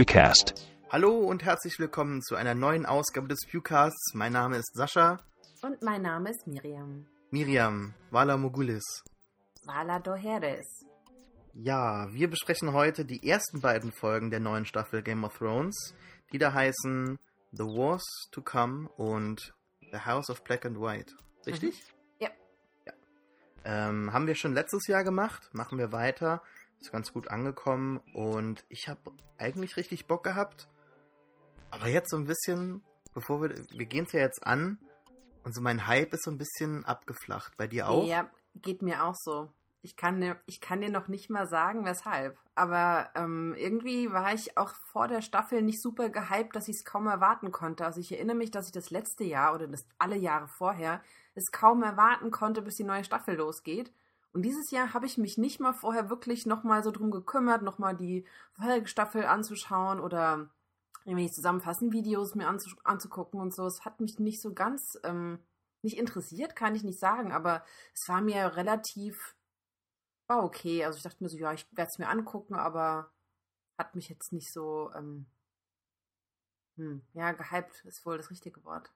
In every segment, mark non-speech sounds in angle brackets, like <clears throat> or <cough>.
Pewcast. Hallo und herzlich willkommen zu einer neuen Ausgabe des Pewcasts. Mein Name ist Sascha. Und mein Name ist Miriam. Miriam, Vala Mogulis. Vala Doheres. Ja, wir besprechen heute die ersten beiden Folgen der neuen Staffel Game of Thrones, die da heißen The Wars to Come und The House of Black and White. Richtig? Mhm. Ja. ja. Ähm, haben wir schon letztes Jahr gemacht, machen wir weiter. Ist ganz gut angekommen und ich habe eigentlich richtig Bock gehabt. Aber jetzt so ein bisschen, bevor wir, wir gehen es ja jetzt an und so mein Hype ist so ein bisschen abgeflacht. Bei dir auch? Ja, geht mir auch so. Ich kann, dir, ich kann dir noch nicht mal sagen, weshalb. Aber ähm, irgendwie war ich auch vor der Staffel nicht super gehypt, dass ich es kaum erwarten konnte. Also ich erinnere mich, dass ich das letzte Jahr oder das alle Jahre vorher es kaum erwarten konnte, bis die neue Staffel losgeht. Und dieses Jahr habe ich mich nicht mal vorher wirklich nochmal so drum gekümmert, nochmal die Folgestaffel anzuschauen oder irgendwelche zusammenfassenden Videos mir anzu anzugucken und so. Es hat mich nicht so ganz, ähm, nicht interessiert, kann ich nicht sagen, aber es war mir relativ, war okay. Also ich dachte mir so, ja, ich werde es mir angucken, aber hat mich jetzt nicht so, ähm, hm, ja, gehypt ist wohl das richtige Wort.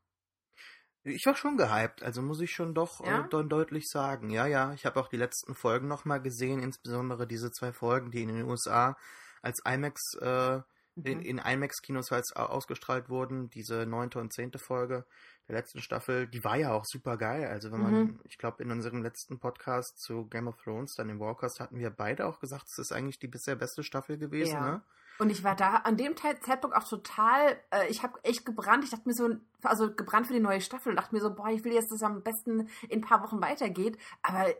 Ich war schon gehypt, also muss ich schon doch Ja? äh, deutlich sagen. Ja, ja, ich habe auch die letzten Folgen nochmal gesehen, insbesondere diese zwei Folgen, die in den USA als IMAX, äh, in, Mhm. in IMAX-Kinos halt au- ausgestrahlt wurden, diese neunte und zehnte Folge der letzten Staffel, die war ja auch super geil. Also wenn man, Mhm. ich glaube, in unserem letzten Podcast zu Game of Thrones, dann im Warcast, hatten wir beide auch gesagt, es ist eigentlich die bisher beste Staffel gewesen, Ja. ne? Und ich war da an dem Zeitpunkt auch total, äh, ich habe echt gebrannt. Ich dachte mir so, also gebrannt für die neue Staffel und dachte mir so, boah, ich will jetzt, dass es am besten in ein paar Wochen weitergeht. Aber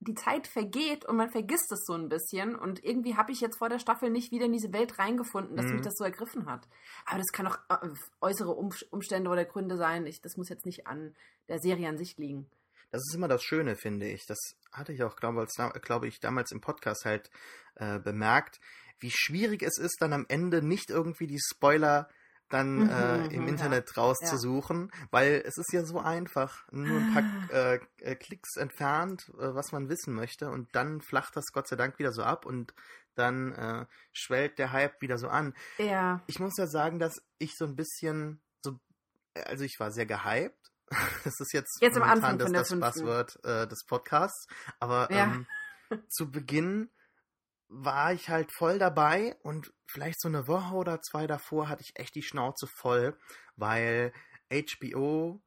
die Zeit vergeht und man vergisst es so ein bisschen. Und irgendwie habe ich jetzt vor der Staffel nicht wieder in diese Welt reingefunden, dass Mhm. mich das so ergriffen hat. Aber das kann auch äh, äußere um Umstände oder Gründe sein. Ich, das muss jetzt nicht an der Serie an sich liegen. Das ist immer das Schöne, finde ich. Das hatte ich auch, glaube glaub ich, damals im Podcast halt äh, bemerkt, wie schwierig es ist, dann am Ende nicht irgendwie die Spoiler dann Mhm, äh, im mhm, Internet rauszusuchen, weil es ist ja so einfach, nur ein paar äh, äh, Klicks entfernt, äh, was man wissen möchte und dann flacht das Gott sei Dank wieder so ab und dann äh, schwellt der Hype wieder so an. Ja. Ich muss ja sagen, dass ich so ein bisschen so, also ich war sehr gehypt. <laughs> Das ist jetzt, Jetzt am momentan Anfang das, das äh, des Podcasts. Aber Ja. ähm, zu Beginn war ich halt voll dabei und vielleicht so eine Woche oder zwei davor hatte ich echt die Schnauze voll, weil HBO,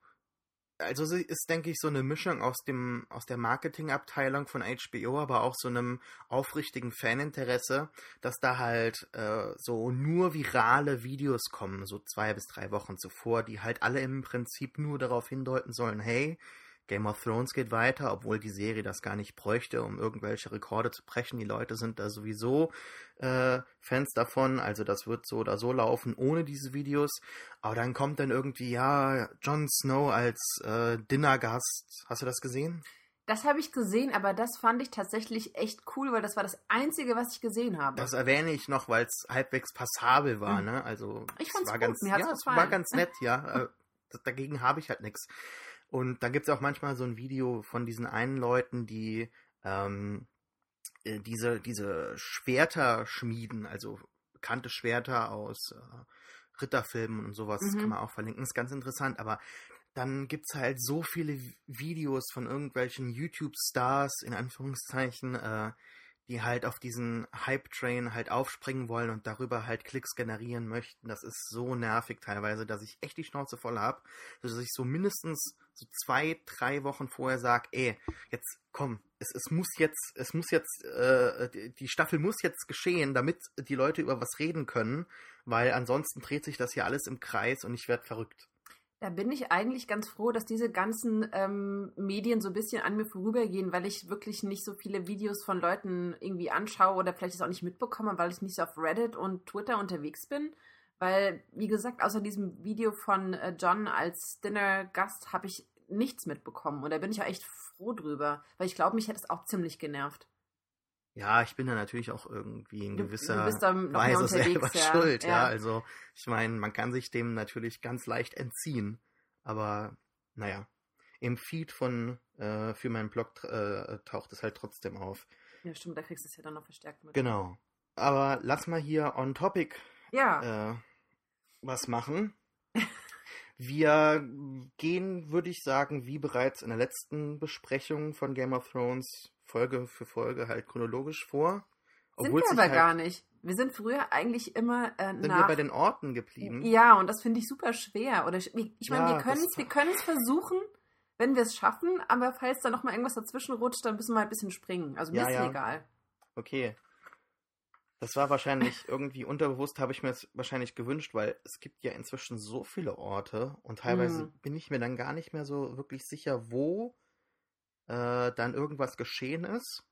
also sie ist, denke ich, so eine Mischung aus dem, aus der Marketingabteilung von HBO, aber auch so einem aufrichtigen Faninteresse, dass da halt äh, so nur virale Videos kommen, so zwei bis drei Wochen zuvor, die halt alle im Prinzip nur darauf hindeuten sollen, hey, Game of Thrones geht weiter, obwohl die Serie das gar nicht bräuchte, um irgendwelche Rekorde zu brechen. Die Leute sind da sowieso äh, Fans davon, also das wird so oder so laufen ohne diese Videos. Aber dann kommt dann irgendwie, ja, Jon Snow als äh, Dinnergast. Hast du das gesehen? Das habe ich gesehen, aber das fand ich tatsächlich echt cool, weil das war das Einzige, was ich gesehen habe. Das erwähne ich noch, weil es halbwegs passabel war, Mhm. ne? Also Ich es fand's war gut, ganz, mir hat's ja, es war ganz <laughs> nett, ja. Äh, Dagegen habe ich halt nichts. Und dann gibt es auch manchmal so ein Video von diesen einen Leuten, die ähm, äh, diese, diese Schwerter schmieden, also bekannte Schwerter aus äh, Ritterfilmen und sowas, das Mhm. kann man auch verlinken, ist ganz interessant, aber dann gibt es halt so viele Vi- Videos von irgendwelchen YouTube-Stars, in Anführungszeichen, äh, die halt auf diesen Hype-Train halt aufspringen wollen und darüber halt Klicks generieren möchten. Das ist so nervig teilweise, dass ich echt die Schnauze voll habe, dass ich so mindestens so zwei, drei Wochen vorher sage, ey, jetzt komm, es, es muss jetzt, es muss jetzt, äh, die- Staffel muss jetzt geschehen, damit die Leute über was reden können, weil ansonsten dreht sich das hier alles im Kreis und ich werde verrückt. Da bin ich eigentlich ganz froh, dass diese ganzen ähm, Medien so ein bisschen an mir vorübergehen, weil ich wirklich nicht so viele Videos von Leuten irgendwie anschaue oder vielleicht das auch nicht mitbekomme, weil ich nicht so auf Reddit und Twitter unterwegs bin. Weil, wie gesagt, außer diesem Video von äh, John als Dinner-Gast habe ich nichts mitbekommen. Und da bin ich auch echt froh drüber, weil ich glaube, mich hätte es auch ziemlich genervt. Ja, ich bin da natürlich auch irgendwie in gewisser du bist da noch mehr Weise <laughs> selber ja. schuld. Ja. Ja. also ich meine, man kann sich dem natürlich ganz leicht entziehen. Aber naja, im Feed von äh, für meinen Blog äh, taucht es halt trotzdem auf. Ja, stimmt, da kriegst du es ja dann noch verstärkt mit. Genau. Aber lass mal hier on topic ja. äh, was machen. <laughs> Wir gehen, würde ich sagen, wie bereits in der letzten Besprechung von Game of Thrones, Folge für Folge halt chronologisch vor. Sind wir aber halt, gar nicht. Wir sind früher eigentlich immer äh, sind nach... wir bei den Orten geblieben. Ja, und das finde ich super schwer. Oder ich meine, ja, wir können es wir können's versuchen, wenn wir es schaffen, aber falls da noch mal irgendwas dazwischen rutscht, dann müssen wir ein bisschen springen. Also mir ja, ist ja. egal. Okay. Das war wahrscheinlich irgendwie unterbewusst, habe ich mir das wahrscheinlich gewünscht, weil es gibt ja inzwischen so viele Orte und teilweise mhm. bin ich mir dann gar nicht mehr so wirklich sicher, wo äh, dann irgendwas geschehen ist,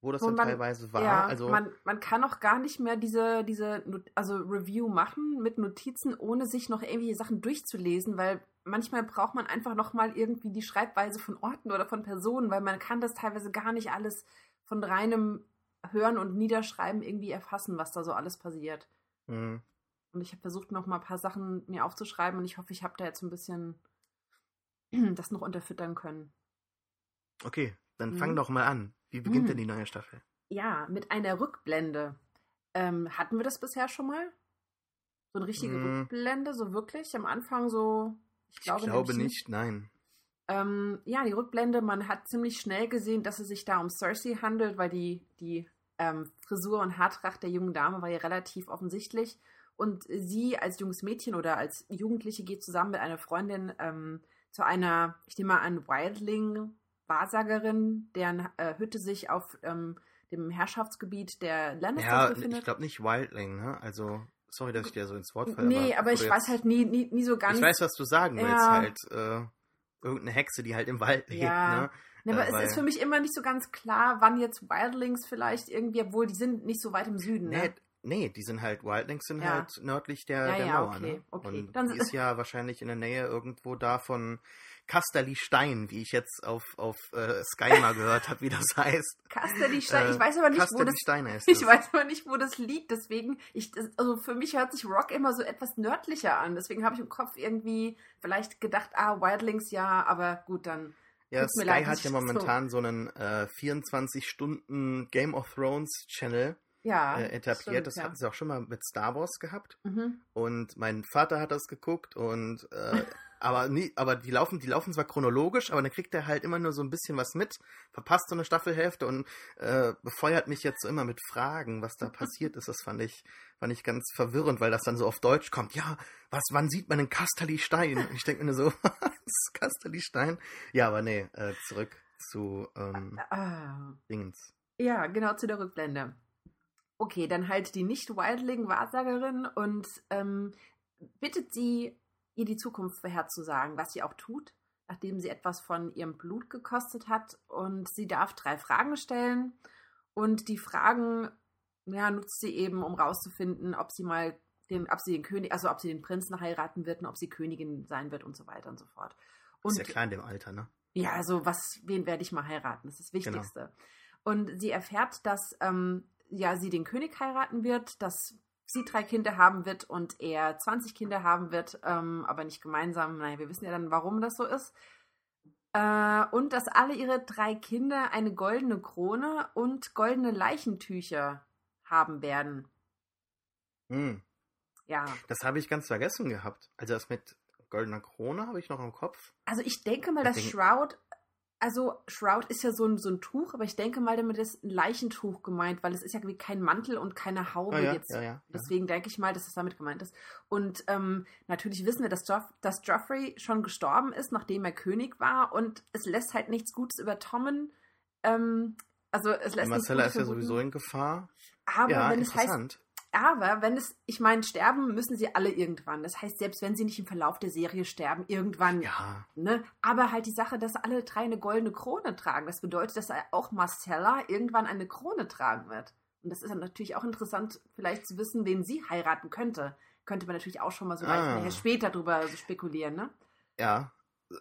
wo das wo dann man, teilweise war. Ja, also man, man kann auch gar nicht mehr diese, diese also Review machen mit Notizen, ohne sich noch irgendwelche Sachen durchzulesen, weil manchmal braucht man einfach noch mal irgendwie die Schreibweise von Orten oder von Personen, weil man kann das teilweise gar nicht alles von reinem Hören und Niederschreiben irgendwie erfassen, was da so alles passiert. Mhm. Und ich habe versucht, noch mal ein paar Sachen mir aufzuschreiben und ich hoffe, ich habe da jetzt ein bisschen <clears throat> das noch unterfüttern können. Okay, dann mhm. fang doch mal an. Wie beginnt mhm. denn die neue Staffel? Ja, mit einer Rückblende. Ähm, hatten wir das bisher schon mal? So eine richtige mm. Rückblende, so wirklich am Anfang so. Ich glaube, ich glaube nicht, nicht, nein. Ähm, ja, die Rückblende, man hat ziemlich schnell gesehen, dass es sich da um Cersei handelt, weil die, die ähm, Frisur und Haartracht der jungen Dame war ja relativ offensichtlich. Und sie als junges Mädchen oder als Jugendliche geht zusammen mit einer Freundin ähm, zu einer, ich nehme mal an, Wildling, Wahrsagerin, deren äh, Hütte sich auf ähm, dem Herrschaftsgebiet der Lannisters ja, befindet. Ich glaube nicht Wildling, ne? Also, sorry, dass ich dir so ins Wort falle. Nee, aber, aber ich weiß halt nie, nie, nie so ganz. Ich weiß, was du sagen willst, ja. halt. Äh, irgendeine Hexe, die halt im Wald lebt, ja. ne? Ja, aber äh, es ist für mich immer nicht so ganz klar, wann jetzt Wildlings vielleicht irgendwie, obwohl die sind nicht so weit im Süden. Nee, ne? nee die sind halt, Wildlings sind ja. halt nördlich der, ja, der ja, Mauer. Okay, ne? okay. Und Dann die ist ja <laughs> wahrscheinlich in der Nähe irgendwo da von Kasterli Stein, wie ich jetzt auf, auf äh, Sky mal gehört habe, wie das <laughs> heißt. Kasterli Stein, ich weiß aber nicht, wo das <laughs> heißt Ich weiß aber nicht, wo das liegt, deswegen, ich, das, also für mich hört sich Rock immer so etwas nördlicher an, deswegen habe ich im Kopf irgendwie vielleicht gedacht, ah, Wildlings ja, aber gut, dann ja, Sky leid, hat ja momentan so, so einen äh, 24 Stunden Game of Thrones Channel ja, äh, etabliert. Stimmt, das ja. hatten sie auch schon mal mit Star Wars gehabt. Mhm. Und mein Vater hat das geguckt und äh, <laughs> aber nie, aber die laufen, die laufen zwar chronologisch, aber dann kriegt er halt immer nur so ein bisschen was mit, verpasst so eine Staffelhälfte und äh, befeuert mich jetzt so immer mit Fragen, was da passiert ist. Das fand ich, fand ich ganz verwirrend, weil das dann so auf Deutsch kommt. Ja, was, wann sieht man einen Kasterli Stein? Und ich denke mir nur so, <laughs> was Kasterli Stein? Ja, aber nee, äh, zurück zu ähm, ah. Dingens. Ja, genau zu der Rückblende. Okay, dann halt die Nicht-Wildling-Wahrsagerin und ähm, bittet sie ihr die Zukunft vorherzusagen, was sie auch tut, nachdem sie etwas von ihrem Blut gekostet hat. Und sie darf drei Fragen stellen. Und die Fragen ja, nutzt sie eben, um rauszufinden, ob sie mal den, ob sie den König, also ob sie den Prinzen heiraten wird und ob sie Königin sein wird und so weiter und so fort. Und, ist ja klar in dem Alter, ne? Ja, also was, wen werde ich mal heiraten? Das ist das genau. Wichtigste. Genau. Und sie erfährt, dass ähm, ja sie den König heiraten wird, dass sie drei Kinder haben wird und er 20 Kinder haben wird, ähm, aber nicht gemeinsam. Naja, wir wissen ja dann, warum das so ist. Äh, und dass alle ihre drei Kinder eine goldene Krone und goldene Leichentücher haben werden. Hm. Ja. Das habe ich ganz vergessen gehabt. Also das mit goldener Krone habe ich noch im Kopf. Also ich denke mal, dass Shroud also Shroud ist ja so ein, so ein Tuch, aber ich denke mal, damit ist ein Leichentuch gemeint, weil es ist ja wie kein Mantel und keine Haube ja, jetzt. Ja, ja, Deswegen denke ich mal, dass es damit gemeint ist. Und ähm, natürlich wissen wir, dass, Joff, dass Joffrey schon gestorben ist, nachdem er König war. Und es lässt halt nichts Gutes über Tommen. Ähm, also es lässt Marcella ist ja sowieso in Gefahr. Aber wenn es heißt, aber wenn es, ich meine, sterben müssen sie alle irgendwann. Das heißt, selbst wenn sie nicht im Verlauf der Serie sterben, irgendwann. Ja. Ne? Aber halt die Sache, dass alle drei eine goldene Krone tragen. Das bedeutet, dass auch Marcella irgendwann eine Krone tragen wird. Und das ist dann natürlich auch interessant, vielleicht zu wissen, wen sie heiraten könnte. Könnte man natürlich auch schon mal so ah. später drüber spekulieren, ne? Ja.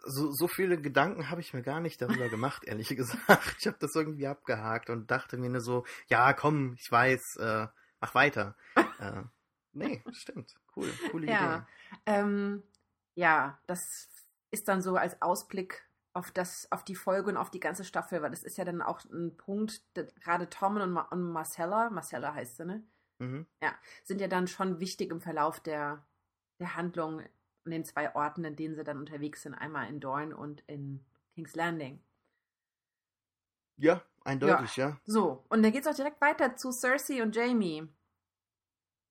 So, so viele Gedanken habe ich mir gar nicht darüber gemacht, ehrlich <laughs> gesagt. Ich habe das irgendwie abgehakt und dachte mir nur so, ja, komm, ich weiß, äh, mach weiter. <laughs> äh, nee, stimmt. Cool, coole ja. Idee. Ähm, ja, das ist dann so als Ausblick auf das, auf die Folge und auf die ganze Staffel, weil das ist ja dann auch ein Punkt, gerade Tom und, Ma und Marcella, Marcella heißt sie, ne? Mhm. Ja, sind ja dann schon wichtig im Verlauf der, der Handlung an den zwei Orten, in denen sie dann unterwegs sind. Einmal in Dorne und in King's Landing. Ja, eindeutig, ja. So, und dann geht es auch direkt weiter zu Cersei und Jamie.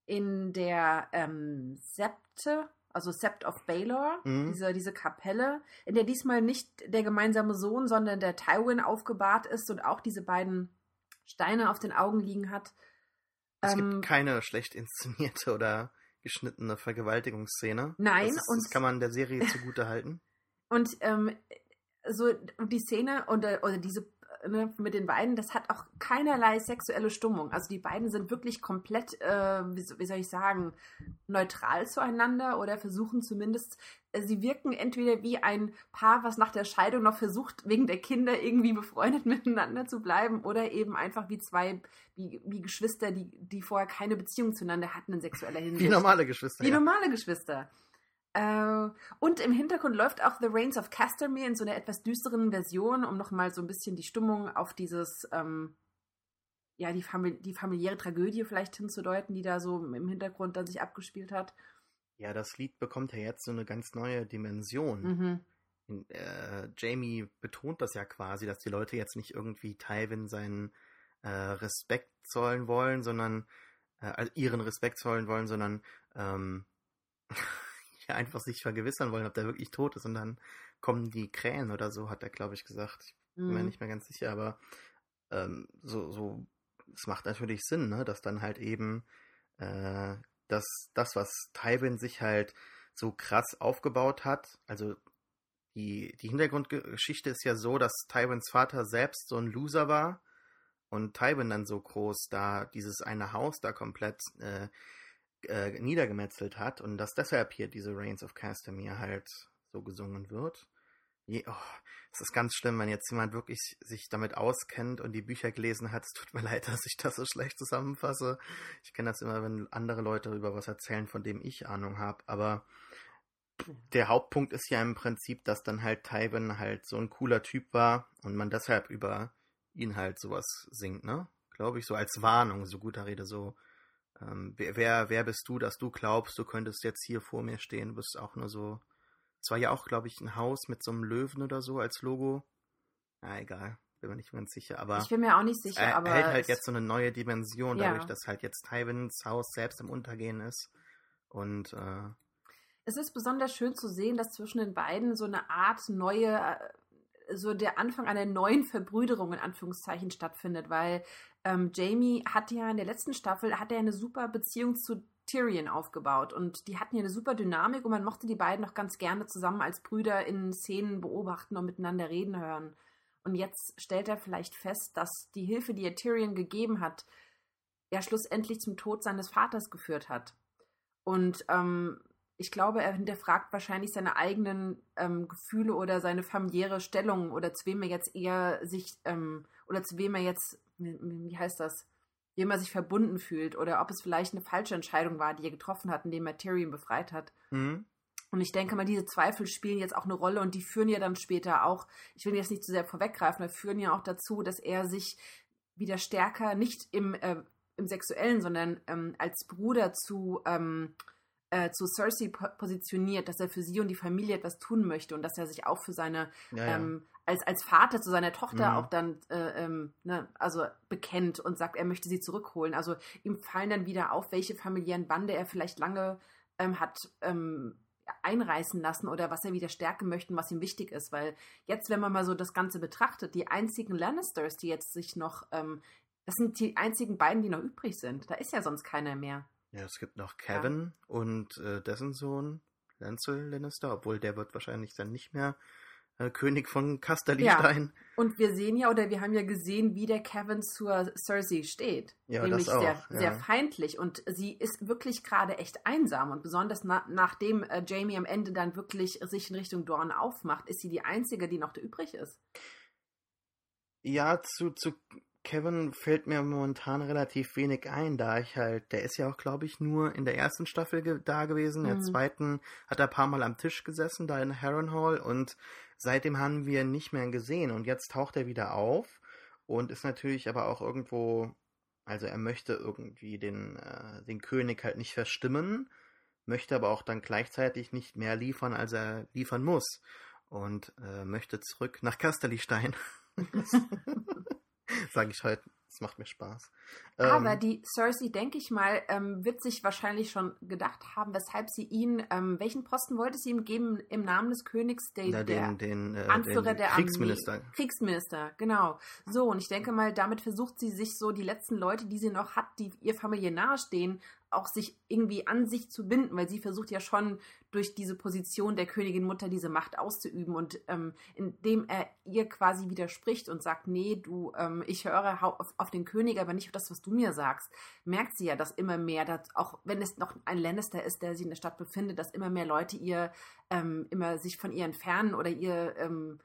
In der ähm, Septe, also Sept of Baelor, Mhm. diese, diese Kapelle, in der diesmal nicht der gemeinsame Sohn, sondern der Tywin aufgebahrt ist und auch diese beiden Steine auf den Augen liegen hat. Es Ähm, gibt keine schlecht inszenierte oder geschnittene Vergewaltigungsszene. Nein, das, ist, und- das kann man der Serie zugute halten. Und ähm, so die Szene oder, oder diese äh, ne, mit den beiden, das hat auch keinerlei sexuelle Stimmung. Also die beiden sind wirklich komplett, äh, wie, wie soll ich sagen, neutral zueinander oder versuchen zumindest, äh, sie wirken entweder wie ein Paar, was nach der Scheidung noch versucht, wegen der Kinder irgendwie befreundet <laughs> miteinander zu bleiben oder eben einfach wie zwei, wie, wie Geschwister, die, die vorher keine Beziehung zueinander hatten in sexueller Hinsicht. Wie normale Geschwister. Wie ja. normale Geschwister. Äh, und im Hintergrund läuft auch The Reigns of Castamere in so einer etwas düsteren Version, um nochmal so ein bisschen die Stimmung auf dieses, ähm, ja, die, Famili die familiäre Tragödie vielleicht hinzudeuten, die da so im Hintergrund dann sich abgespielt hat. ja, das Lied bekommt ja jetzt so eine ganz neue Dimension. Mhm. In, äh, Jamie betont das ja quasi, dass die Leute jetzt nicht irgendwie Tywin seinen äh, Respekt zollen wollen, sondern äh, ihren Respekt zollen wollen, sondern ähm, <laughs> <laughs> einfach sich vergewissern wollen, ob der wirklich tot ist und dann kommen die Krähen oder so, hat er, glaube ich, gesagt. Ich bin mir Mhm. nicht mehr ganz sicher, aber ähm, so, so, es macht natürlich Sinn, ne, dass dann halt eben äh, dass das, was Tywin sich halt so krass aufgebaut hat, also die, die Hintergrundgeschichte ist ja so, dass Tywins Vater selbst so ein Loser war und Tywin dann so groß da dieses eine Haus da komplett äh, äh, niedergemetzelt hat und dass deshalb hier diese Reigns of Castamere halt so gesungen wird. Je, oh, es ist ganz schlimm, wenn jetzt jemand wirklich sich damit auskennt und die Bücher gelesen hat. Es tut mir <laughs> leid, dass ich das so schlecht zusammenfasse. Ich kenne das immer, wenn andere Leute über was erzählen, von dem ich Ahnung habe. Aber der Hauptpunkt ist ja im Prinzip, dass dann halt Tywin halt so ein cooler Typ war und man deshalb über ihn halt sowas singt, ne? Glaube ich, so als Warnung, so guter Rede, so. Ähm, wer, wer, bist du, dass du glaubst, du könntest jetzt hier vor mir stehen, du bist auch nur so. Es war ja auch, glaube ich, ein Haus mit so einem Löwen oder so als Logo. Na, egal, bin mir nicht ganz sicher, aber Ich bin mir auch nicht sicher, er aber. erhält halt es- jetzt so eine neue Dimension, Ja. dadurch, dass halt jetzt Tywins Haus selbst im Untergehen ist. Und äh, es ist besonders schön zu sehen, dass zwischen den beiden so eine Art neue, äh, so der Anfang einer neuen Verbrüderung in Anführungszeichen stattfindet, weil ähm, Jamie hat ja in der letzten Staffel hat er eine super Beziehung zu Tyrion aufgebaut und die hatten ja eine super Dynamik und man mochte die beiden noch ganz gerne zusammen als Brüder in Szenen beobachten und miteinander reden hören. Und jetzt stellt er vielleicht fest, dass die Hilfe, die er Tyrion gegeben hat, ja schlussendlich zum Tod seines Vaters geführt hat. Und ähm, ich glaube, er hinterfragt wahrscheinlich seine eigenen ähm, Gefühle oder seine familiäre Stellung oder zu wem er jetzt eher sich ähm, oder zu wem er jetzt, wie, heißt das, wem er sich verbunden fühlt oder ob es vielleicht eine falsche Entscheidung war, die er getroffen hat, indem er Tyrion befreit hat. hm, Und ich denke mal, diese Zweifel spielen jetzt auch eine Rolle und die führen ja dann später auch, ich will jetzt nicht zu sehr vorweggreifen, aber führen ja auch dazu, dass er sich wieder stärker, nicht im, äh, im Sexuellen, sondern ähm, als Bruder zu, ähm, äh, zu Cersei po positioniert, dass er für sie und die Familie etwas tun möchte und dass er sich auch für seine, ja, ja. ähm, als, als Vater zu seiner Tochter Mhm. auch dann, äh, ähm, ne, also bekennt und sagt, er möchte sie zurückholen. Also ihm fallen dann wieder auf, welche familiären Bande er vielleicht lange ähm, hat ähm, einreißen lassen oder was er wieder stärken möchte und was ihm wichtig ist. Weil jetzt, wenn man mal so das Ganze betrachtet, die einzigen Lannisters, die jetzt sich noch, ähm, das sind die einzigen beiden, die noch übrig sind. Da ist ja sonst keiner mehr. Ja, es gibt noch Kevin und äh, dessen Sohn Lancel Lannister, obwohl der wird wahrscheinlich dann nicht mehr äh, König von Casterlystein. Und wir sehen ja, oder wir haben ja gesehen, wie der Kevin zur Cersei steht. Ja, Nämlich das auch, sehr, ja. sehr feindlich. Und sie ist wirklich gerade echt einsam. Und besonders na, nachdem äh, Jamie am Ende dann wirklich sich in Richtung Dorn aufmacht, ist sie die Einzige, die noch übrig ist. Ja, zu, zu Kevin fällt mir momentan relativ wenig ein, da ich halt, der ist ja auch, glaube ich, nur in der ersten Staffel ge da gewesen. In der Mhm. zweiten hat er ein paar Mal am Tisch gesessen, da in Harrenhal und seitdem haben wir ihn nicht mehr gesehen und jetzt taucht er wieder auf und ist natürlich aber auch irgendwo Also er möchte irgendwie den, äh, den König halt nicht verstimmen, möchte aber auch dann gleichzeitig nicht mehr liefern, als er liefern muss. Und äh, möchte zurück nach Kasterlistein. <laughs> <laughs> <laughs> Sage ich heute das macht mir Spaß. Aber ähm, die Cersei, denke ich mal, ähm, wird sich wahrscheinlich schon gedacht haben, weshalb sie ihn, ähm, welchen Posten wollte sie ihm geben im Namen des Königs, der, na, den, den, äh, Anführer den der Kriegsminister. Armee. Kriegsminister, genau. So, und ich denke mal, damit versucht sie sich so die letzten Leute, die sie noch hat, die ihr Familie nahestehen, auch sich irgendwie an sich zu binden, weil sie versucht ja schon durch diese Position der Königin Mutter diese Macht auszuüben und ähm, indem er ihr quasi widerspricht und sagt, nee, du, ähm, ich höre auf, auf, den König, aber nicht auf das, was du mir sagst, merkt sie ja, dass immer mehr, dass auch wenn es noch ein Lannister ist, der sich in der Stadt befindet, dass immer mehr Leute ihr ähm, immer sich von ihr entfernen oder ihr ähm,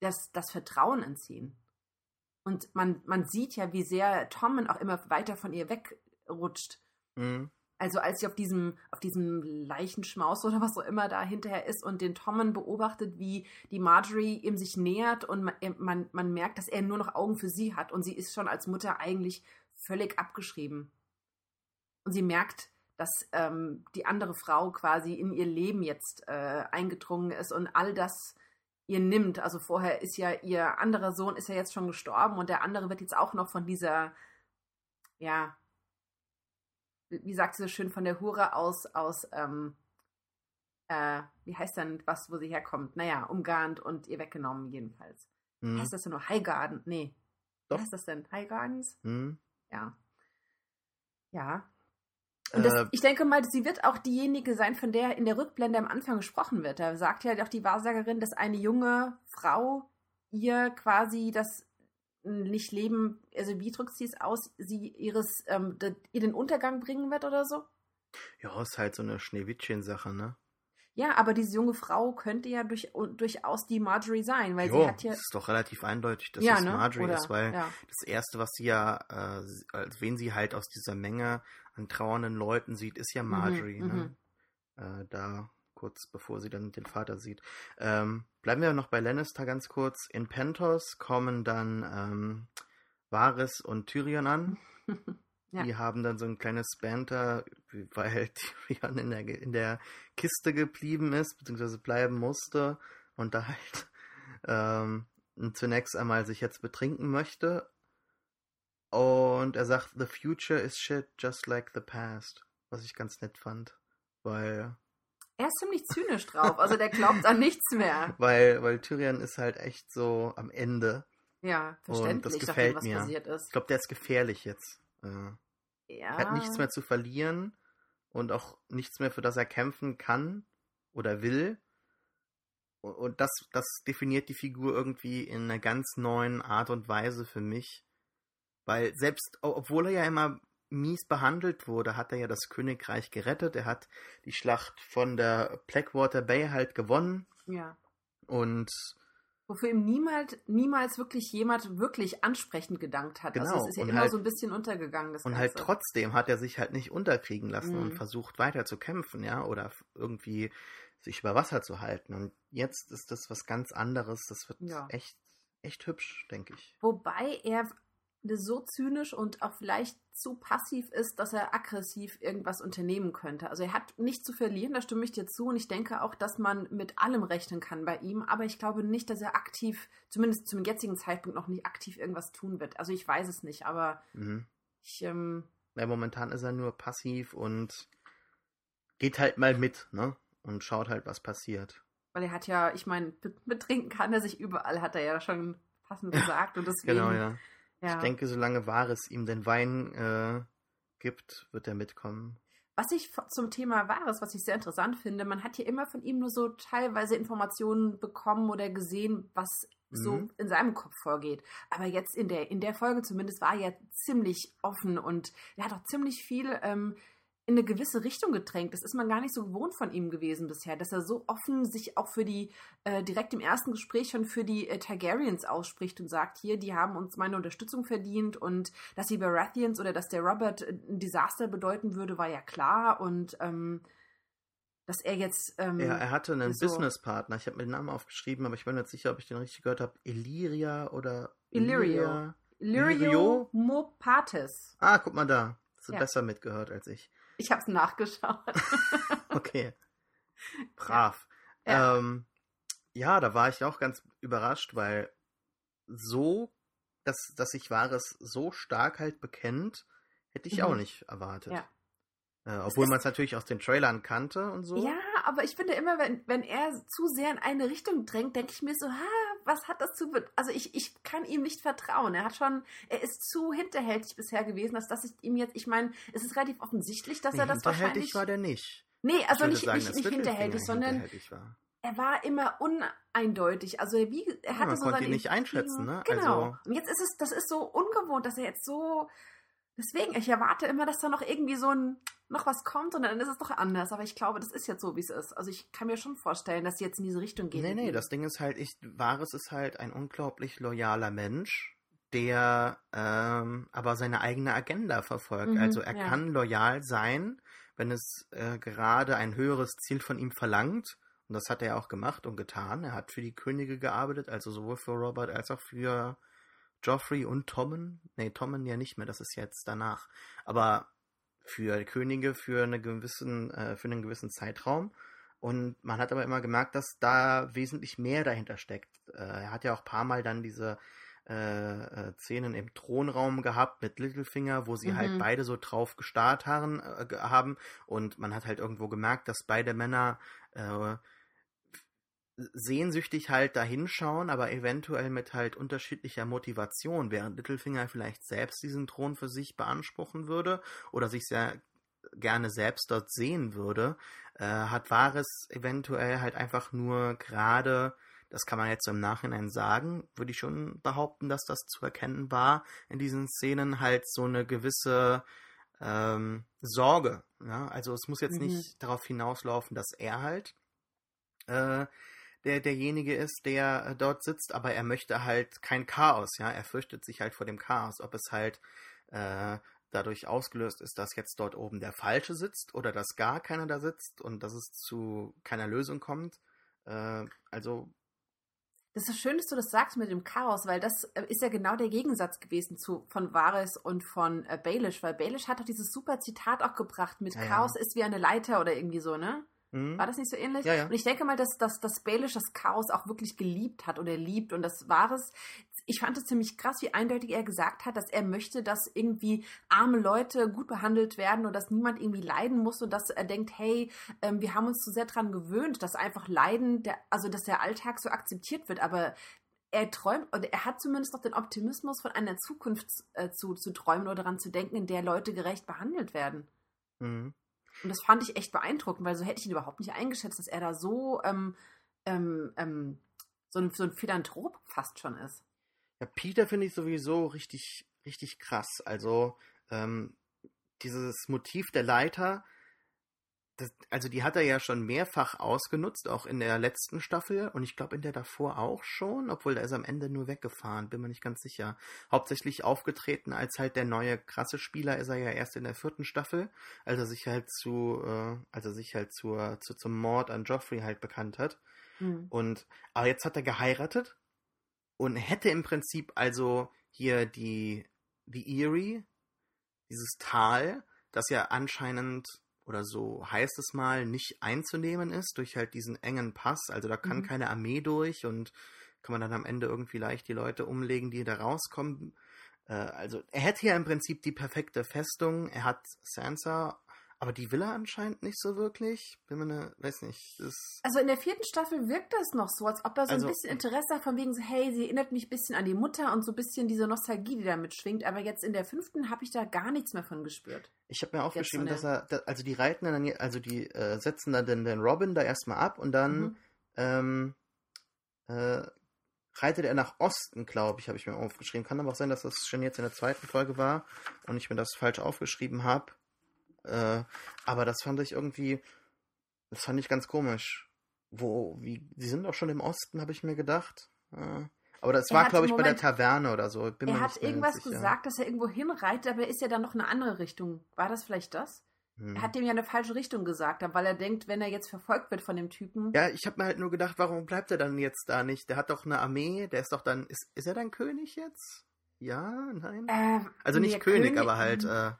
das, das Vertrauen entziehen. Und man, man sieht ja, wie sehr Tommen auch immer weiter von ihr wegrutscht Mhm. Also als sie auf diesem, auf diesem Leichenschmaus oder was auch immer da hinterher ist und den Tommen beobachtet, wie die Marjorie ihm sich nähert und man, man, man merkt, dass er nur noch Augen für sie hat und sie ist schon als Mutter eigentlich völlig abgeschrieben. Und sie merkt, dass ähm, die andere Frau quasi in ihr Leben jetzt äh, eingedrungen ist und all das ihr nimmt. Also vorher ist ja ihr anderer Sohn ist ja jetzt schon gestorben und der andere wird jetzt auch noch von dieser ja wie sagt sie so schön, von der Hure aus, aus, ähm, äh, wie heißt denn was, wo sie herkommt? Naja, umgarnt und ihr weggenommen, jedenfalls. Mhm. Heißt das denn nur Highgarden? Nee. Doch. Wie heißt das denn? Highgardens? Mhm. Ja. Ja. Und das, äh, ich denke mal, sie wird auch diejenige sein, von der in der Rückblende am Anfang gesprochen wird. Da sagt ja auch die Wahrsagerin, dass eine junge Frau ihr quasi das nicht leben, also wie drückt sie es aus, sie ihres, ähm, ihr den Untergang bringen wird oder so? Ja, ist halt so eine Schneewittchen-Sache, ne? Ja, aber diese junge Frau könnte ja durch, durchaus die Marjorie sein, weil jo, sie hat ja. Das ist doch relativ eindeutig, dass ja, es ne? Marjorie Oder, ist, weil ja. das erste, was sie ja, äh, als wen sie halt aus dieser Menge an trauernden Leuten sieht, ist ja mhm, Marjorie, mhm, ne? Äh, da kurz bevor sie dann den Vater sieht. Ähm, bleiben wir noch bei Lannister ganz kurz. In Pentos kommen dann ähm, Varys und Tyrion an. <laughs> ja. Die haben dann so ein kleines Banter, weil <laughs> Tyrion in der, in der Kiste geblieben ist, beziehungsweise bleiben musste und da halt ähm, zunächst einmal sich jetzt betrinken möchte. Und er sagt, the future is shit just like the past. Was ich ganz nett fand. Weil er ist ziemlich zynisch drauf, also der glaubt an nichts mehr. <laughs> Weil, weil Tyrion ist halt echt so am Ende. Ja, verständlich, und das gefällt nachdem, mir. passiert ist. Ich glaube, der ist gefährlich jetzt. Äh, ja. Er hat nichts mehr zu verlieren und auch nichts mehr, für das er kämpfen kann oder will. Und das, das definiert die Figur irgendwie in einer ganz neuen Art und Weise für mich. Weil selbst, obwohl er ja immer mies behandelt wurde, hat er ja das Königreich gerettet. Er hat die Schlacht von der Blackwater Bay halt gewonnen. Ja. Und Wofür ihm niemals, niemals wirklich jemand wirklich ansprechend gedankt hat. Genau. Also es ist ja und immer halt, so ein bisschen untergegangen. Und Ganze. halt trotzdem hat er sich halt nicht unterkriegen lassen Mhm. und versucht weiter zu kämpfen, ja, oder irgendwie sich über Wasser zu halten. Und jetzt ist das was ganz anderes. Das wird Ja. echt, echt hübsch, denke ich. Wobei er so zynisch und auch vielleicht zu passiv ist, dass er aggressiv irgendwas unternehmen könnte. Also er hat nichts zu verlieren, da stimme ich dir zu. Und ich denke auch, dass man mit allem rechnen kann bei ihm. Aber ich glaube nicht, dass er aktiv, zumindest zum jetzigen Zeitpunkt noch nicht aktiv irgendwas tun wird. Also ich weiß es nicht, aber Mhm. ich, ähm, Ja, momentan ist er nur passiv und geht halt mal mit, ne? Und schaut halt, was passiert. weil er hat ja, ich meine, be- betrinken kann er sich überall, hat er ja schon passend gesagt. Und <laughs> deswegen, Genau, ja. Ja. Ich denke, solange Wahres ihm den Wein äh, gibt, wird er mitkommen. Was ich zum Thema Wahres, was ich sehr interessant finde, man hat hier immer von ihm nur so teilweise Informationen bekommen oder gesehen, was so Mhm. in seinem Kopf vorgeht. Aber jetzt in der, in der Folge zumindest war er ziemlich offen und er hat auch ziemlich viel ähm, in eine gewisse Richtung gedrängt. Das ist man gar nicht so gewohnt von ihm gewesen bisher, dass er so offen sich auch für die, äh, direkt im ersten Gespräch schon für die äh, Targaryens ausspricht und sagt, hier, die haben uns meine Unterstützung verdient und dass die Baratheons oder dass der Robert äh, ein Desaster bedeuten würde, war ja klar und ähm, dass er jetzt ähm, Ja, er hatte einen so. Businesspartner. Ich habe mir den Namen aufgeschrieben, aber ich bin mir nicht sicher, ob ich den richtig gehört habe. Illyria oder Illyrio. Lirio Mopatis. Ah, guck mal da. Hast du Ja. besser mitgehört als ich. Ich habe es nachgeschaut. <laughs> Okay. Brav. Ja. Ähm, ja, da war ich auch ganz überrascht, weil so, dass, dass sich Wahres so stark halt bekennt, hätte ich Mhm. auch nicht erwartet. Ja. Äh, obwohl man es natürlich aus den Trailern kannte und so. Ja, aber ich finde immer, wenn, wenn er zu sehr in eine Richtung drängt, denke ich mir so, ha, was hat das zu Also ich, ich kann ihm nicht vertrauen. Er hat schon, er ist zu hinterhältig bisher gewesen, als dass ich ihm jetzt, ich meine, es ist relativ offensichtlich, dass Nee, er das hinterhältig wahrscheinlich. war der nicht. nee, also nicht, sagen, nicht, nicht hinterhältig, sondern hinterhältig war. er war immer uneindeutig. Also wie, er Ja, hatte man so konnte seine ihn nicht einschätzen, ne? Genau. Also- Und jetzt ist es, das ist so ungewohnt, dass er jetzt so. Deswegen, ich erwarte immer, dass da noch irgendwie so ein noch was kommt und dann ist es doch anders. Aber ich glaube, das ist jetzt so, wie es ist. Also ich kann mir schon vorstellen, dass sie jetzt in diese Richtung gehen. Nee, nee, das Ding ist halt, ich, Varys ist halt ein unglaublich loyaler Mensch, der ähm, aber seine eigene Agenda verfolgt. Mhm, also er ja. kann loyal sein, wenn es äh, gerade ein höheres Ziel von ihm verlangt. Und das hat er auch gemacht und getan. Er hat für die Könige gearbeitet, also sowohl für Robert als auch für Joffrey und Tommen. Nee, Tommen ja nicht mehr, das ist jetzt danach. Aber für Könige für, eine gewissen, äh, für einen gewissen Zeitraum. Und man hat aber immer gemerkt, dass da wesentlich mehr dahinter steckt. Äh, er hat ja auch ein paar Mal dann diese äh, äh, Szenen im Thronraum gehabt mit Littlefinger, wo sie Mhm. halt beide so drauf gestarrt haben, äh, haben. Und man hat halt irgendwo gemerkt, dass beide Männer äh, sehnsüchtig halt da hinschauen, aber eventuell mit halt unterschiedlicher Motivation, während Littlefinger vielleicht selbst diesen Thron für sich beanspruchen würde oder sich sehr gerne selbst dort sehen würde, äh, hat Varys eventuell halt einfach nur gerade, das kann man jetzt so im Nachhinein sagen, würde ich schon behaupten, dass das zu erkennen war in diesen Szenen halt so eine gewisse ähm, Sorge. Ja? Also es muss jetzt Mhm. nicht darauf hinauslaufen, dass er halt äh, der derjenige ist, der dort sitzt, aber er möchte halt kein Chaos, ja, er fürchtet sich halt vor dem Chaos, ob es halt äh, dadurch ausgelöst ist, dass jetzt dort oben der Falsche sitzt oder dass gar keiner da sitzt und dass es zu keiner Lösung kommt. Äh, also Das ist schön, dass du das sagst mit dem Chaos, weil das äh, ist ja genau der Gegensatz gewesen zu von Varys und von äh, Baelish, weil Baelish hat doch dieses super Zitat auch gebracht mit Ja, ja. Chaos ist wie eine Leiter oder irgendwie so, ne? Hm, War das nicht so ähnlich? Ja, ja. Und ich denke mal, dass, dass, dass Baelish das Chaos auch wirklich geliebt hat oder liebt. Und das war es. Ich fand es ziemlich krass, wie eindeutig er gesagt hat, dass er möchte, dass irgendwie arme Leute gut behandelt werden und dass niemand irgendwie leiden muss und dass er denkt, hey, ähm, wir haben uns zu sehr daran gewöhnt, dass einfach Leiden, der, also dass der Alltag so akzeptiert wird. Aber er träumt, oder er hat zumindest noch den Optimismus von einer Zukunft äh, zu, zu träumen oder daran zu denken, in der Leute gerecht behandelt werden. hm. Und das fand ich echt beeindruckend, weil so hätte ich ihn überhaupt nicht eingeschätzt, dass er da so, ähm, ähm, ähm, so, ein, so ein Philanthrop fast schon ist. Ja, Peter finde ich sowieso richtig, richtig krass. Also, ähm, dieses Motiv der Leiter, das, also die hat er ja schon mehrfach ausgenutzt, auch in der letzten Staffel und ich glaube in der davor auch schon, obwohl da ist am Ende nur weggefahren, bin mir nicht ganz sicher. Hauptsächlich aufgetreten als halt der neue krasse Spieler ist er ja erst in der vierten Staffel, als er sich halt zu, äh, als er sich halt zur, zu, zum Mord an Joffrey halt bekannt hat. Hm. Und aber jetzt hat er geheiratet und hätte im Prinzip also hier die die Erie, dieses Tal, das ja anscheinend oder so heißt es mal nicht einzunehmen ist durch halt diesen engen Pass. Also da kann Mhm. keine Armee durch und kann man dann am Ende irgendwie leicht die Leute umlegen, die da rauskommen. Äh, also er hätte ja im Prinzip die perfekte Festung. Er hat Sansa, aber die will er anscheinend nicht so wirklich. Bin mir ne, weiß nicht. Also in der vierten Staffel wirkt das noch so, als ob er so Also- ein bisschen Interesse hat, von wegen so, hey, sie erinnert mich ein bisschen an die Mutter und so ein bisschen diese Nostalgie, die da mitschwingt. Aber jetzt in der fünften habe ich da gar nichts mehr von gespürt. Ich habe mir aufgeschrieben, dass er, also die reiten dann, also die äh, setzen dann den, den Robin da erstmal ab und dann Mhm. ähm, äh, reitet er nach Osten, glaube ich, habe ich mir aufgeschrieben. Kann aber auch sein, dass das schon jetzt in der zweiten Folge war und ich mir das falsch aufgeschrieben habe. Äh, aber das fand ich irgendwie, das fand ich ganz komisch. Wo, wie, die sind doch schon im Osten, habe ich mir gedacht. Äh, aber das Er war, glaube ich, bei der Moment- Taverne oder so. Bin er mir hat irgendwas sicher. gesagt, dass er irgendwo hinreitet, aber er ist ja dann noch eine andere Richtung. War das vielleicht das? Hm. Er hat dem ja eine falsche Richtung gesagt, weil er denkt, wenn er jetzt verfolgt wird von dem Typen. Ja, ich habe mir halt nur gedacht, warum bleibt er dann jetzt da nicht? Der hat doch eine Armee, der ist doch dann, ist, ist er dann König jetzt? Ja, nein. Äh, also nicht der König, aber halt äh,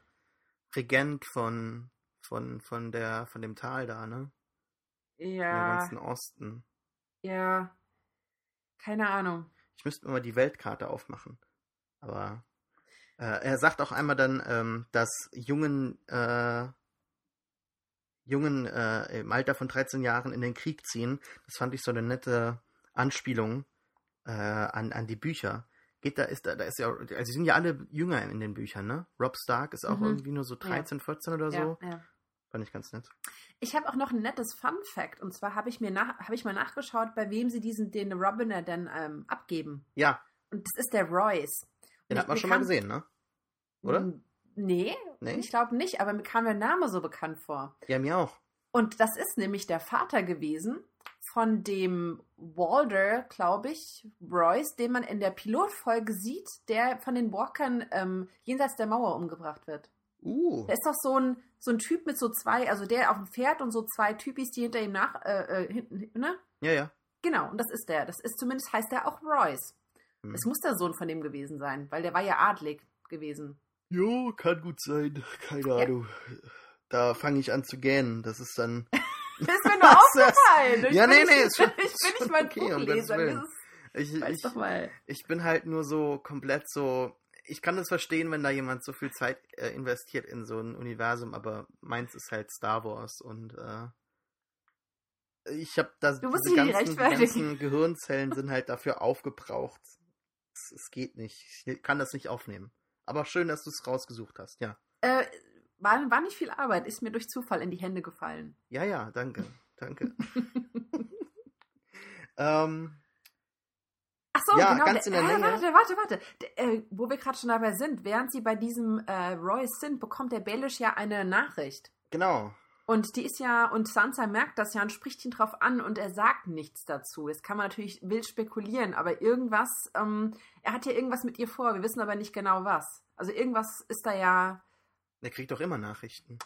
Regent von, von, von, der, von dem Tal da, ne? Im Ja, ganzen Osten. ja. Keine Ahnung. Ich müsste mir mal die Weltkarte aufmachen. Aber äh, er sagt auch einmal dann, ähm, dass jungen, äh, Jungen äh, im Alter von 13 Jahren in den Krieg ziehen. Das fand ich so eine nette Anspielung äh, an, an die Bücher. Geht da, ist da, da ist ja, also sie sind ja alle jünger in den Büchern, ne? Rob Stark ist auch Mhm. irgendwie nur so 13, 14 oder so. Ja, ja. Fand ich ganz nett. Ich habe auch noch ein nettes Fun Fact und zwar habe ich mir nach, habe ich mal nachgeschaut, bei wem sie diesen den Robiner dann ähm, abgeben. Ja, Und das ist der Royce. den Und hat man schon mal gesehen, ne? oder? Nee, Nee? ich glaube nicht, aber mir kam der Name so bekannt vor. Ja, mir auch. Und das ist nämlich der Vater gewesen von dem Walder, glaube ich, Royce, den man in der Pilotfolge sieht, der von den Walkern ähm, jenseits der Mauer umgebracht wird. Uh, Da ist doch so ein, so ein Typ mit so zwei, also der auf dem Pferd und so zwei Typis, die hinter ihm nach, äh, äh, hinten, ne? ja, ja. Genau, und das ist der. Das ist zumindest heißt der auch Royce. Hm. Es muss der Sohn von dem gewesen sein, weil der war ja adlig gewesen. Jo, kann gut sein. Keine Ja. Ahnung. Da fange ich an zu gähnen. Das ist dann. <laughs> Das ist mir nur <laughs> aufgefallen. Ich Ja, bin nee, nee, <laughs> ist schon- Ich bin nicht mein okay, um Buchleser. Das Ich, ich, ich bin halt nur so komplett so. Ich kann das verstehen, wenn da jemand so viel Zeit äh, investiert in so ein Universum, aber meins ist halt Star Wars und äh, ich habe da Du musst ganzen, die rechtfertigen. ganzen Gehirnzellen sind halt dafür aufgebraucht. Es, es geht nicht. Ich kann das nicht aufnehmen. Aber schön, dass du es rausgesucht hast. Ja, Äh, war, war nicht viel Arbeit, ist mir durch Zufall in die Hände gefallen. ja, ja. Danke, danke. <laughs> ähm, Ach so, Ja, genau. ganz in der äh, Nähe. Warte, warte, warte. Der, äh, wo wir gerade schon dabei sind, während sie bei diesem äh, Royce sind, bekommt der Baelish ja eine Nachricht. genau. Und die ist ja, und Sansa merkt das ja und spricht ihn drauf an und er sagt nichts dazu. Jetzt kann man natürlich wild spekulieren, aber irgendwas, ähm, er hat ja irgendwas mit ihr vor, wir wissen aber nicht genau was. Also irgendwas ist da ja, Der kriegt doch immer Nachrichten.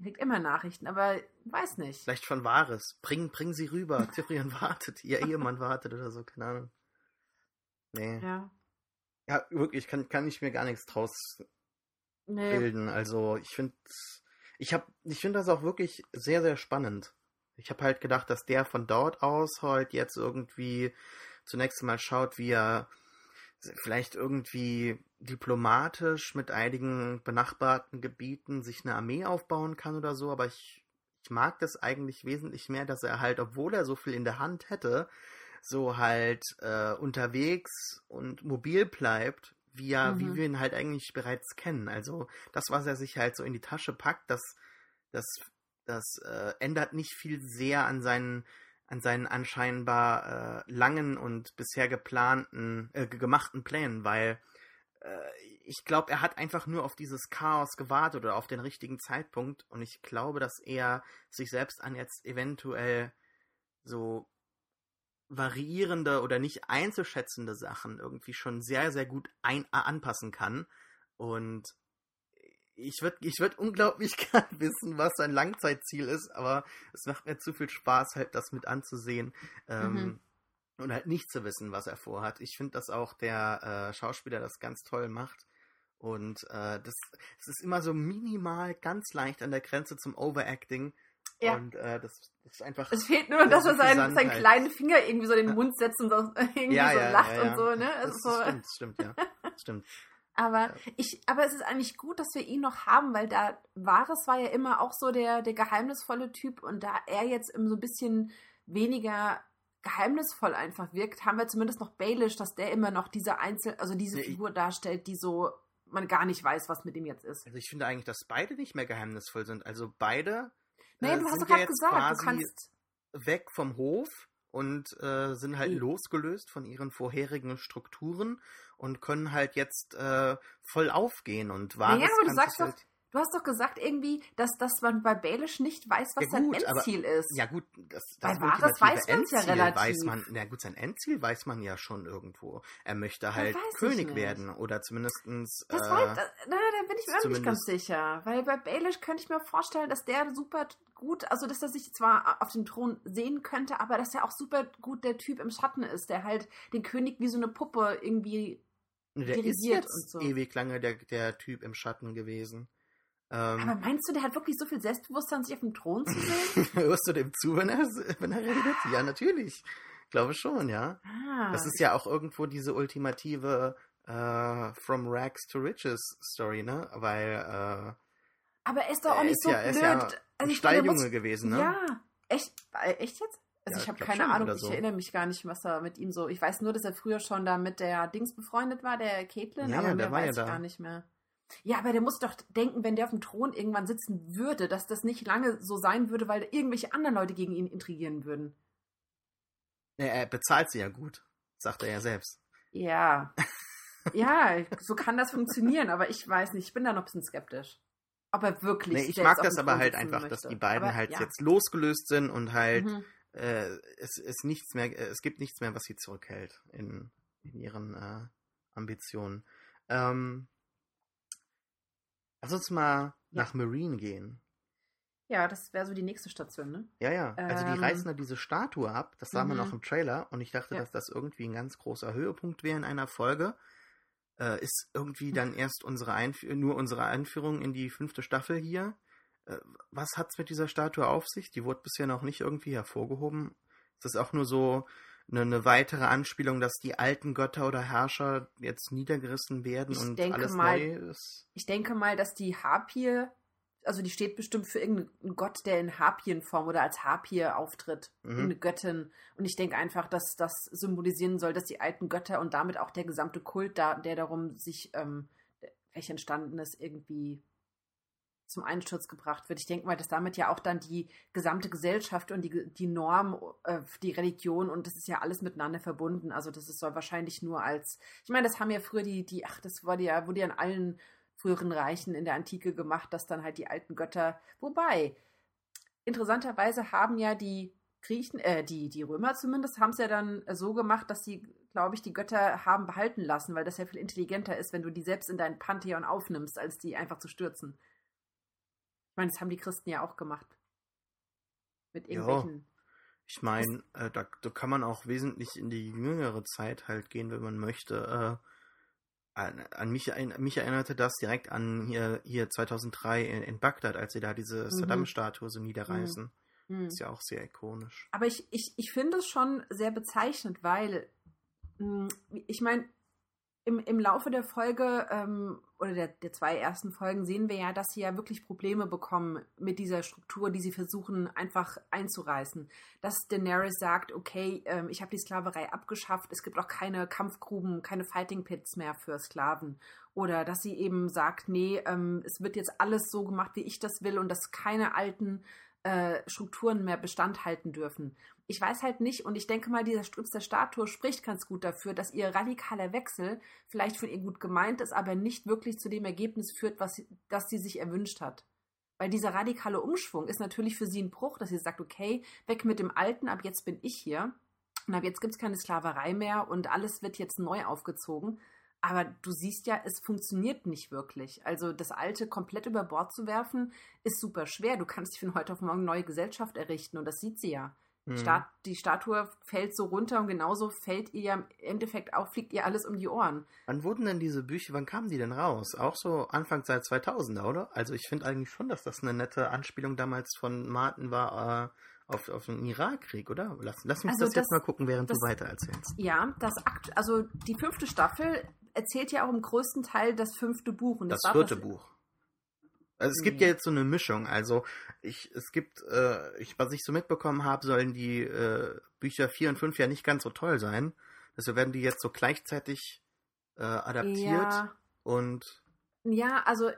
kriegt immer Nachrichten, aber weiß nicht. Vielleicht von Wahres. Bring, bring sie rüber. <laughs> Tyrion wartet. Ihr Ehemann wartet oder so, keine Ahnung. Nee. Ja. Ja, wirklich, kann, kann ich mir gar nichts draus Nee. bilden. Also, ich finde, ich habe, ich finde das auch wirklich sehr, sehr spannend. Ich habe halt gedacht, dass der von dort aus halt jetzt irgendwie zunächst mal schaut, wie er vielleicht irgendwie diplomatisch mit einigen benachbarten Gebieten sich eine Armee aufbauen kann oder so, aber ich, ich mag das eigentlich wesentlich mehr, dass er halt, obwohl er so viel in der Hand hätte, so halt äh, unterwegs und mobil bleibt, wie, er, wie Mhm. wir ihn halt eigentlich bereits kennen. Also das, was er sich halt so in die Tasche packt, das, das, das äh, ändert nicht viel sehr an seinen an seinen anscheinbar äh, langen und bisher geplanten, äh, gemachten Plänen, weil äh, ich glaube, er hat einfach nur auf dieses Chaos gewartet oder auf den richtigen Zeitpunkt und ich glaube, dass er sich selbst an jetzt eventuell so variierende oder nicht einzuschätzende Sachen irgendwie schon sehr, sehr gut ein anpassen kann. Und ich würde ich würd unglaublich <laughs> gern wissen, was sein Langzeitziel ist, aber es macht mir zu viel Spaß, halt das mit anzusehen. Ähm, Mhm. Und halt nicht zu wissen, was er vorhat. Ich finde, dass auch der äh, Schauspieler das ganz toll macht. Und äh, das, das ist immer so minimal, ganz leicht an der Grenze zum Overacting. Ja. Und äh, das, ist einfach. Es fehlt nur, dass er seinen, seinen Gesandtheit. kleinen Finger irgendwie so in den. Mund setzt und so, <laughs> irgendwie Ja, so ja, lacht ja, und so, ne? Das, Also so, stimmt, stimmt, ja. <laughs> Stimmt. Aber ich, aber es ist eigentlich gut, dass wir ihn noch haben, weil da Varys war ja immer auch so der, der geheimnisvolle Typ und da er jetzt so ein bisschen weniger geheimnisvoll einfach wirkt, haben wir zumindest noch Baelish, dass der immer noch diese Einzel, also diese Nee, Figur darstellt, die so man gar nicht weiß, was mit ihm jetzt ist. Also ich finde eigentlich, dass beide nicht mehr geheimnisvoll sind. Also beide Nee, äh, du hast doch gerade gesagt, du kannst weg vom Hof und äh, sind halt I- losgelöst von ihren vorherigen Strukturen und können halt jetzt äh, voll aufgehen und Varys Naja, aber du sagst doch, halt, du hast doch gesagt irgendwie, dass, dass man bei Baelish nicht weiß, was Ja, sein gut, aber- Endziel ist. ja gut, das, Bei das Varys ultimative weiß man's ja relativ. weiß man, na gut, sein Endziel weiß man ja schon irgendwo. Er möchte halt König werden oder zumindestens Das äh, weiß, da, na, da bin ich mir auch nicht ganz sicher. Weil bei Baelish könnte ich mir vorstellen, dass der super gut, also dass er sich zwar auf dem Thron sehen könnte, aber dass er auch super gut der Typ im Schatten ist, der halt den König wie so eine Puppe irgendwie Der ist jetzt so. ewig lange der, der Typ im Schatten gewesen. Ähm, Aber meinst du, der hat wirklich so viel Selbstbewusstsein, sich auf dem Thron zu sehen? <laughs> Hörst du dem zu, wenn er, wenn er redet? Ja, natürlich. Glaube schon, ja. Ah. Das ist ja auch irgendwo diese ultimative äh, From Rags to Riches Story, ne? Weil. Äh, Aber er ist doch auch nicht so ja, blöd. Ist ja also ein Stalljunge muss... gewesen, ne? Ja. Echt? Echt jetzt? Also ja, ich habe keine Ahnung, so. ich erinnere mich gar nicht, was da mit ihm so. Ich weiß nur, dass er früher schon da mit der Dings befreundet war, der Caitlin, ja, aber ja, mehr weiß ich gar nicht mehr. Ja, aber der muss doch denken, wenn der auf dem Thron irgendwann sitzen würde, dass das nicht lange so sein würde, weil irgendwelche anderen Leute gegen ihn intrigieren würden. Ja, er bezahlt sie ja gut, sagt er ja selbst. Ja. <laughs> ja, so kann das funktionieren, aber ich weiß nicht, ich bin da noch ein bisschen skeptisch. Ob er wirklich. Nee, ich mag das aber halt einfach, möchte. dass die beiden aber, halt ja. jetzt losgelöst sind und halt mhm. äh, es, es nichts mehr, äh, es gibt nichts mehr, was sie zurückhält in, in ihren äh, Ambitionen. Ähm, lass uns mal ja. nach Marine gehen. Ja, das wäre so die nächste Station, ne? Ja, ja. Also die ähm, reißen da diese Statue ab. Das sah man noch mhm. im Trailer. Und ich dachte, ja. dass das irgendwie ein ganz großer Höhepunkt wäre in einer Folge. Äh, ist irgendwie dann erst unsere Einf nur unsere Einführung in die fünfte Staffel hier. Äh, was hat's mit dieser Statue auf sich? Die wurde bisher noch nicht irgendwie hervorgehoben. Ist das auch nur so eine, eine weitere Anspielung, dass die alten Götter oder Herrscher jetzt niedergerissen werden ich und alles mal, neu ist? Ich denke mal, dass die Harpie also die steht bestimmt für irgendeinen Gott, der in Harpienform oder als Harpie auftritt, mhm. eine Göttin. Und ich denke einfach, dass das symbolisieren soll, dass die alten Götter und damit auch der gesamte Kult, da, der darum sich, ähm, welch entstanden ist, irgendwie zum Einsturz gebracht wird. Ich denke mal, dass damit ja auch dann die gesamte Gesellschaft und die, die Norm, äh, die Religion und das ist ja alles miteinander verbunden. Also das ist, soll wahrscheinlich nur als, ich meine, das haben ja früher die, die, ach, das wurde ja, wurde ja in allen früheren Reichen in der Antike gemacht, dass dann halt die alten Götter, wobei, interessanterweise haben ja die Griechen, äh, die, die Römer zumindest, haben es ja dann so gemacht, dass sie, glaube ich, die Götter haben behalten lassen, weil das ja viel intelligenter ist, wenn du die selbst in dein Pantheon aufnimmst, als die einfach zu stürzen. Ich meine, das haben die Christen ja auch gemacht. Mit irgendwelchen. Ja, ich meine, äh, da, da, kann man auch wesentlich in die jüngere Zeit halt gehen, wenn man möchte. Äh, an, an, mich, an mich erinnerte das direkt an hier, hier 2003 in, in Bagdad, als sie da diese mhm. Saddam-Statue so niederreißen. Mhm. Ist ja auch sehr ikonisch. Aber ich, ich, ich finde es schon sehr bezeichnend, weil hm, ich meine, im, im Laufe der Folge ähm, oder der, der zwei ersten Folgen sehen wir ja, dass sie ja wirklich Probleme bekommen mit dieser Struktur, die sie versuchen einfach einzureißen. Dass Daenerys sagt, okay, ähm, ich habe die Sklaverei abgeschafft, es gibt auch keine Kampfgruben, keine Fighting Pits mehr für Sklaven. Oder dass sie eben sagt, nee, ähm, es wird jetzt alles so gemacht, wie ich das will und dass keine alten äh, Strukturen mehr Bestand halten dürfen. Ich weiß halt nicht, und ich denke mal, dieser Strips der Statue spricht ganz gut dafür, dass ihr radikaler Wechsel vielleicht von ihr gut gemeint ist, aber nicht wirklich zu dem Ergebnis führt, was das sie sich erwünscht hat. Weil dieser radikale Umschwung ist natürlich für sie ein Bruch, dass sie sagt, okay, weg mit dem Alten, ab jetzt bin ich hier. Und ab jetzt gibt es keine Sklaverei mehr und alles wird jetzt neu aufgezogen. Aber du siehst ja, es funktioniert nicht wirklich. Also das Alte komplett über Bord zu werfen, ist super schwer. Du kannst dich von heute auf morgen eine neue Gesellschaft errichten und das sieht sie ja. Mhm. Stat die Statue fällt so runter und genauso fällt ihr ja im Endeffekt auch, fliegt ihr alles um die Ohren. Wann wurden denn diese Bücher, wann kamen die denn raus? Auch so Anfang seit 2000er, oder? Also ich finde eigentlich schon, dass das eine nette Anspielung damals von Martin war, äh, auf, auf den Irakkrieg, oder? Lass, lass mich also das, das, jetzt mal gucken, während das, du weiter erzählst. Ja, das Akt, also die fünfte Staffel erzählt ja auch im größten Teil das fünfte Buch. Und das, das vierte Buch. Also es gibt ja jetzt so eine Mischung. Also ich, es gibt, äh, ich, was ich so mitbekommen habe, sollen die äh, Bücher 4 und 5 ja nicht ganz so toll sein. Also werden die jetzt so gleichzeitig äh, adaptiert ja. und. Ja, also äh,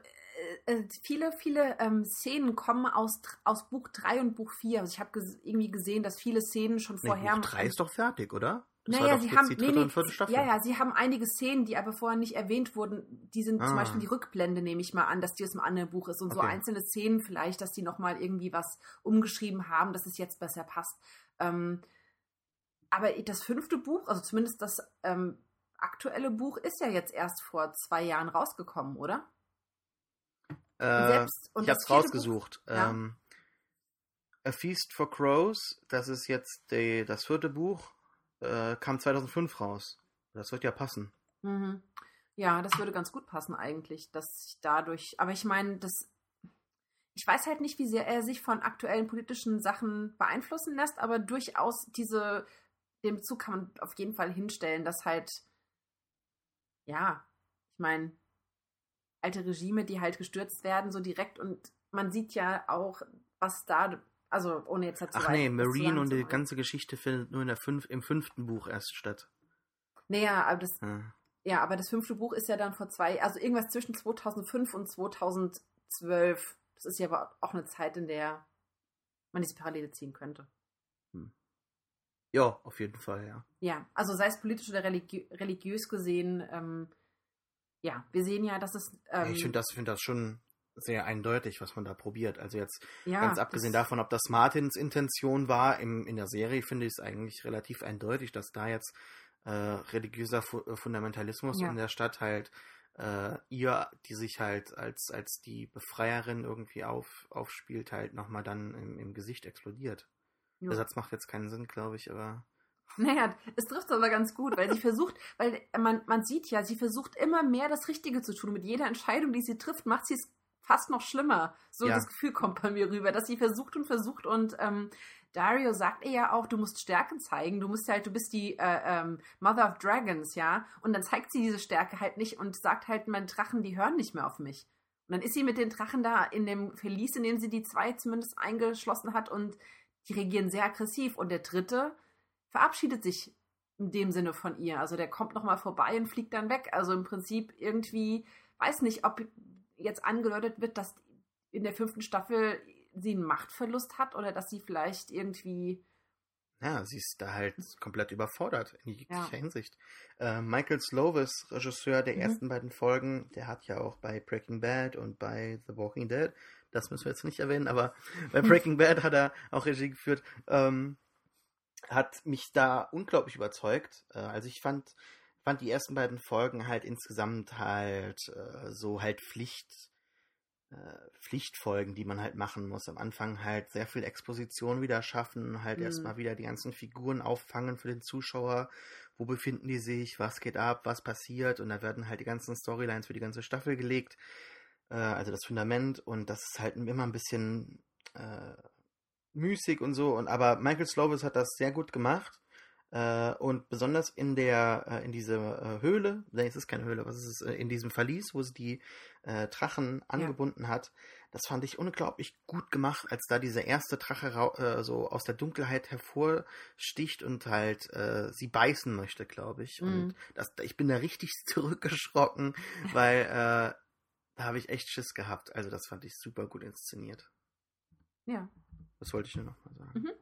äh, viele, viele ähm, Szenen kommen aus, aus Buch 3 und Buch 4. Also ich habe ges irgendwie gesehen, dass viele Szenen schon nee, vorher. Buch 3 ist doch fertig, oder? Das naja, sie haben, nee, nee, ja, ja, sie haben einige Szenen, die aber vorher nicht erwähnt wurden. Die sind ah. zum Beispiel die Rückblende, nehme ich mal an, dass die aus einem anderen Buch ist. Und okay. so einzelne Szenen vielleicht, dass die nochmal irgendwie was umgeschrieben haben, dass es jetzt besser passt. Ähm, aber das fünfte Buch, also zumindest das ähm, aktuelle Buch, ist ja jetzt erst vor zwei Jahren rausgekommen, oder? Äh, selbst, ich hab's rausgesucht. Buch, ähm, ja? A Feast for Crows, das ist jetzt die, das vierte Buch äh, kam 2005 raus. Das wird ja passen. Mhm. Ja, das würde ganz gut passen eigentlich, dass ich dadurch, aber ich meine, das ich weiß halt nicht, wie sehr er sich von aktuellen politischen Sachen beeinflussen lässt, aber durchaus diese, den Bezug kann man auf jeden Fall hinstellen, dass halt, ja, ich meine, alte Regime, die halt gestürzt werden, so direkt und man sieht ja auch, was da, also ohne jetzt dazu. Ach nee, Marine und die ganze Geschichte findet nur in der fünf, im fünften Buch erst statt. Naja, aber das, ja. ja, aber das fünfte Buch ist ja dann vor zwei, also irgendwas zwischen 2005 und 2012 das ist ja aber auch eine Zeit, in der man diese Parallele ziehen könnte. Hm. Ja, auf jeden Fall, ja. Ja, also sei es politisch oder religi religiös gesehen, ähm, ja, wir sehen ja, dass es. Ähm, ich finde das, find das schon sehr eindeutig, was man da probiert. Also jetzt ja, ganz abgesehen davon, ob das Martins Intention war, im, in der Serie finde ich es eigentlich relativ eindeutig, dass da jetzt äh, religiöser Fu Fundamentalismus ja. in der Stadt halt äh, ihr, die sich halt als, als die Befreierin irgendwie auf, aufspielt, halt nochmal dann im, im Gesicht explodiert. Jo. Der Satz macht jetzt keinen Sinn, glaube ich, aber. <laughs> Naja, es trifft aber ganz gut, weil sie versucht, weil man, man sieht ja, sie versucht immer mehr das Richtige zu tun. Mit jeder Entscheidung, die sie trifft, macht sie es fast noch schlimmer. So ja. das Gefühl kommt bei mir rüber, dass sie versucht und versucht und ähm, Dario sagt ihr ja auch, du musst Stärken zeigen, du musst halt, du bist die äh, ähm, Mother of Dragons, ja, und dann zeigt sie diese Stärke halt nicht und sagt halt, meine Drachen, die hören nicht mehr auf mich. Und dann ist sie mit den Drachen da in dem Verlies, in dem sie die zwei zumindest eingeschlossen hat und die reagieren sehr aggressiv. Und der dritte verabschiedet sich in dem Sinne von ihr. Also der kommt nochmal vorbei und fliegt dann weg. Also im Prinzip irgendwie, weiß nicht, ob jetzt angedeutet wird, dass in der fünften Staffel sie einen Machtverlust hat oder dass sie vielleicht irgendwie. Ja, sie ist da halt komplett überfordert in jeglicher ja. Hinsicht. Äh, Michael Slovis, Regisseur der mhm. ersten beiden Folgen, der hat ja auch bei Breaking Bad und bei The Walking Dead, das müssen wir jetzt nicht erwähnen, aber bei Breaking Bad hat er auch Regie geführt, ähm, hat mich da unglaublich überzeugt. Äh, also ich fand, fand die ersten beiden Folgen halt insgesamt halt äh, so halt Pflicht äh, Pflichtfolgen, die man halt machen muss. Am Anfang halt sehr viel Exposition wieder schaffen, halt mhm. erstmal wieder die ganzen Figuren auffangen für den Zuschauer. Wo befinden die sich? Was geht ab? Was passiert? Und da werden halt die ganzen Storylines für die ganze Staffel gelegt. Äh, also das Fundament. Und das ist halt immer ein bisschen äh, müßig und so. Und aber Michael Slovis hat das sehr gut gemacht. Äh, und besonders in der, äh, in dieser äh, Höhle, nein, es ist keine Höhle, was ist es, in diesem Verlies, wo sie die Drachen angebunden ja. hat, das fand ich unglaublich gut gemacht, als da dieser erste Drache so aus der Dunkelheit hervorsticht und halt äh, sie beißen möchte, glaube ich. Mhm. Und das, ich bin da richtig <laughs> zurückgeschrocken, weil äh, da habe ich echt Schiss gehabt. Also das fand ich super gut inszeniert. Ja. Das wollte ich nur noch mal sagen. Mhm.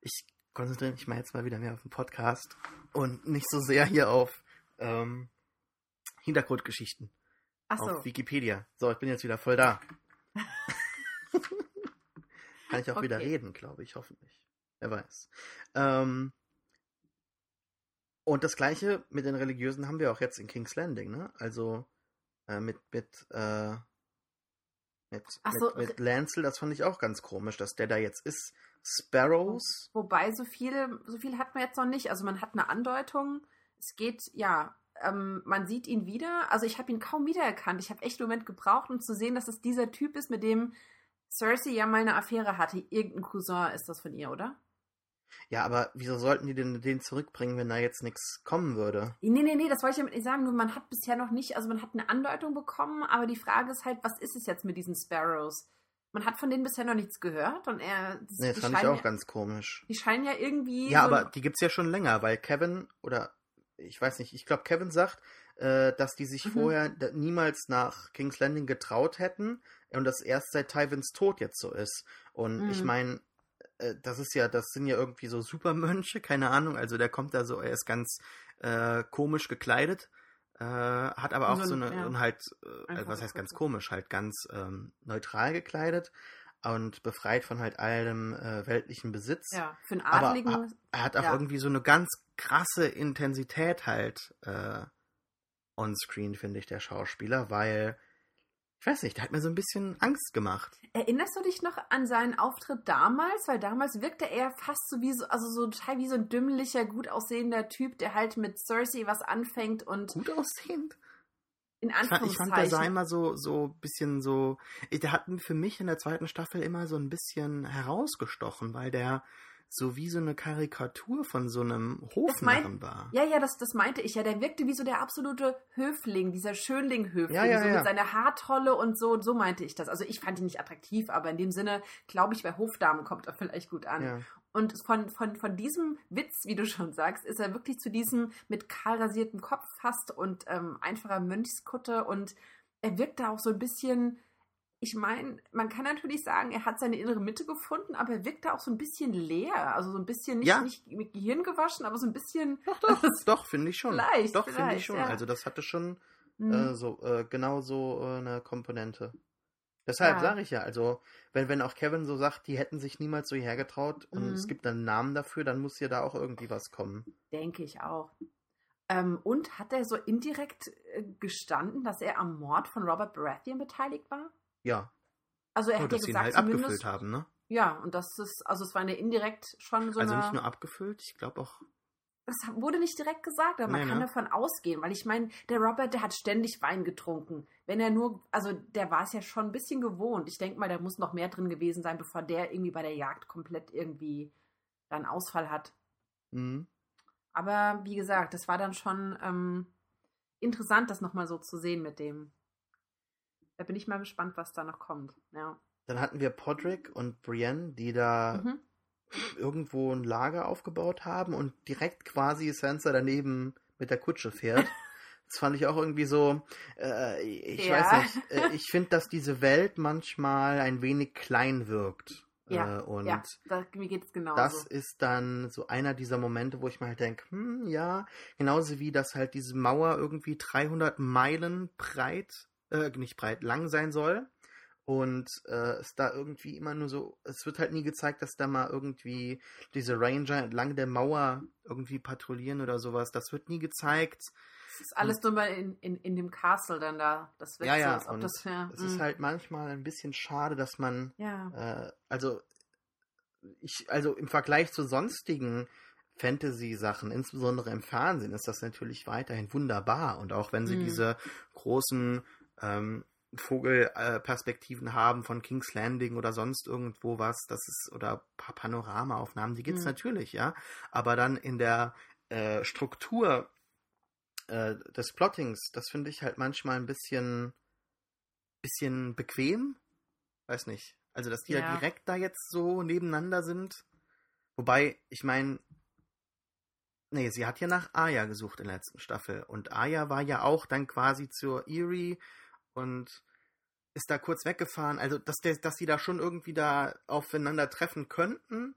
Ich konzentriere mich mal jetzt mal wieder mehr auf den Podcast und nicht so sehr hier auf ähm, Hintergrundgeschichten. Ach so. Auf Wikipedia. So, ich bin jetzt wieder voll da. <laughs> Kann ich auch okay. wieder reden, glaube ich, hoffentlich. Wer weiß. Ähm, und das gleiche mit den Religiösen haben wir auch jetzt in King's Landing, ne? Also äh, mit, mit, äh, mit, so, mit, mit Lancel, das fand ich auch ganz komisch, dass der da jetzt ist. Sparrows. Wobei, so viel, so viel hat man jetzt noch nicht. Also man hat eine Andeutung. Es geht, ja, ähm, man sieht ihn wieder. Also ich habe ihn kaum wiedererkannt. Ich habe echt einen Moment gebraucht, um zu sehen, dass es dieser Typ ist, mit dem Cersei ja mal eine Affäre hatte. Irgendein Cousin ist das von ihr, oder? Ja, aber wieso sollten die denn den zurückbringen, wenn da jetzt nichts kommen würde? Nee, nee, nee, das wollte ich damit nicht sagen. Nur man hat bisher noch nicht, also man hat eine Andeutung bekommen, aber die Frage ist halt, was ist es jetzt mit diesen Sparrows? Man hat von denen bisher noch nichts gehört und er. Nee, das fand ich auch ja, ganz komisch. Die scheinen ja irgendwie. Ja, so aber die gibt's ja schon länger, weil Kevin oder ich weiß nicht, ich glaube, Kevin sagt, äh, dass die sich mhm. vorher niemals nach King's Landing getraut hätten und das erst seit Tywins Tod jetzt so ist. Und mhm. ich meine, äh, das ist ja, das sind ja irgendwie so Supermönche, keine Ahnung. Also der kommt da so, er ist ganz äh, komisch gekleidet, äh, hat aber auch so, so eine, ja. und halt, äh, was heißt ganz komisch, halt ganz ähm, neutral gekleidet und befreit von halt allem äh, weltlichen Besitz. Ja, für einen Adligen. Aber er hat auch ja. irgendwie so eine ganz krasse Intensität halt äh, on-screen, finde ich, der Schauspieler, weil ich weiß nicht, der hat mir so ein bisschen Angst gemacht. Erinnerst du dich noch an seinen Auftritt damals? Weil damals wirkte er fast so wie so, also so total wie so ein dümmlicher, gut aussehender Typ, der halt mit Cersei was anfängt und. Gut aussehend? In Ich fand, ich Anführungszeichen. fand, der sah immer so, so bisschen so. Der hat für mich in der zweiten Staffel immer so ein bisschen herausgestochen, weil der so wie so eine Karikatur von so einem Hofnarren war. Ja, ja, das, das meinte ich ja. Der wirkte wie so der absolute Höfling, dieser Schönling-Höfling, Ja, ja, so ja. mit seiner Haartrolle und so. So meinte ich das. Also ich fand ihn nicht attraktiv, aber in dem Sinne, glaube ich, bei Hofdamen kommt er vielleicht gut an. Und von, von, von diesem Witz, wie du schon sagst, ist er wirklich zu diesem mit kahl rasiertem Kopf fast und ähm, einfacher Mönchskutte und er wirkt da auch so ein bisschen, ich meine, man kann natürlich sagen, er hat seine innere Mitte gefunden, aber er wirkt da auch so ein bisschen leer, also so ein bisschen nicht, Ja. nicht mit Gehirn gewaschen, aber so ein bisschen, Doch, <laughs> doch, doch, finde ich schon. Vielleicht, doch, finde ich schon. ja. Also das hatte schon hm, äh, so äh, genau so äh, eine Komponente. Deshalb Ja. sage ich ja, also wenn, wenn auch Kevin so sagt, die hätten sich niemals so hergetraut und Mhm. es gibt einen Namen dafür, dann muss ja da auch irgendwie was kommen. denke ich auch. Ähm, und hat er so indirekt äh, gestanden, dass er am Mord von Robert Baratheon beteiligt war? Ja, Also er nur hat ja dass sie ihn gesagt, halt zumindest, abgefüllt haben, ne? Ja, und das ist, also es war eine indirekt schon so also eine. nicht nur abgefüllt, ich glaube auch. das wurde nicht direkt gesagt, aber man kann ne? davon ausgehen, weil ich meine, der Robert, der hat ständig Wein getrunken. Wenn er nur, also der war es ja schon ein bisschen gewohnt. Ich denke mal, da muss noch mehr drin gewesen sein, bevor der irgendwie bei der Jagd komplett irgendwie dann Ausfall hat. Mhm. Aber wie gesagt, das war dann schon ähm, interessant, das nochmal so zu sehen mit dem. Da bin ich mal gespannt, was da noch kommt. Ja. Dann hatten wir Podrick und Brienne, die da Mhm. irgendwo ein Lager aufgebaut haben und direkt quasi Sansa daneben mit der Kutsche fährt. <laughs> Das fand ich auch irgendwie so, äh, ich Ja. weiß nicht, <laughs> äh, ich finde, dass diese Welt manchmal ein wenig klein wirkt. Ja, äh, und ja, da, mir geht es genauso. das ist dann so einer dieser Momente, wo ich mir halt denke, hm, ja, genauso wie dass halt diese Mauer irgendwie 300 Meilen breit, äh, nicht breit, lang sein soll. Und äh, es da irgendwie immer nur so, es wird halt nie gezeigt, dass da mal irgendwie diese Ranger entlang der Mauer irgendwie patrouillieren oder sowas. Das wird nie gezeigt. das ist alles nur mal in, in, in dem Castle dann da. Das wirkt Ja, ja, und das ja, Es ist mm, halt manchmal ein bisschen schade, dass man ja. Äh, also ich, also im Vergleich zu sonstigen Fantasy-Sachen, insbesondere im Fernsehen, ist das natürlich weiterhin wunderbar. Und auch wenn sie Mhm. diese großen ähm, Vogelperspektiven haben von King's Landing oder sonst irgendwo was, das ist, oder Pa- Panoramaaufnahmen, die gibt's Mhm. natürlich, ja. Aber dann in der äh, Struktur äh, des Plottings, das finde ich halt manchmal ein bisschen, bisschen bequem. Weiß nicht. Also, dass die ja. Ja. direkt da jetzt so nebeneinander sind. Wobei, ich meine, nee, sie hat ja nach Aya gesucht in der letzten Staffel. Und Aya war ja auch dann quasi zur Erie und ist da kurz weggefahren. Also, dass, der, dass sie da schon irgendwie da aufeinander treffen könnten,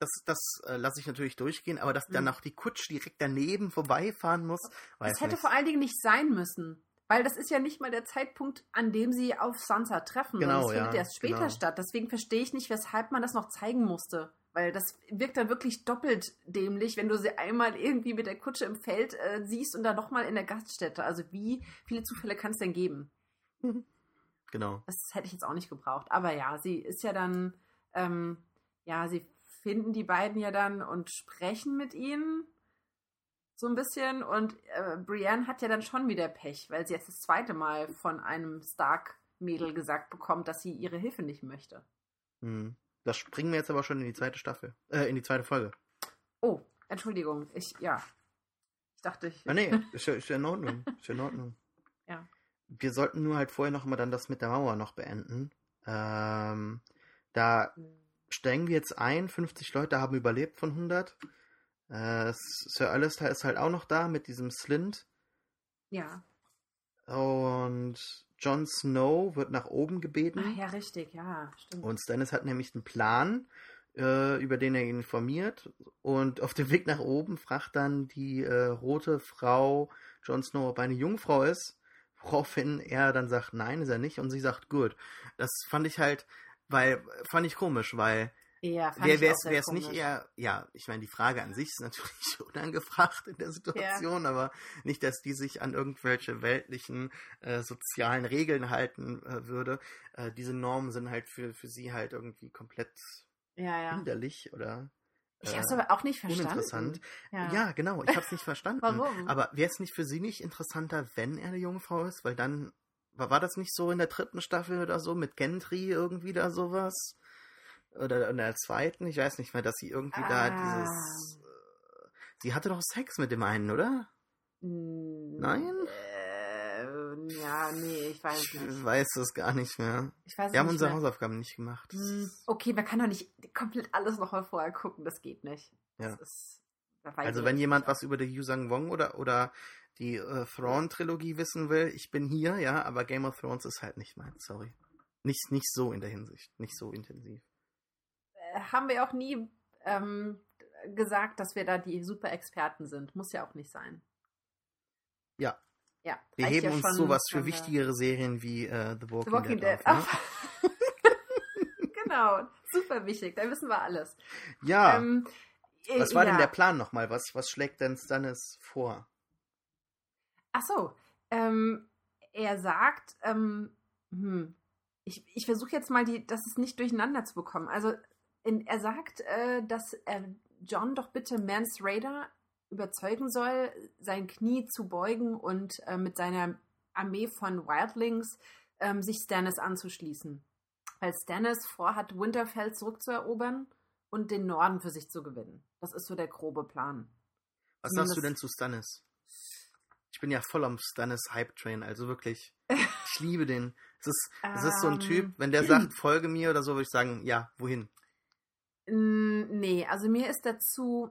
das, das äh, lasse ich natürlich durchgehen. Aber dass dann Mhm. noch die Kutsch direkt daneben vorbeifahren muss, Das hätte nicht. vor allen Dingen nicht sein müssen. Weil das ist ja nicht mal der Zeitpunkt, an dem sie auf Sansa treffen. Genau, es findet ja, erst später genau. statt. Deswegen verstehe ich nicht, weshalb man das noch zeigen musste. Weil das wirkt dann wirklich doppelt dämlich, wenn du sie einmal irgendwie mit der Kutsche im Feld äh, siehst und dann nochmal in der Gaststätte. Also wie viele Zufälle kann es denn geben? <laughs> Genau. Das hätte ich jetzt auch nicht gebraucht. Aber ja, sie ist ja dann, ähm, ja, sie finden die beiden ja dann und sprechen mit ihnen so ein bisschen. Und äh, Brienne hat ja dann schon wieder Pech, weil sie jetzt das zweite Mal von einem Stark-Mädel gesagt bekommt, dass sie ihre Hilfe nicht möchte. Hm. Das springen wir jetzt aber schon in die zweite Staffel. Äh, in die zweite Folge. Oh, Entschuldigung, ich, ja. Ich dachte, ich. Ah, nee, ist ja, ist in Ordnung. Ist ja in Ordnung. <laughs> Ja. Wir sollten nur halt vorher noch mal dann das mit der Mauer noch beenden. Ähm, da steigen wir jetzt ein. 50 Leute haben überlebt von 100. Äh, Sir Alistair ist halt auch noch da mit diesem Slint. Ja. Und Jon Snow wird nach oben gebeten. Ach, ja, richtig, ja, stimmt. Und Stannis hat nämlich einen Plan, äh, über den er ihn informiert. Und auf dem Weg nach oben fragt dann die äh, rote Frau Jon Snow, ob er eine Jungfrau ist. Woraufhin er dann sagt, nein, ist er nicht. Und sie sagt, gut. Das fand ich halt, weil, fand ich komisch, weil Ja, fand Wäre es nicht eher, ja, ich meine, die Frage an sich ist natürlich <laughs> unangefragt in der Situation, aber nicht, dass die sich an irgendwelche weltlichen äh, sozialen Regeln halten äh, würde. Äh, diese Normen sind halt für, für sie halt irgendwie komplett Ja, ja. hinderlich oder Ich äh, habe es aber auch nicht verstanden. uninteressant. Ja. Ja, genau, ich habe es nicht verstanden. Warum? Aber wäre es nicht für sie nicht interessanter, wenn er eine Jungfrau ist? Weil dann, war, war das nicht so in der dritten Staffel oder so, mit Gentry irgendwie da sowas? Oder in der zweiten, ich weiß nicht mehr, dass sie irgendwie da Ah. dieses... äh, Sie hatte doch Sex mit dem einen, oder? Mm, Nein? Äh, ja, nee, ich weiß Ich nicht. weiß es gar nicht mehr. Ich weiß Wir haben unsere mehr. Hausaufgaben nicht gemacht. Hm, Okay, man kann doch nicht komplett alles nochmal vorher gucken, das geht nicht. Ja. Das ist, da Also ich wenn jemand was über die Yusang Wong oder, oder die äh, Thrawn-Trilogie wissen will, ich bin hier, ja, aber Game of Thrones ist halt nicht meins, sorry. Nicht, nicht so in der Hinsicht, nicht so intensiv. Haben wir auch nie ähm, gesagt, dass wir da die super Experten sind. Muss ja auch nicht sein. Ja. Ja. Wir heben ja uns sowas für wichtigere Serien wie äh, The Walking, The Walking Dead. Dead. auf, ne? <laughs> Genau, super wichtig. Da wissen wir alles. Ja, Ähm, äh, was war ja. denn der Plan nochmal? Was, was schlägt denn Stannis vor? Ach so, ähm, er sagt, ähm, hm, ich, ich versuche jetzt mal, die, das ist nicht durcheinander zu bekommen. Also, in, er sagt, äh, dass er John doch bitte Mance Raider überzeugen soll, sein Knie zu beugen und äh, mit seiner Armee von Wildlings ähm, sich Stannis anzuschließen. Weil Stannis vorhat, Winterfell zurückzuerobern und den Norden für sich zu gewinnen. Das ist so der grobe Plan. Was sagst du denn zu Stannis? Ich bin ja voll am Stannis Hype Train, also wirklich. Ich liebe den. Es ist, es ist so ein <laughs> Ähm, Typ, wenn der sagt, folge mir oder so, würde ich sagen, ja, wohin? Mm, Nee, also mir ist er zu,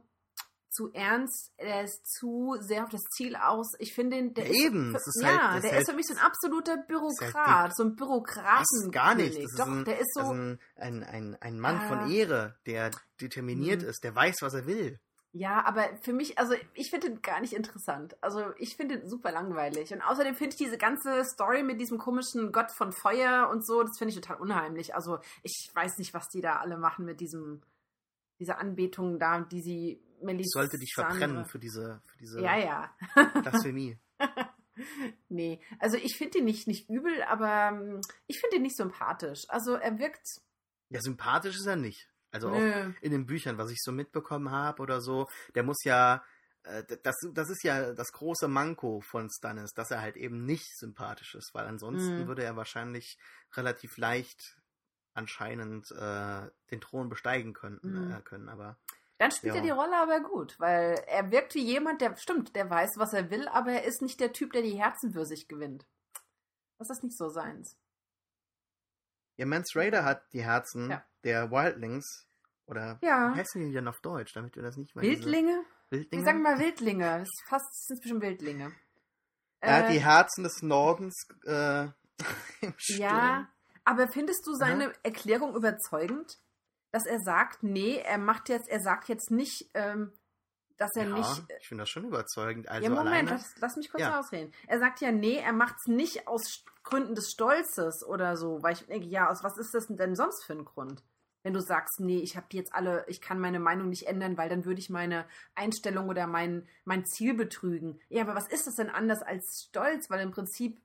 zu ernst, er ist zu sehr auf das Ziel aus. Ich finde ihn, der Ja, ist, eben, für, es ist ja, halt- der ist ist halt- für mich so ein absoluter halt Bürokrat, so ein Bürokraten. Gar nicht. Das ist Doch, ein, der ist so, ist ein, ein, ein, Mann Ah. von Ehre, der determiniert Mhm. ist, der weiß, was er will. Ja, aber für mich, also ich finde ihn gar nicht interessant. Also ich finde ihn super langweilig. Und außerdem finde ich diese ganze Story mit diesem komischen Gott von Feuer und so, das finde ich total unheimlich. Also ich weiß nicht, was die da alle machen mit diesem, dieser Anbetung da, die sie Ich Melisandre. sollte dich verbrennen für diese, für diese Ja, ja. <laughs> Blasphemie. nee, also ich finde ihn nicht, nicht übel, aber ähm, ich finde ihn nicht sympathisch. Also er wirkt. Ja, sympathisch ist er nicht. Also auch Nö. in den Büchern, was ich so mitbekommen habe oder so, der muss ja, äh, das, das ist ja das große Manko von Stannis, dass er halt eben nicht sympathisch ist, weil ansonsten Mhm. würde er wahrscheinlich relativ leicht anscheinend äh, den Thron besteigen können, Mhm. äh, können. Aber Dann spielt Ja. er die Rolle aber gut, weil er wirkt wie jemand, der stimmt, der weiß, was er will, aber er ist nicht der Typ, der die Herzen für sich gewinnt. Das ist nicht so seins. Ja, Mance Raider hat die Herzen Ja. der Wildlings oder Ja. wie heißen die denn auf Deutsch, damit wir das nicht diese- Wildlinge? Wildlinge? Wir sagen mal Wildlinge. Das ist fast das sind bestimmt Wildlinge. Er hat Äh, die Herzen des Nordens äh, <laughs> im Sturm. Ja, aber findest du seine Erklärung überzeugend, dass er sagt, nee, er macht jetzt, er sagt jetzt nicht, ähm, dass er ja, nicht. ich finde das schon überzeugend. Also ja, Moment, lass, lass mich kurz Ja. ausreden. Er sagt ja, nee, er macht es nicht aus Gründen des Stolzes oder so, weil ich denke, ja, aus was ist das denn sonst für ein Grund? Wenn du sagst, nee, ich habe jetzt alle, ich kann meine Meinung nicht ändern, weil dann würde ich meine Einstellung oder mein, mein Ziel betrügen. Ja, aber was ist das denn anders als Stolz? Weil im Prinzip,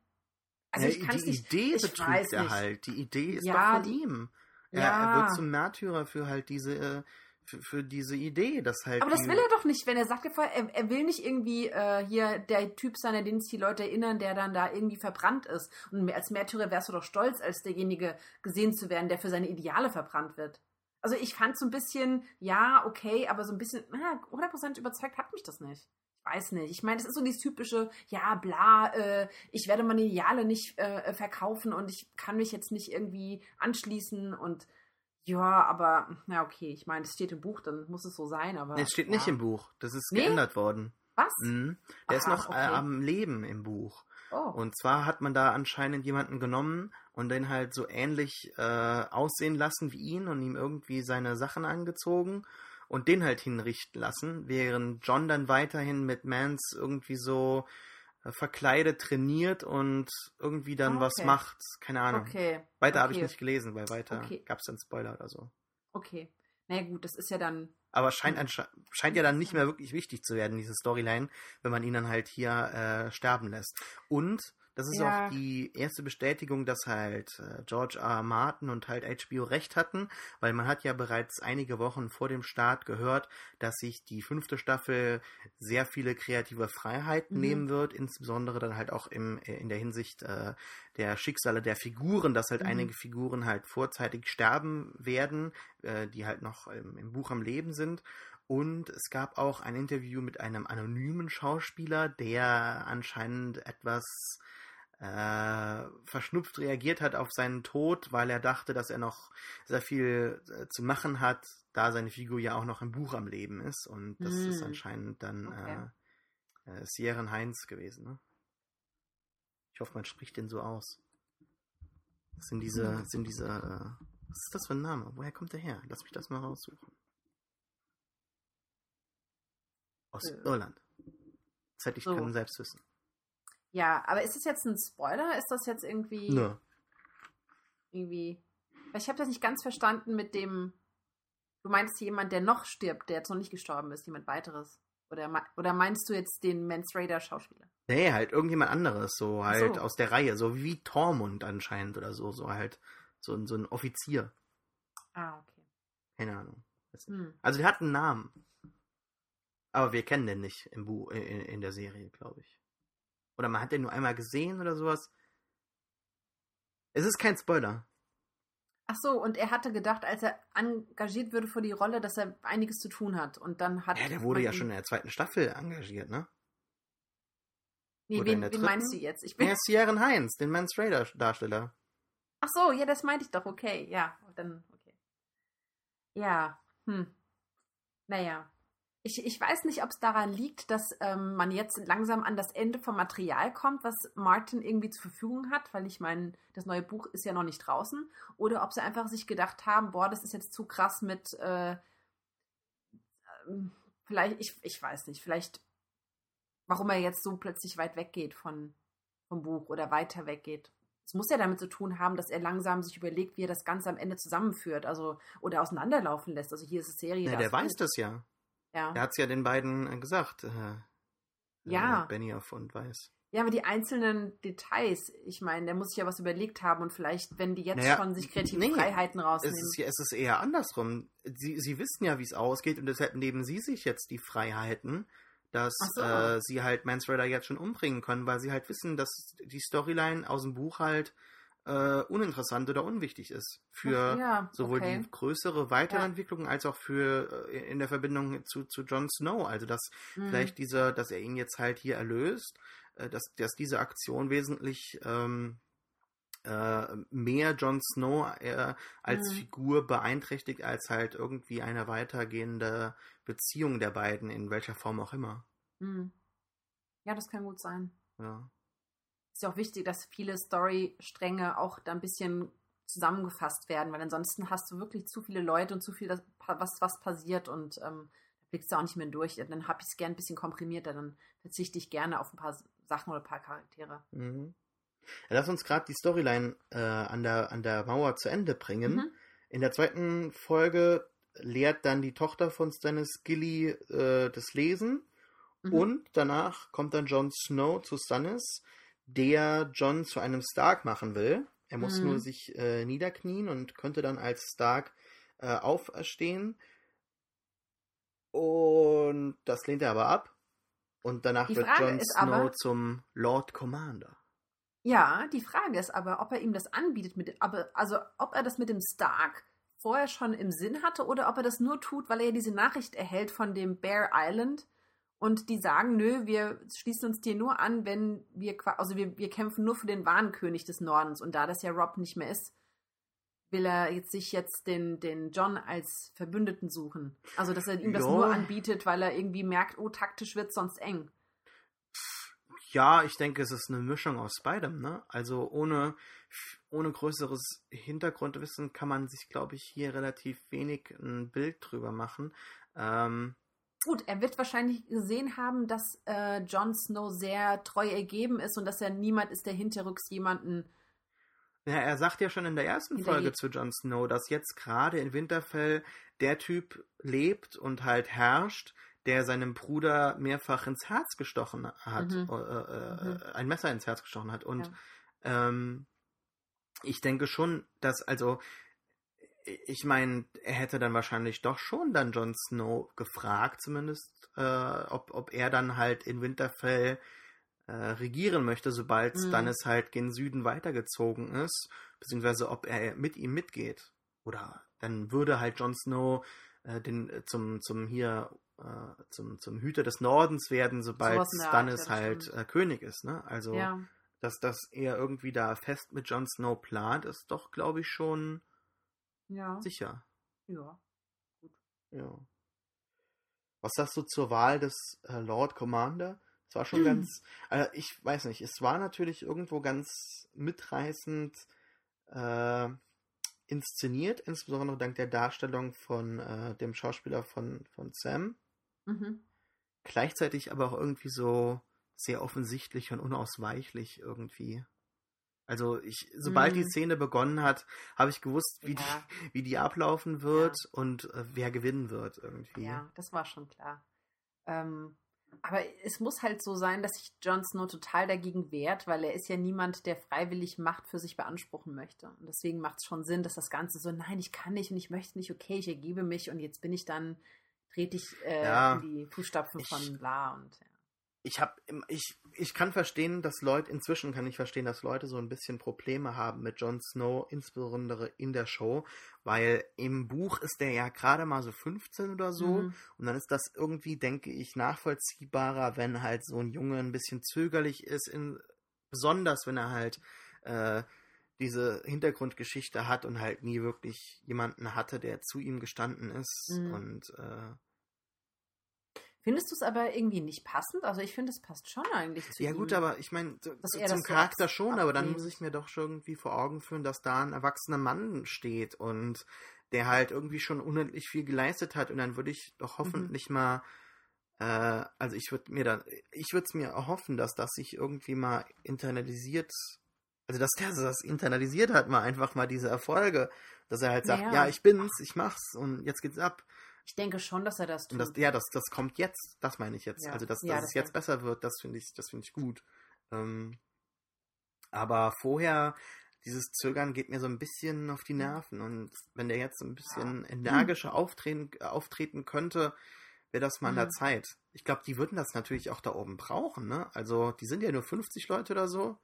also ja, ich kann es die nicht. Idee ich betrügt er nicht. halt. Die Idee ist Ja, doch von ihm. Er, Ja. er wird zum Märtyrer für halt diese, äh, für, für diese Idee, dass halt. Aber das will er doch nicht, wenn er sagt, er, er will nicht irgendwie äh, hier der Typ sein, an den sich die Leute erinnern, der dann da irgendwie verbrannt ist. Und als Märtyrer wärst du doch stolz, als derjenige gesehen zu werden, der für seine Ideale verbrannt wird. Also ich fand so ein bisschen, ja, okay, aber so ein bisschen, na, 100% überzeugt hat mich das nicht. Ich weiß nicht. Ich meine, das ist so dieses typische, ja, bla, äh, ich werde meine Ideale nicht äh, verkaufen und ich kann mich jetzt nicht irgendwie anschließen und ja, aber, na okay, ich meine, es steht im Buch, dann muss es so sein, aber. Es steht ja. nicht im Buch. Das ist Nee? geändert worden. Was? Mhm. Der ist Aha, noch okay. äh, am Leben im Buch. Oh. Und zwar hat man da anscheinend jemanden genommen und den halt so ähnlich äh, aussehen lassen wie ihn und ihm irgendwie seine Sachen angezogen und den halt hinrichten lassen, während John dann weiterhin mit Mance irgendwie so äh, verkleidet trainiert und irgendwie dann Ah, was okay. macht. Keine Ahnung. okay. Weiter habe ich okay. nicht gelesen, weil weiter Okay. gab es dann Spoiler oder so. Okay. naja gut, das ist ja dann. Aber scheint, scheint ja dann nicht mehr wirklich wichtig zu werden, diese Storyline, wenn man ihn dann halt hier äh, sterben lässt. Und das ist ja. auch die erste Bestätigung, dass halt äh, George R. Martin und halt HBO recht hatten, weil man hat ja bereits einige Wochen vor dem Start gehört, dass sich die fünfte Staffel sehr viele kreative Freiheiten mhm. nehmen wird, insbesondere dann halt auch im, äh, in der Hinsicht äh, der Schicksale der Figuren, dass halt mhm. einige Figuren halt vorzeitig sterben werden, äh, die halt noch im, im Buch am Leben sind. Und es gab auch ein Interview mit einem anonymen Schauspieler, der anscheinend etwas äh, verschnupft reagiert hat auf seinen Tod, weil er dachte, dass er noch sehr viel äh, zu machen hat, da seine Figur ja auch noch im Buch am Leben ist. Und das mm. ist hm. anscheinend dann okay. äh, äh, Sierren Heinz gewesen. Ne? Ich hoffe, man spricht den so aus. Das sind diese, hm. sind diese, äh, was ist das für ein Name? Woher kommt der her? Lass mich das mal raussuchen. Aus äh. Irland. Das hätte ich so. können selbst wissen. Ja, aber ist das jetzt ein Spoiler? Ist das jetzt irgendwie. Nö. Irgendwie. Ich habe das nicht ganz verstanden mit dem. Du meinst jemand, der noch stirbt, der jetzt noch nicht gestorben ist, jemand weiteres. Oder, oder meinst du jetzt den Mans Raider Schauspieler? Nee, halt irgendjemand anderes, so halt so. aus der Reihe, so wie Tormund anscheinend oder so, so halt so, so ein Offizier. Ah, okay. Keine Ahnung. Hm. Also der hat einen Namen. Aber wir kennen den nicht im Buch, in, in der Serie, glaube ich. Oder man hat den nur einmal gesehen oder sowas. Es ist kein Spoiler. Ach so, und er hatte gedacht, als er engagiert würde für die Rolle, dass er einiges zu tun hat. Und dann hat. Ja, der wurde ja schon in der zweiten Staffel engagiert, ne? Nee, wen, wen meinst du jetzt? Ich bin. Ja, Sierra Heinz, den Mans Raider Darsteller. Ach so, ja, das meinte ich doch. Okay, ja, dann, okay. Ja, hm. Naja ich, ich weiß nicht, ob es daran liegt, dass ähm, man jetzt langsam an das Ende vom Material kommt, was Martin irgendwie zur Verfügung hat, weil ich meine, das neue Buch ist ja noch nicht draußen, oder ob sie einfach sich gedacht haben, boah, das ist jetzt zu krass mit, äh, ähm, vielleicht, ich, ich weiß nicht, vielleicht, warum er jetzt so plötzlich weit weggeht von, vom Buch oder weiter weggeht. Es muss ja damit zu tun haben, dass er langsam sich überlegt, wie er das Ganze am Ende zusammenführt, also oder auseinanderlaufen lässt. Also hier ist es Serie. Ja, der weiß das ja. Ja. Er hat es ja den beiden äh, gesagt. Äh, ja. Äh, Benioff und Weiß. Ja, aber die einzelnen Details, ich meine, der muss sich ja was überlegt haben und vielleicht, wenn die jetzt naja, schon sich kreative nee, Freiheiten rausnehmen. Es ist, es ist eher andersrum. Sie, sie wissen ja, wie es ausgeht und deshalb nehmen sie sich jetzt die Freiheiten, dass so. äh, sie halt Mans jetzt schon umbringen können, weil sie halt wissen, dass die Storyline aus dem Buch halt äh, uninteressant oder unwichtig ist für ja, sowohl okay. die größere Weiterentwicklung ja. als auch für äh, in der Verbindung zu, zu Jon Snow. Also dass mhm. vielleicht dieser, dass er ihn jetzt halt hier erlöst, äh, dass, dass diese Aktion wesentlich ähm, äh, mehr Jon Snow äh, als mhm. Figur beeinträchtigt, als halt irgendwie eine weitergehende Beziehung der beiden, in welcher Form auch immer. Mhm. Ja, das kann gut sein. Ja ist ja auch wichtig, dass viele Story-Stränge auch da ein bisschen zusammengefasst werden, weil ansonsten hast du wirklich zu viele Leute und zu viel, was, was passiert und ähm, da blickst du auch nicht mehr durch. Dann habe ich es gerne ein bisschen komprimierter, dann verzichte ich gerne auf ein paar Sachen oder ein paar Charaktere. Mhm. Ja, lass uns gerade die Storyline äh, an, der, an der Mauer zu Ende bringen. Mhm. In der zweiten Folge lehrt dann die Tochter von Stannis Gilly äh, das Lesen. Mhm. Und danach kommt dann Jon Snow zu Stannis der John zu einem Stark machen will. Er muss mhm. nur sich äh, niederknien und könnte dann als Stark äh, auferstehen. Und das lehnt er aber ab. Und danach wird Jon Snow aber, zum Lord Commander. Ja, die Frage ist aber, ob er ihm das anbietet, mit, aber, also ob er das mit dem Stark vorher schon im Sinn hatte oder ob er das nur tut, weil er ja diese Nachricht erhält von dem Bear Island, und die sagen, nö, wir schließen uns dir nur an, wenn wir, also wir, wir kämpfen nur für den wahren König des Nordens. Und da das ja Rob nicht mehr ist, will er jetzt sich jetzt den, den John als Verbündeten suchen. Also, dass er ihm das nur anbietet, weil er irgendwie merkt, oh, taktisch wird sonst eng. Ja, ich denke, es ist eine Mischung aus beidem, ne? Also ohne, ohne größeres Hintergrundwissen kann man sich, glaube ich, hier relativ wenig ein Bild drüber machen. Ähm, Gut, er wird wahrscheinlich gesehen haben, dass äh, Jon Snow sehr treu ergeben ist und dass er niemand ist, der hinterrücks jemanden Ja, er sagt ja schon in der ersten Hintergeht. Folge zu Jon Snow, dass jetzt gerade in Winterfell der Typ lebt und halt herrscht, der seinem Bruder mehrfach ins Herz gestochen hat, Mhm. äh, äh, Mhm. ein Messer ins Herz gestochen hat. Und Ja. ähm, ich denke schon, dass, also, ich meine, er hätte dann wahrscheinlich doch schon dann Jon Snow gefragt, zumindest, äh, ob, ob er dann halt in Winterfell äh, regieren möchte, sobald Mhm. dann es halt gen Süden weitergezogen ist, beziehungsweise ob er mit ihm mitgeht. Oder dann würde halt Jon Snow äh, den, äh, zum, zum hier, äh, zum, zum Hüter des Nordens werden, sobald der Stannis halt stimmt. äh, König ist, ne? Also, Ja, dass, dass er irgendwie da fest mit Jon Snow plant, ist doch, glaube ich, schon ja, sicher. ja. Ja. Was sagst du zur Wahl des äh, Lord Commander? Es war schon <clears throat> ganz, äh, ich weiß nicht, es war natürlich irgendwo ganz mitreißend äh, inszeniert, insbesondere dank der Darstellung von äh, dem Schauspieler von, von Sam. Mhm. Gleichzeitig aber auch irgendwie so sehr offensichtlich und unausweichlich irgendwie. Also ich, sobald die Mhm. Szene begonnen hat, habe ich gewusst, wie, Ja. die, <laughs> wie die ablaufen wird und äh, wer gewinnen wird irgendwie. Ja, das war schon klar. Ähm, aber es muss halt so sein, dass sich Jon Snow total dagegen wehrt, weil er ist ja niemand, der freiwillig Macht für sich beanspruchen möchte. Und deswegen macht es schon Sinn, dass das Ganze so, nein, ich kann nicht und ich möchte nicht, okay, ich ergebe mich und jetzt bin ich dann, trete ich äh, Ja, in die Fußstapfen ich- von bla und ja. Ich habe ich ich kann verstehen, dass Leute inzwischen kann ich verstehen, dass Leute so ein bisschen Probleme haben mit Jon Snow, insbesondere in der Show, weil im Buch ist der ja gerade mal so 15 oder so Mhm. und dann ist das irgendwie, denke ich, nachvollziehbarer, wenn halt so ein Junge ein bisschen zögerlich ist, in, besonders wenn er halt äh, diese Hintergrundgeschichte hat und halt nie wirklich jemanden hatte, der zu ihm gestanden ist Mhm. und äh, Findest du es aber irgendwie nicht passend? Also ich finde, es passt schon eigentlich zu Ja ihm. gut, aber ich meine, zum das Charakter schon, aber dann muss ich mir doch schon irgendwie vor Augen führen, dass da ein erwachsener Mann steht und der halt irgendwie schon unendlich viel geleistet hat und dann würde ich doch Mhm. hoffentlich mal, äh, also ich würde mir dann, ich würde es mir erhoffen, dass das sich irgendwie mal internalisiert, also dass der das internalisiert hat, mal einfach mal diese Erfolge, dass er halt sagt, Ja. ja, ich bin's, ich mach's und jetzt geht's ab. Ich denke schon, dass er das tut. Und das, ja, das, das kommt jetzt, das meine ich jetzt. Ja. Also, dass, Ja, dass das es jetzt ja. besser wird, das finde ich, das finde ich gut. Ähm, aber vorher, dieses Zögern geht mir so ein bisschen auf die Nerven. Und wenn der jetzt so ein bisschen energischer auftreten, auftreten könnte, wäre das mal an der Mhm. Zeit. Ich glaube, die würden das natürlich auch da oben brauchen, ne? Also, die sind ja nur 50 Leute oder so.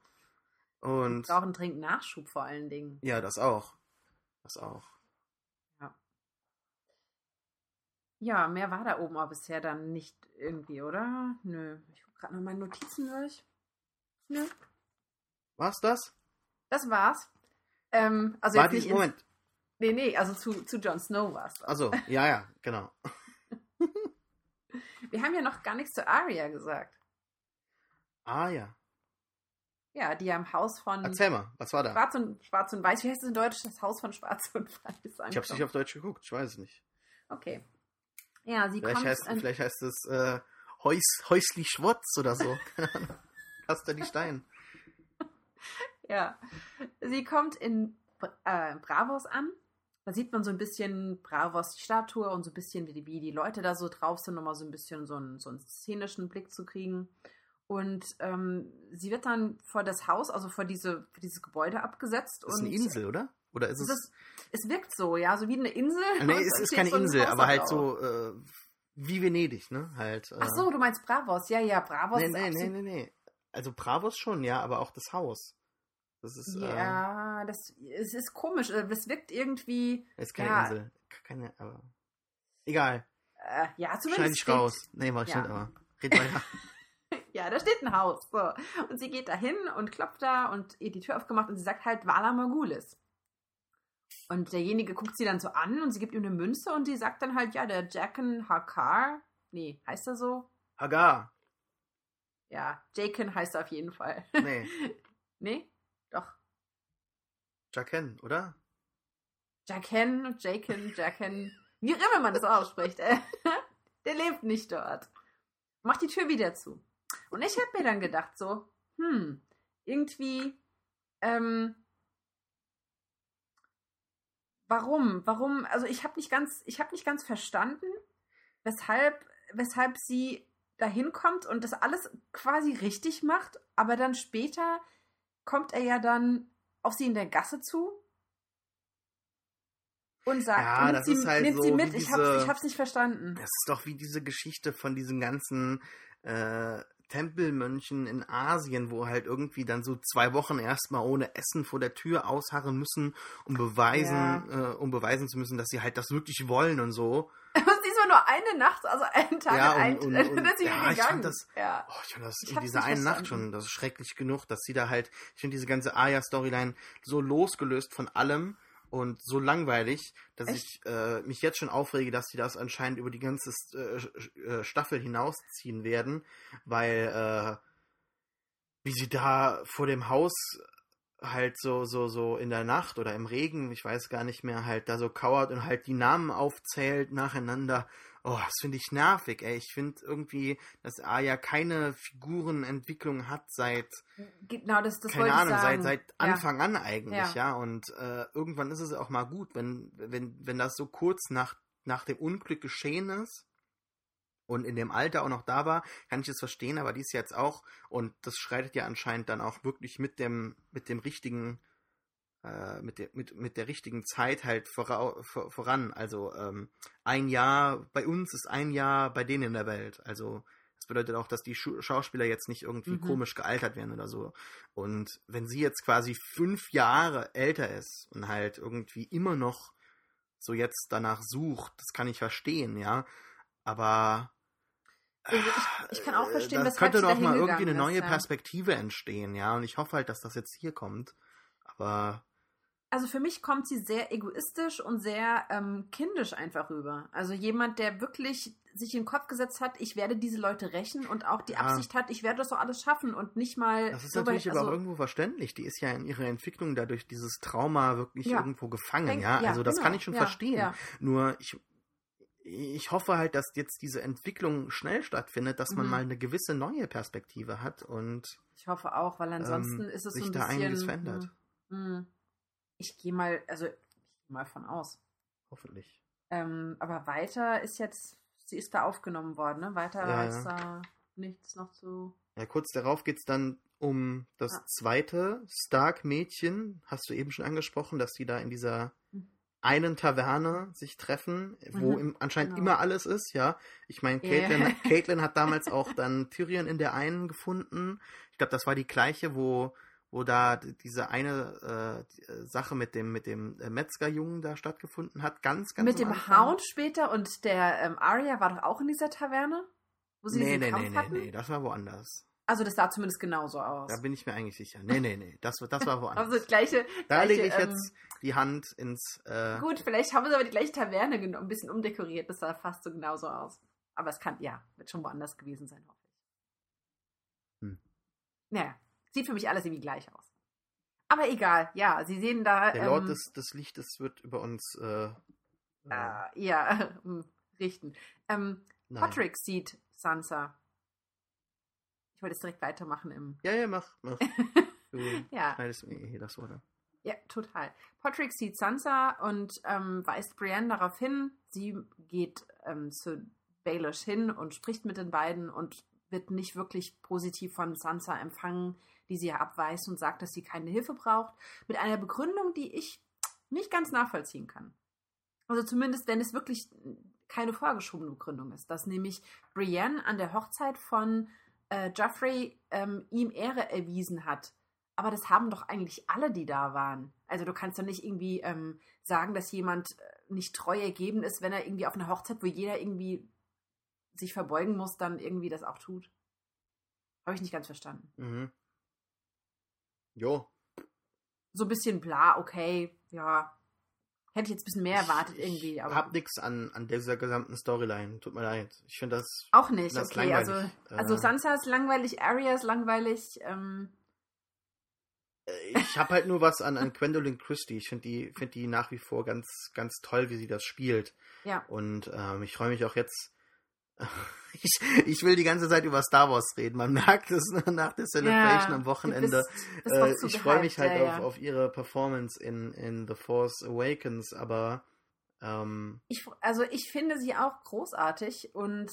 Und brauchen dringend Nachschub vor allen Dingen. ja, das auch. Das auch. Ja, mehr war da oben aber bisher dann nicht irgendwie, oder? Nö. Ich gucke gerade noch meine Notizen durch. Nö. War's das? Das war's. Ähm, also War jetzt ins- Moment. Nee, nee, also zu, zu Jon Snow war's. Also, ja, ja, genau. <laughs> Wir haben ja noch gar nichts zu Arya gesagt. Ah, ja. Ja, die ja im Haus von Erzähl mal, was war da? Schwarz und, Schwarz und Weiß. Wie heißt es in Deutsch? Das Haus von Schwarz und Weiß. Ich habe es nicht auf Deutsch geguckt, ich weiß es nicht. Okay. Ja, sie Vielleicht kommt heißt, an- vielleicht heißt es äh, Heus, Häusli Schwotz oder so. <laughs> Kaster die Stein. <laughs> Ja. Sie kommt in äh, Bravos an. Da sieht man so ein bisschen Bravos die Statue und so ein bisschen, wie die, wie die Leute da so drauf sind, um mal so ein bisschen so einen, so einen szenischen Blick zu kriegen. Und ähm, sie wird dann vor das Haus, also vor diese, vor dieses Gebäude abgesetzt. Das ist und eine Insel, oder? Oder ist Es, es. ist, es wirkt so, ja, so wie eine Insel. Ah, <laughs> nee, es ist keine so Insel, aber halt so äh, wie Venedig, ne? Halt. Äh, Ach so, du meinst Bravos. Ja, ja, Bravos Nee, ist nee, nee, nee, nee. Also Bravos schon, ja, aber auch das Haus. Das ist. Ja, das es ist komisch. äh, Es wirkt irgendwie. ist keine ja. Insel. Keine, aber. Egal. Äh, ja, zumindest. ich steht- raus. Nee, mach ich Ja. nicht, aber. Red weiter. <laughs> <laughs> Ja, da steht ein Haus. So. Und sie geht da hin und klopft da und ihr die Tür aufgemacht und sie sagt halt Vala Morgulis. Und derjenige guckt sie dann so an und sie gibt ihm eine Münze und die sagt dann halt, ja, der Jacken Hakar. Nee, heißt er so? Hagar. Ja, Jaken heißt er auf jeden Fall. Nee. <laughs> nee? Doch. Jaken, oder? Jacken, Jaken, Jacken. Wie auch immer man das ausspricht. Äh, <laughs> der lebt nicht dort. Macht die Tür wieder zu. Und ich habe mir dann gedacht so, hm, irgendwie, ähm, Warum? Warum? Also ich habe nicht ganz, ich habe nicht ganz verstanden, weshalb, weshalb sie dahin kommt und das alles quasi richtig macht, aber dann später kommt er ja dann auf sie in der Gasse zu und sagt, Ja, nimmt, sie, halt nimmt so sie mit. Ich, hab's, diese- ich hab's nicht verstanden. Das ist doch wie diese Geschichte von diesen ganzen äh, Tempelmönchen in Asien, wo halt irgendwie dann so zwei Wochen erstmal ohne Essen vor der Tür ausharren müssen, um beweisen, äh, um beweisen zu müssen, dass sie halt das wirklich wollen und so. <laughs> Und diesmal nur eine Nacht, also einen Tag Ja, und ein, und- und- <laughs> dann und- sie ja, ich fand das- ja. Oh, ich finde das Ich in dieser einen Nacht schon, das ist schrecklich genug, dass sie da halt, ich finde diese ganze Aya-Storyline so losgelöst von allem und so langweilig, dass Echt? ich äh, mich jetzt schon aufrege, dass sie das anscheinend über die ganze äh, äh, Staffel hinausziehen werden, weil äh, wie sie da vor dem Haus halt so, so, so in der Nacht oder im Regen, ich weiß gar nicht mehr, halt da so kauert und halt die Namen aufzählt nacheinander. Oh, das finde ich nervig, ey. Ich finde irgendwie, dass Aya keine Figurenentwicklung hat seit, Genau, das, das keine Ahnung, seit, seit Anfang an eigentlich, Ja. ja. Und äh, irgendwann ist es auch mal gut, wenn, wenn, wenn das so kurz nach, nach dem Unglück geschehen ist und in dem Alter auch noch da war, kann ich es verstehen, aber die ist jetzt auch, und das schreitet ja anscheinend dann auch wirklich mit dem, mit dem richtigen, mit, der, mit, mit der richtigen Zeit halt vorau, vor, voran. Also ähm, ein Jahr bei uns ist ein Jahr bei denen in der Welt. Also das bedeutet auch, dass die Schu Schauspieler jetzt nicht irgendwie Mhm. komisch gealtert werden oder so. Und wenn sie jetzt quasi fünf Jahre älter ist und halt irgendwie immer noch so jetzt danach sucht, das kann ich verstehen, ja. Aber ich, ich kann auch äh, verstehen, da weshalb könnte doch mal irgendwie eine neue ist, ja. Perspektive entstehen, ja. Und ich hoffe halt, dass das jetzt hier kommt. Aber Also für mich kommt sie sehr egoistisch und sehr ähm, kindisch einfach rüber. Also jemand, der wirklich sich in den Kopf gesetzt hat, ich werde diese Leute rächen und auch die Ja. Absicht hat, ich werde das doch alles schaffen und nicht mal. das ist so natürlich weit- aber auch also, irgendwo verständlich. Die ist ja in ihrer Entwicklung dadurch dieses Trauma wirklich Ja. irgendwo gefangen, denk- ja. Also das genau, kann ich schon ja, verstehen. Ja. Nur ich, ich hoffe halt, dass jetzt diese Entwicklung schnell stattfindet, dass man Mhm. mal eine gewisse neue Perspektive hat und Ich hoffe auch, weil ansonsten Ähm, ist es sich so ein da bisschen. einiges verändert. hm, hm. Ich gehe mal, also ich gehe mal von aus. hoffentlich. Ähm, aber weiter ist jetzt, sie ist da aufgenommen worden, ne? Weiter Ja, ist da nichts noch zu. Ja, kurz darauf geht es dann um das Ah. zweite Stark-Mädchen, hast du eben schon angesprochen, dass die da in dieser Mhm. einen Taverne sich treffen, wo Mhm, im, anscheinend genau. immer alles ist, ja. Ich meine. Caitlin, <laughs> Caitlin hat damals auch dann Tyrion in der einen gefunden. Ich glaube, das war die gleiche, wo, wo da diese eine äh, äh, Sache mit dem, mit dem äh, Metzgerjungen da stattgefunden hat. Ganz, ganz Mit dem. Hound später und der ähm, Arya war doch auch in dieser Taverne? Wo sie Nee, diesen nee, Kampf nee, nee, hatten? nee, das war woanders. Also das sah zumindest genauso aus. Da bin ich mir eigentlich sicher. Nee, nee, nee, das, das war woanders. also das gleiche. Da lege ich ähm, jetzt die Hand ins. Äh, Gut, vielleicht haben sie aber die gleiche Taverne genommen, ein bisschen umdekoriert. Das sah fast so genauso aus. Aber es kann, ja, wird schon woanders gewesen sein, hoffe ich. Hm. Naja, sieht für mich alles irgendwie gleich aus. Aber egal, ja, sie sehen da. der ähm, Lord des, des Lichtes wird über uns. Äh, äh, äh, ja, <laughs> hm, richten. Ähm. Patrick sieht Sansa. Ich wollte jetzt direkt weitermachen im. Ja, ja, mach. mach. <laughs> Du Ja. schneidest mir hier das Wort. ab. Ja, total. Patrick sieht Sansa und ähm, weist Brienne darauf hin. Sie geht ähm, zu Baelish hin und spricht mit den beiden und wird nicht wirklich positiv von Sansa empfangen, die sie ja abweist und sagt, dass sie keine Hilfe braucht. Mit einer Begründung, die ich nicht ganz nachvollziehen kann. Also zumindest, wenn es wirklich keine vorgeschobene Begründung ist, dass nämlich Brienne an der Hochzeit von äh, Joffrey ähm, ihm Ehre erwiesen hat. Aber das haben doch eigentlich alle, die da waren. Also du kannst doch nicht irgendwie ähm, sagen, dass jemand äh, nicht treu ergeben ist, wenn er irgendwie auf einer Hochzeit, wo jeder irgendwie sich verbeugen muss, dann irgendwie das auch tut. Habe ich nicht ganz verstanden. Mhm. Jo. So ein bisschen bla, okay, ja. Hätte ich jetzt ein bisschen mehr erwartet irgendwie, Ich hab nichts an, an dieser gesamten Storyline. Tut mir leid. Ich finde das. auch nicht, das okay. Also, also Äh, Sansa ist langweilig, Arya ist langweilig, ähm, Äh, Ich habe halt nur was an, an Gwendolyn Christie. Ich finde die, find die nach wie vor ganz, ganz toll, wie sie das spielt. ja. Und ähm, ich freue mich auch jetzt <laughs> Ich, ich will die ganze Zeit über Star Wars reden. Man <laughs> merkt es nach der Celebration Ja, am Wochenende. bist- bist Äh, ich freue mich halt ja, auf, auf ihre Performance in, in The Force Awakens, aber ähm, Ich, also ich finde sie auch großartig und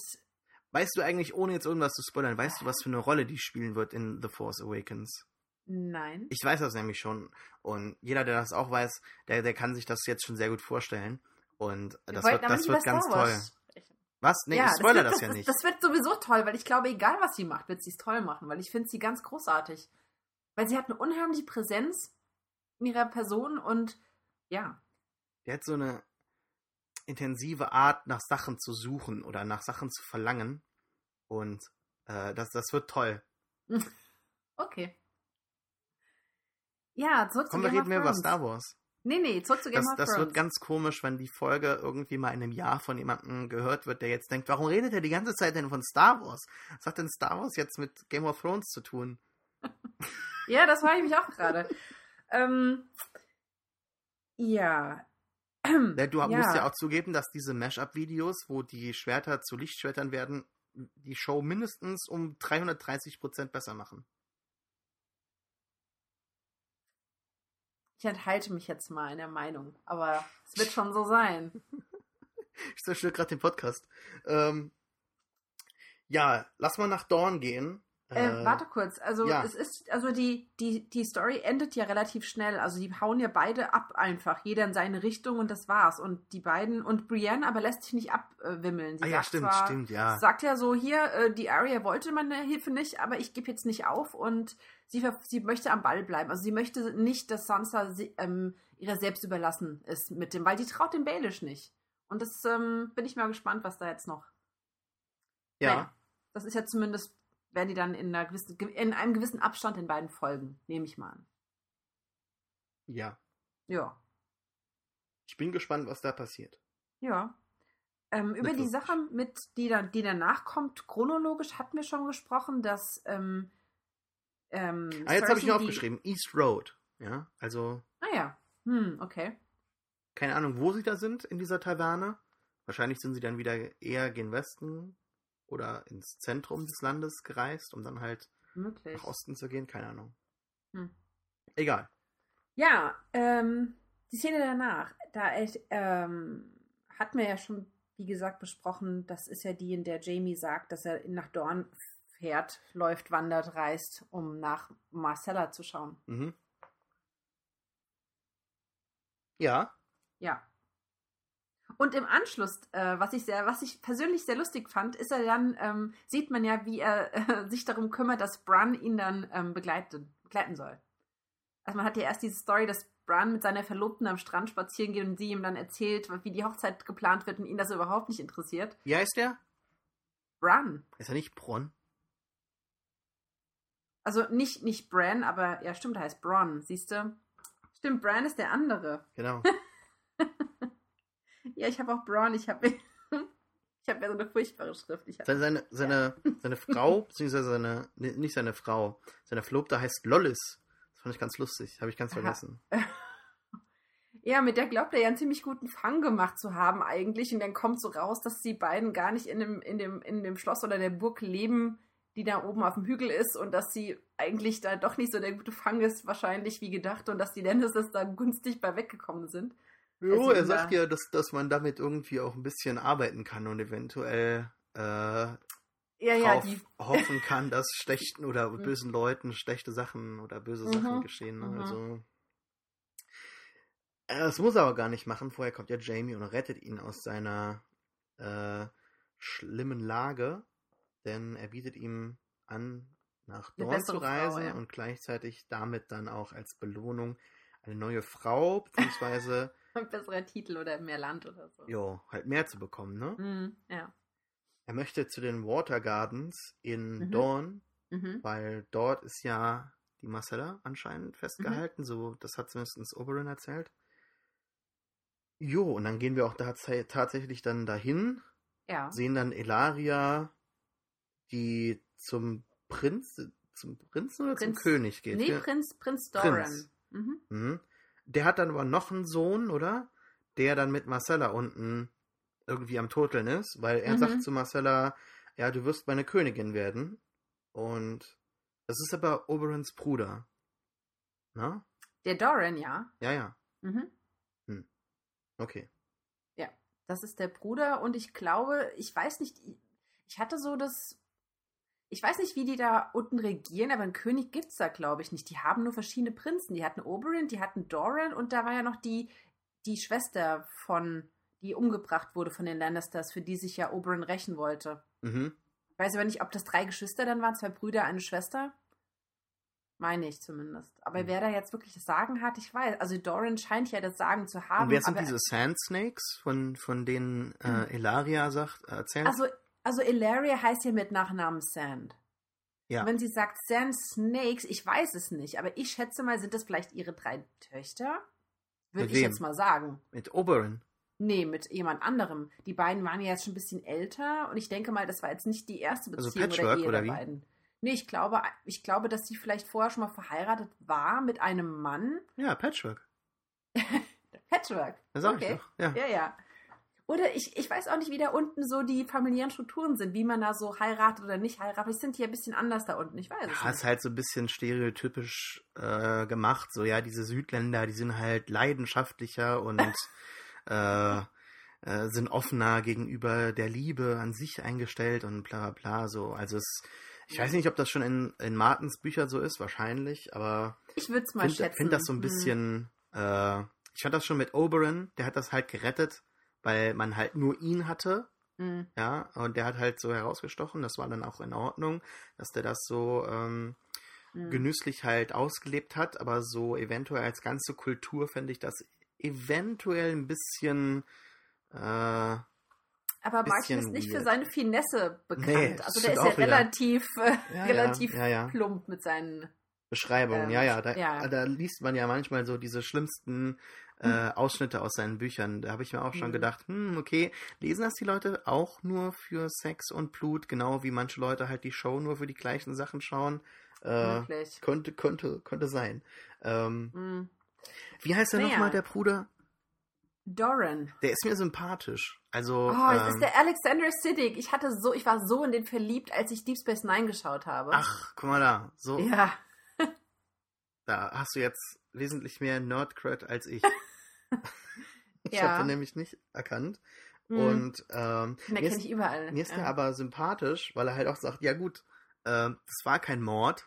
weißt du eigentlich, ohne jetzt irgendwas zu spoilern, weißt du, was für eine Rolle die spielen wird in The Force Awakens? nein. Ich weiß das nämlich schon. Und jeder, der das auch weiß, der, der kann sich das jetzt schon sehr gut vorstellen. Und Wir das wird, das wird ganz toll. Was? Nee, Ja, ich spoilere wird, das, ja nicht. Das wird sowieso toll, weil ich glaube, egal was sie macht, wird sie es toll machen, weil ich finde sie ganz großartig. Weil sie hat eine unheimliche Präsenz in ihrer Person und ja, Der hat so eine intensive Art, nach Sachen zu suchen oder nach Sachen zu verlangen. Und äh, das, das wird toll. <laughs> okay. Ja, zurück Komm, zu wir Game reden of über. Star Wars. Nee, nee, zurück zu Game Das, of das Thrones. wird ganz komisch, wenn die Folge irgendwie mal in einem Jahr von jemandem gehört wird, der jetzt denkt, warum redet er die ganze Zeit denn von Star Wars? Was hat denn Star Wars jetzt mit Game of Thrones zu tun? <laughs> Ja, das war ich mich auch gerade. ähm, ja. Ja, du Ja. musst ja auch zugeben, dass diese Mash-up-Videos, wo die Schwerter zu Lichtschwertern werden, die Show mindestens um 330% besser machen. Ich enthalte mich jetzt mal in der Meinung, aber es wird schon so sein. Ich zerstöre gerade den Podcast. Ähm, ja, lass mal nach Dawn gehen. Äh, warte kurz, also ja. es ist, also die, die, die Story endet ja relativ schnell. Also die hauen ja beide ab einfach, jeder in seine Richtung und das war's. Und die beiden, und Brienne aber lässt sich nicht abwimmeln. Sie Ah ja, stimmt, zwar, stimmt, ja. Sagt ja so, hier, äh, die Arya wollte meine Hilfe nicht, aber ich gebe jetzt nicht auf und sie, sie möchte am Ball bleiben. Also sie möchte nicht, dass Sansa sie, ähm, ihrer selbst überlassen ist mit dem, weil die traut dem Baelish nicht. Und das ähm, bin ich mal gespannt, was da jetzt noch. Ja, Naja, das ist ja zumindest, werden die dann in, einer gewissen, in einem gewissen Abstand in beiden Folgen, nehme ich mal an. ja. Ja. Ich bin gespannt, was da passiert. Ja. Ähm, über die. Sache, mit, die, da, die danach kommt, chronologisch hatten wir schon gesprochen, dass. Ähm, ähm, Ah, jetzt habe ich mir die- aufgeschrieben. East Road. Ja, also Ah ja. Hm, okay. keine Ahnung, wo sie da sind in dieser Taverne. Wahrscheinlich sind sie dann wieder eher gen Westen oder ins Zentrum des Landes gereist, um dann halt Möglich. nach Osten zu gehen. Keine Ahnung. Hm. Egal. Ja, ähm, die Szene danach, da ähm, hatten wir ja schon, wie gesagt, besprochen, das ist ja die, in der Jamie sagt, dass er nach Dorn fährt, läuft, wandert, reist, um nach Marcella zu schauen. Mhm. Ja, Ja. Und im Anschluss, äh, was ich sehr, was ich persönlich sehr lustig fand, ist er dann, ähm, sieht man ja, wie er äh, <laughs> sich darum kümmert, dass Bran ihn dann ähm, begleiten, begleiten soll. Also man hat ja erst diese Story, dass Bran mit seiner Verlobten am Strand spazieren geht und sie ihm dann erzählt, wie die Hochzeit geplant wird und ihn das überhaupt nicht interessiert. wie heißt der? Bran. Ist er nicht Bronn? Also nicht, nicht Bran, aber ja, stimmt, er heißt Bron, siehst du? Stimmt, Bran ist der andere. Genau. <laughs> Ja, ich habe auch Bron, ich habe <laughs> ich habe ja so eine furchtbare Schrift. Ich hab, Seine, seine, seine, seine Frau, <laughs> beziehungsweise seine, nicht seine Frau, seine Verlobte heißt Lollis. Das fand ich ganz lustig, habe ich ganz vergessen. Ja, mit der glaubt er ja einen ziemlich guten Fang gemacht zu haben eigentlich. Und dann kommt so raus, dass die beiden gar nicht in dem, in dem, in dem Schloss oder der Burg leben, die da oben auf dem Hügel ist und dass sie eigentlich da doch nicht so der gute Fang ist, wahrscheinlich wie gedacht, und dass die Lannisters da günstig bei weggekommen sind. Jo, Also er sagt ja, dass, dass man damit irgendwie auch ein bisschen arbeiten kann und eventuell äh, Ja, ja, hoffen kann, <laughs> dass schlechten oder bösen Leuten schlechte Sachen oder böse Sachen Mhm, geschehen. Ne? mhm. Also äh, das muss er aber gar nicht machen. Vorher kommt ja Jamie und rettet ihn aus seiner äh, schlimmen Lage, denn er bietet ihm an, nach Dorn zu bessere Frau, reisen ja. und gleichzeitig damit dann auch als Belohnung eine neue Frau, beziehungsweise <laughs> Ein besserer Titel oder mehr Land oder so. jo, halt mehr zu bekommen, ne? Mhm, ja. Er möchte zu den Water Gardens in Mhm. Dawn, Mhm. weil dort ist ja die Marcella anscheinend Mhm. festgehalten. So, das hat zumindest Oberyn erzählt. Jo, und dann gehen wir auch da tatsächlich dann dahin, Ja. sehen dann Elaria, die zum Prinz, zum Prinzen oder Prinz- zum König geht. Nee, Ja. Prinz, Prinz Doran. Prinz. Mhm. Mhm. Der hat dann aber noch einen Sohn, oder? Der dann mit Marcella unten irgendwie am Turteln ist, weil er Mhm. sagt zu Marcella, ja, du wirst meine Königin werden. Und das ist aber Oberons Bruder. Na? Der Doran, ja. Ja, ja. Mhm. Okay. Das ist der Bruder und ich glaube, ich weiß nicht, ich hatte so das. Ich weiß nicht, wie die da unten regieren, aber einen König gibt's da, glaube ich, nicht. Die haben nur verschiedene Prinzen. Die hatten Oberyn, die hatten Doran und da war ja noch die, die Schwester von, die umgebracht wurde von den Lannisters, für die sich ja Oberyn rächen wollte. Mhm. Ich weiß aber nicht, ob das drei Geschwister dann waren, zwei Brüder, eine Schwester. Meine ich zumindest. Aber Mhm. wer da jetzt wirklich das Sagen hat, ich weiß. Also Doran scheint ja das Sagen zu haben. Und wer sind diese Sand Snakes, von, von denen äh, Elaria sagt, erzählt? Also, also Ilaria heißt ja mit Nachnamen Sand. Ja. Wenn sie sagt Sand Snakes, ich weiß es nicht, aber ich schätze mal, sind das vielleicht ihre drei Töchter? Würde ich wem? jetzt mal sagen. Mit Oberyn. Nee, mit jemand anderem. Die beiden waren ja jetzt schon ein bisschen älter und ich denke mal, das war jetzt nicht die erste Also Beziehung oder Patchwork, Ehe oder der beiden. Nee, ich glaube, ich glaube, dass sie vielleicht vorher schon mal verheiratet war mit einem Mann. Ja, Patchwork. <laughs> Patchwork. Das sag Okay. ich doch. Ja. Ja, ja. Oder ich, ich weiß auch nicht, wie da unten so die familiären Strukturen sind, wie man da so heiratet oder nicht heiratet. Vielleicht sind die ja ein bisschen anders da unten. Ich weiß es Ja, nicht. ist halt so ein bisschen stereotypisch äh, gemacht. So, ja, diese Südländer, die sind halt leidenschaftlicher und <laughs> äh, äh, sind offener gegenüber der Liebe an sich eingestellt und bla bla bla. So, also es, ich weiß nicht, ob das schon in, in Martens Büchern so ist, wahrscheinlich, aber Ich würde es mal finde schätzen. find das so ein Hm. bisschen, äh, ich fand das schon mit Oberyn, der hat das halt gerettet, weil man halt nur ihn hatte. Hm. Ja, und der hat halt so herausgestochen, das war dann auch in Ordnung, dass der das so ähm, Hm. genüsslich halt ausgelebt hat, aber so eventuell als ganze Kultur fände ich das eventuell ein bisschen äh, Aber Martin ist nicht für weird. seine Finesse bekannt. Nee, also der ist ja auch wieder. relativ, äh, Ja, relativ ja, ja. plump mit seinen. Beschreibungen. Ähm, ja, ja da, ja. da liest man ja manchmal so diese schlimmsten äh, Ausschnitte aus seinen Büchern. Da habe ich mir auch schon Hm. gedacht, hm, okay, lesen das die Leute auch nur für Sex und Blut, genau wie manche Leute halt die Show nur für die gleichen Sachen schauen. Äh, Wirklich. könnte, könnte, könnte sein. Ähm, Hm. wie heißt Naja. nochmal, der Bruder? Doran. Der ist mir sympathisch. Also, Oh, es ähm, ist der Alexander Siddig. Ich hatte so, ich war so in den verliebt, als ich Deep Space Nine geschaut habe. ach, guck mal da. So, Ja. <laughs> da hast du jetzt wesentlich mehr Nerdcred als ich. <laughs> ich Ja. habe den nämlich nicht erkannt. Hm. Und ähm, mir ist, ich überall. mir ist ja. der aber sympathisch, weil er halt auch sagt, ja gut, äh, das war kein Mord.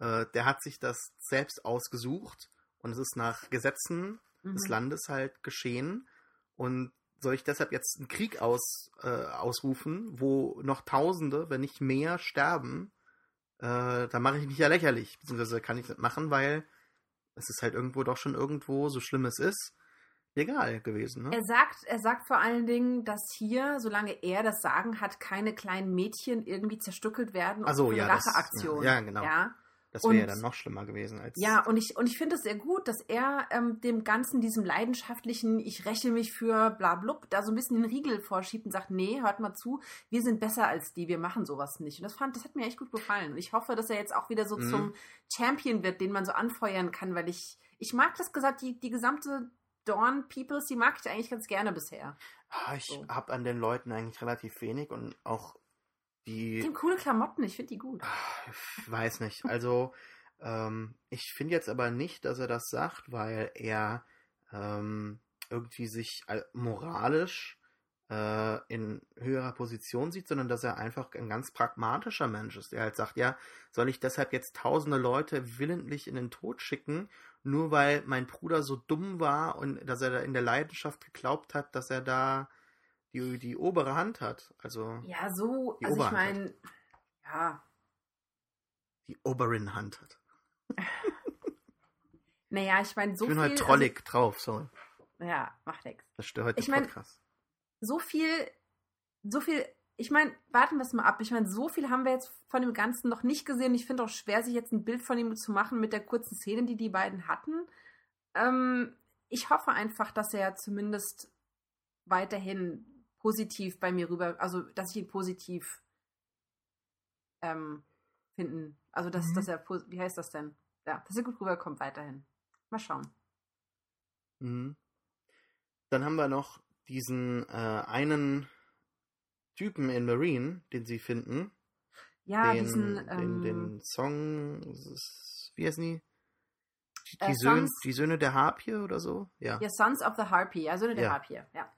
Äh, der hat sich das selbst ausgesucht und es ist nach Gesetzen des Mhm. Landes halt geschehen. Und soll ich deshalb jetzt einen Krieg aus, äh, ausrufen, wo noch Tausende, wenn nicht mehr, sterben, äh, da mache ich mich ja lächerlich. Beziehungsweise kann ich nicht machen, weil es ist halt irgendwo doch schon irgendwo, so schlimm es ist, legal gewesen. Ne? Er sagt, er sagt vor allen Dingen, dass hier, solange er das Sagen hat, keine kleinen Mädchen irgendwie zerstückelt werden Ach so, für eine ja, Racheaktion. ja, ja, genau. Ja, Das wäre ja dann noch schlimmer gewesen als. ja und ich, und ich finde es sehr gut, dass er ähm, dem Ganzen, diesem leidenschaftlichen, ich räche mich für bla blub, da so ein bisschen den Riegel vorschiebt und sagt, nee, hört mal zu, wir sind besser als die, wir machen sowas nicht. Und das fand, das hat mir echt gut gefallen. Und ich hoffe, dass er jetzt auch wieder so Mhm. zum Champion wird, den man so anfeuern kann, weil ich, ich mag das gesagt, die, die gesamte Dawn Peoples, die mag ich eigentlich ganz gerne bisher. Ah, ich So. habe an den Leuten eigentlich relativ wenig und auch Die die. haben coole Klamotten, ich finde die gut. Ah, Ich weiß nicht. Also, ähm, ich finde jetzt aber nicht, dass er das sagt, weil er ähm, irgendwie sich al- moralisch äh, in höherer Position sieht, sondern dass er einfach ein ganz pragmatischer Mensch ist, der halt sagt, ja, soll ich deshalb jetzt tausende Leute willentlich in den Tod schicken, nur weil mein Bruder so dumm war und dass er da in der Leidenschaft geglaubt hat, dass er da die, die obere Hand hat. Also Ja, so, Die also ich Oberhand hat. meine, ja, die oberen Hand hat. <laughs> naja, ich meine, so ich bin viel. halt trollig drauf, so. Also, ja, macht nix. Das stört Ich mein- Podcast. So viel, so viel, ich meine, warten wir es mal ab. Ich meine, so viel haben wir jetzt von dem Ganzen noch nicht gesehen. Ich finde auch schwer, sich jetzt ein Bild von ihm zu machen mit der kurzen Szene, die die beiden hatten. Ähm, ich hoffe einfach, dass er zumindest weiterhin positiv bei mir rüber, also dass ich ihn positiv ähm, finden, also dass, Mhm. dass er, wie heißt das denn? Ja, dass er gut rüberkommt weiterhin. Mal schauen. Mhm. Dann haben wir noch diesen äh, einen Typen in Marine, den sie finden. Ja, den, diesen. den, Ähm, den Song, das ist- wie heißen die? Die, Äh, Söhne, die Söhne der Harpie oder so? Ja. ja, Sons of the Harpy, ja, Söhne der Ja. Harpy, ja.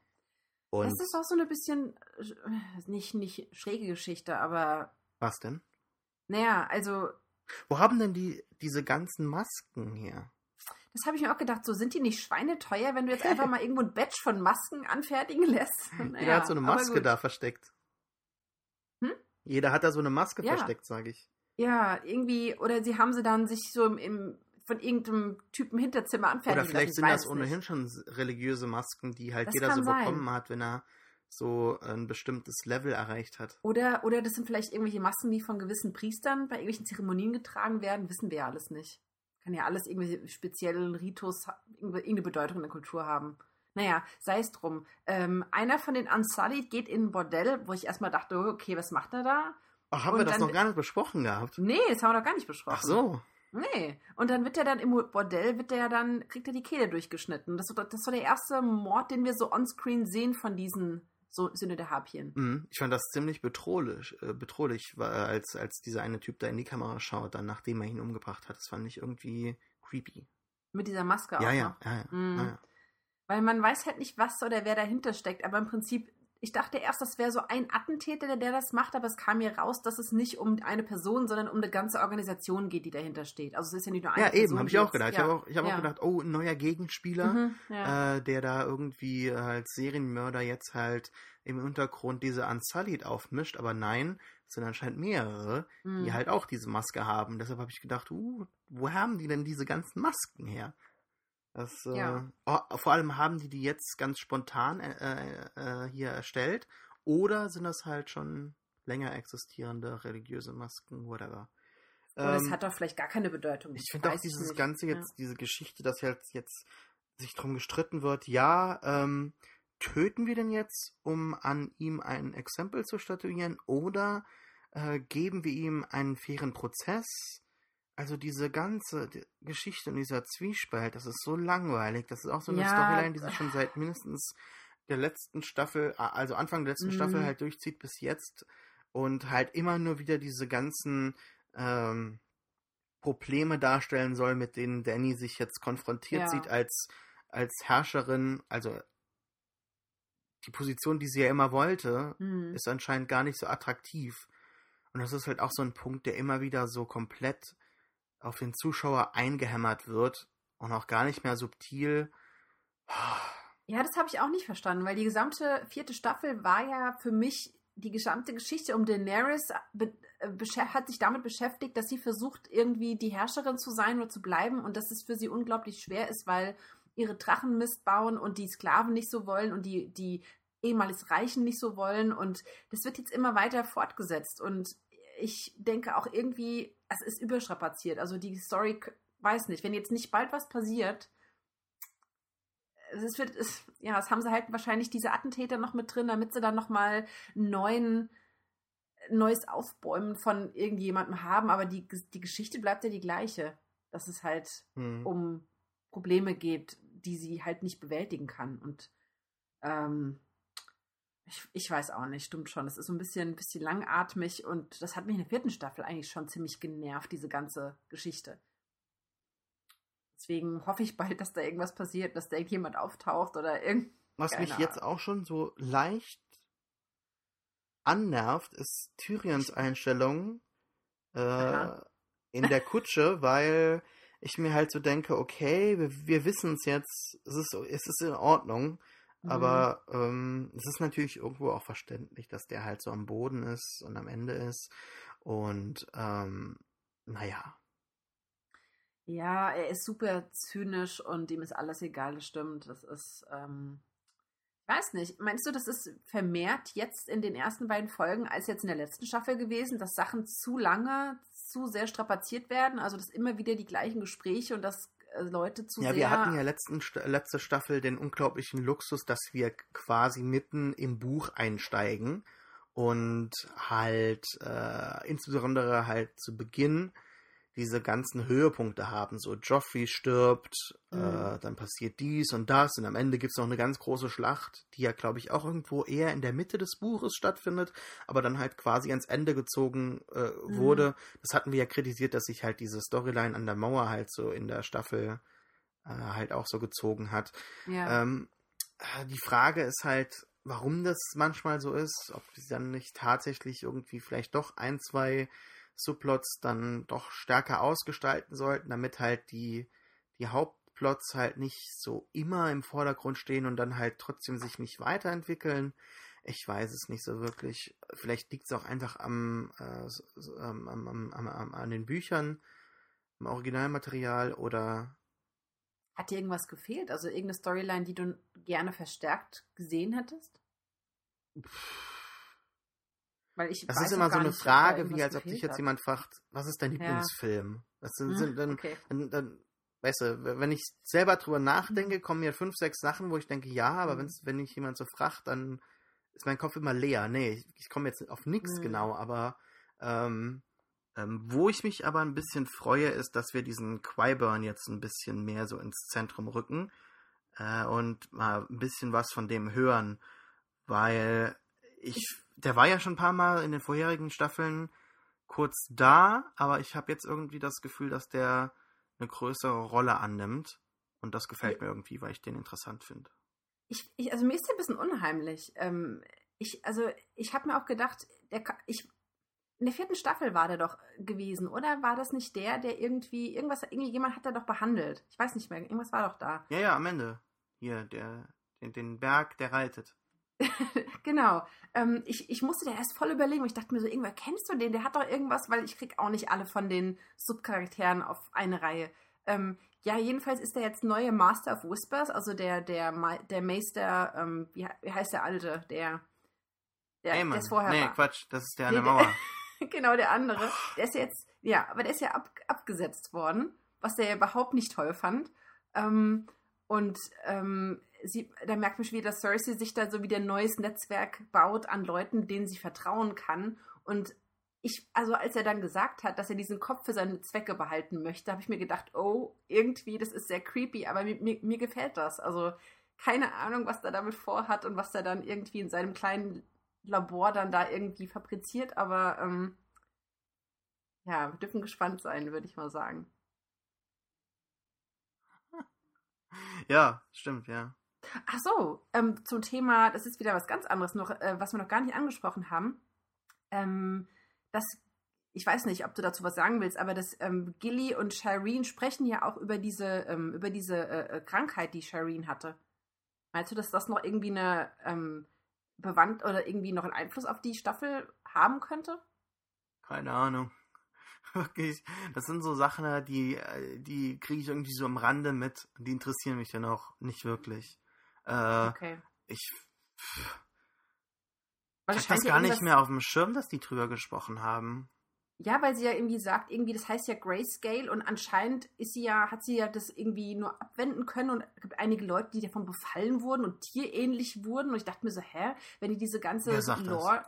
Und Das ist auch so eine bisschen, äh, nicht, nicht schräge Geschichte, aber was denn? naja, also Wo haben denn die diese ganzen Masken her? Das habe ich mir auch gedacht, so sind die nicht schweineteuer, wenn du jetzt einfach <laughs> mal irgendwo ein Batch von Masken anfertigen lässt? Naja, Jeder hat so eine Maske da versteckt. Hm? Jeder hat da so eine Maske Ja. versteckt, sage ich. Ja, irgendwie, oder sie haben sie dann sich so im, im von irgendeinem Typen Hinterzimmer anfertigen Oder vielleicht sind das ohnehin nicht. schon religiöse Masken, die halt Das jeder so sein. bekommen hat, wenn er so ein bestimmtes Level erreicht hat. Oder, oder das sind vielleicht irgendwelche Masken, die von gewissen Priestern bei irgendwelchen Zeremonien getragen werden, wissen wir ja alles nicht. Kann ja alles irgendwelche speziellen Ritus, irgendeine Bedeutung in der Kultur haben. Naja, sei es drum. Ähm, einer von den Unsullied geht in ein Bordell, wo ich erstmal dachte, okay, was macht er da? Ach, haben Und wir das dann- noch gar nicht besprochen gehabt? Nee, das haben wir doch gar nicht besprochen. Ach so. Nee. Und dann wird er dann im Bordell, wird der dann, kriegt er die Kehle durchgeschnitten. Das, war- das war der erste Mord, den wir so onscreen sehen von diesen so Söhne der Harpien. Mhm. Ich fand das ziemlich bedrohlich, äh, bedrohlich wa- als, als dieser eine Typ da in die Kamera schaut, dann nachdem er ihn umgebracht hat. Das fand ich irgendwie creepy. Mit dieser Maske Ja, auch ja, noch. ja, ja, Mhm. ja, ja. Weil man weiß halt nicht, was oder wer dahinter steckt. Aber im Prinzip, ich dachte erst, das wäre so ein Attentäter, der, das macht, aber es kam mir raus, dass es nicht um eine Person, sondern um eine ganze Organisation geht, die dahinter steht. Also es ist ja nicht nur eine Ja, Person. eben, habe ich auch gedacht. Ich ja. habe auch, ich hab ja. auch gedacht, oh, ein neuer Gegenspieler. Mhm, ja. äh, der da irgendwie als Serienmörder jetzt halt im Untergrund diese Unsullied aufmischt, aber nein, es sind anscheinend mehrere, Mhm. die halt auch diese Maske haben. Deshalb habe ich gedacht, uh, wo haben die denn diese ganzen Masken her? Das, äh, Ja. oh, vor allem haben die die jetzt ganz spontan äh, äh, hier erstellt oder sind das halt schon länger existierende religiöse Masken, whatever. Oder es Ähm, hat doch vielleicht gar keine Bedeutung. ich finde auch dieses nicht. ganze Ja. jetzt, diese Geschichte, dass jetzt, jetzt sich drum gestritten wird, ja, ähm, töten wir denn jetzt, um an ihm ein Exempel zu statuieren, oder äh, geben wir ihm einen fairen Prozess? Also diese ganze Geschichte und dieser Zwiespalt, das ist so langweilig. Das ist auch so eine Ja, Storyline, die sich schon seit mindestens der letzten Staffel, also Anfang der letzten Mhm. Staffel halt durchzieht bis jetzt und halt immer nur wieder diese ganzen ähm, Probleme darstellen soll, mit denen Danny sich jetzt konfrontiert Ja. sieht als, als Herrscherin. Also die Position, die sie ja immer wollte, Mhm. ist anscheinend gar nicht so attraktiv. Und das ist halt auch so ein Punkt, der immer wieder so komplett auf den Zuschauer eingehämmert wird und auch gar nicht mehr subtil. Ja, das habe ich auch nicht verstanden, weil die gesamte vierte Staffel war ja für mich die gesamte Geschichte um Daenerys äh, hat sich damit beschäftigt, dass sie versucht, irgendwie die Herrscherin zu sein oder zu bleiben und dass es für sie unglaublich schwer ist, weil ihre Drachen Mist bauen und die Sklaven nicht so wollen und die, die ehemals Reichen nicht so wollen und das wird jetzt immer weiter fortgesetzt und ich denke auch irgendwie, es ist überstrapaziert. Also die Story, weiß nicht, wenn jetzt nicht bald was passiert, es wird, es, ja, es haben sie halt wahrscheinlich diese Attentäter noch mit drin, damit sie dann nochmal neuen, neues Aufbäumen von irgendjemandem haben, aber die, die Geschichte bleibt ja die gleiche. Dass es halt Hm. um Probleme geht, die sie halt nicht bewältigen kann. Und ähm, ich, ich weiß auch nicht, stimmt schon. Es ist so ein bisschen, ein bisschen langatmig und das hat mich in der vierten Staffel eigentlich schon ziemlich genervt, diese ganze Geschichte. Deswegen hoffe ich bald, dass da irgendwas passiert, dass da irgendjemand auftaucht oder irgend. Was mich jetzt auch schon so leicht annervt, ist Tyrions <laughs> Einstellung äh, in der Kutsche, <laughs> weil ich mir halt so denke, okay, wir, wir wissen es jetzt, es ist, es ist in Ordnung, Mhm. aber ähm, es ist natürlich irgendwo auch verständlich, dass der halt so am Boden ist und am Ende ist. Und ähm, naja, Ja, er ist super zynisch und ihm ist alles egal, das stimmt. Das ist, ähm, ich weiß nicht. Meinst du, das ist vermehrt jetzt in den ersten beiden Folgen als jetzt in der letzten Staffel gewesen, dass Sachen zu lange, zu sehr strapaziert werden? Also, dass immer wieder die gleichen Gespräche und dass äh, Leute zu Ja, wir hatten ja letzten, Sta- letzte Staffel den unglaublichen Luxus, dass wir quasi mitten im Buch einsteigen und halt äh, insbesondere halt zu Beginn diese ganzen Höhepunkte haben. So Joffrey stirbt, Mhm. äh, dann passiert dies und das und am Ende gibt es noch eine ganz große Schlacht, die ja, glaube ich, auch irgendwo eher in der Mitte des Buches stattfindet, aber dann halt quasi ans Ende gezogen äh, Mhm. wurde. Das hatten wir ja kritisiert, dass sich halt diese Storyline an der Mauer halt so in der Staffel äh, halt auch so gezogen hat. Ja. Ähm, äh, die Frage ist halt, warum das manchmal so ist, ob sie dann nicht tatsächlich irgendwie vielleicht doch ein, zwei Subplots dann doch stärker ausgestalten sollten, damit halt die, die Hauptplots halt nicht so immer im Vordergrund stehen und dann halt trotzdem sich nicht weiterentwickeln. Ich weiß es nicht so wirklich. Vielleicht liegt es auch einfach am, äh, am, am, am, an den Büchern, am Originalmaterial oder Hat dir irgendwas gefehlt? Also irgendeine Storyline, die du gerne verstärkt gesehen hättest? Weil ich Das ist immer so eine nicht, Frage, wie als ob dich jetzt hat. jemand fragt, was ist dein Ja. Lieblingsfilm? Das sind, Hm, sind dann, okay. dann, dann, weißt du, wenn ich selber drüber nachdenke, kommen mir fünf, sechs Sachen, wo ich denke, ja, aber Mhm. wenn mich jemand so fragt, dann ist mein Kopf immer leer. Nee, ich, ich komme jetzt auf nichts Mhm. genau, aber ähm, ähm, wo ich mich aber ein bisschen freue, ist, dass wir diesen Quiburn jetzt ein bisschen mehr so ins Zentrum rücken äh, und mal ein bisschen was von dem hören, weil ich, der war ja schon ein paar Mal in den vorherigen Staffeln kurz da, aber ich habe jetzt irgendwie das Gefühl, dass der eine größere Rolle annimmt und das gefällt mir irgendwie, weil ich den interessant finde. Ich, ich, also mir ist der ein bisschen unheimlich. Ähm, ich, also ich habe mir auch gedacht, der, ich, in der vierten Staffel war der doch gewesen, oder? War das nicht der, der irgendwie, irgendwas, irgendwie jemand hat er doch behandelt. Ich weiß nicht mehr, irgendwas war doch da. Ja, ja, am Ende. Hier, der, den, den Berg, der reitet. <laughs> Genau. Ähm, ich, ich musste da erst voll überlegen. Ich dachte mir so, irgendwer kennst du den? Der hat doch irgendwas, weil ich krieg auch nicht alle von den Subcharakteren auf eine Reihe. Ähm, ja, jedenfalls ist der jetzt neue Master of Whispers, also der, der, der Meister, ähm, wie, wie heißt der alte? Der, der, Ey, Mann. der vorher nee, war. Quatsch, das ist der an Nee, der der- Mauer. <laughs> genau, der andere. Der ist jetzt, ja, aber der ist ja ab, abgesetzt worden, was der überhaupt nicht toll fand. Ähm, und ähm, sie, da merkt man schon wieder, dass Cersei sich da so wieder ein neues Netzwerk baut an Leuten, denen sie vertrauen kann. Und ich, also als er dann gesagt hat, dass er diesen Kopf für seine Zwecke behalten möchte, habe ich mir gedacht, oh, irgendwie, das ist sehr creepy, aber mir, mir, mir gefällt das. Also keine Ahnung, was er damit vorhat und was er dann irgendwie in seinem kleinen Labor dann da irgendwie fabriziert, aber ähm, ja, wir dürfen gespannt sein, würde ich mal sagen. <laughs> Ja, stimmt, ja. Ach so, ähm, zum Thema, das ist wieder was ganz anderes noch, äh, was wir noch gar nicht angesprochen haben. Ähm, das, ich weiß nicht, ob du dazu was sagen willst, aber das ähm, Gilly und Shireen sprechen ja auch über diese, ähm, über diese äh, äh, Krankheit, die Shireen hatte. Meinst du, dass das noch irgendwie eine ähm, bewandt oder irgendwie noch einen Einfluss auf die Staffel haben könnte? Keine Ahnung. <laughs> Wirklich, das sind so Sachen, die, äh, die kriege ich irgendwie so am Rande mit. Die interessieren mich dann auch nicht wirklich. Äh, Okay. ich Weil ich es hab das gar nicht mehr auf dem Schirm, dass die drüber gesprochen haben. Ja, weil sie ja irgendwie sagt, irgendwie, das heißt ja Grayscale und anscheinend ist sie ja, hat sie ja das irgendwie nur abwenden können und es gibt einige Leute, die davon befallen wurden und tierähnlich wurden und ich dachte mir so, hä, wenn die diese ganze das? Lore.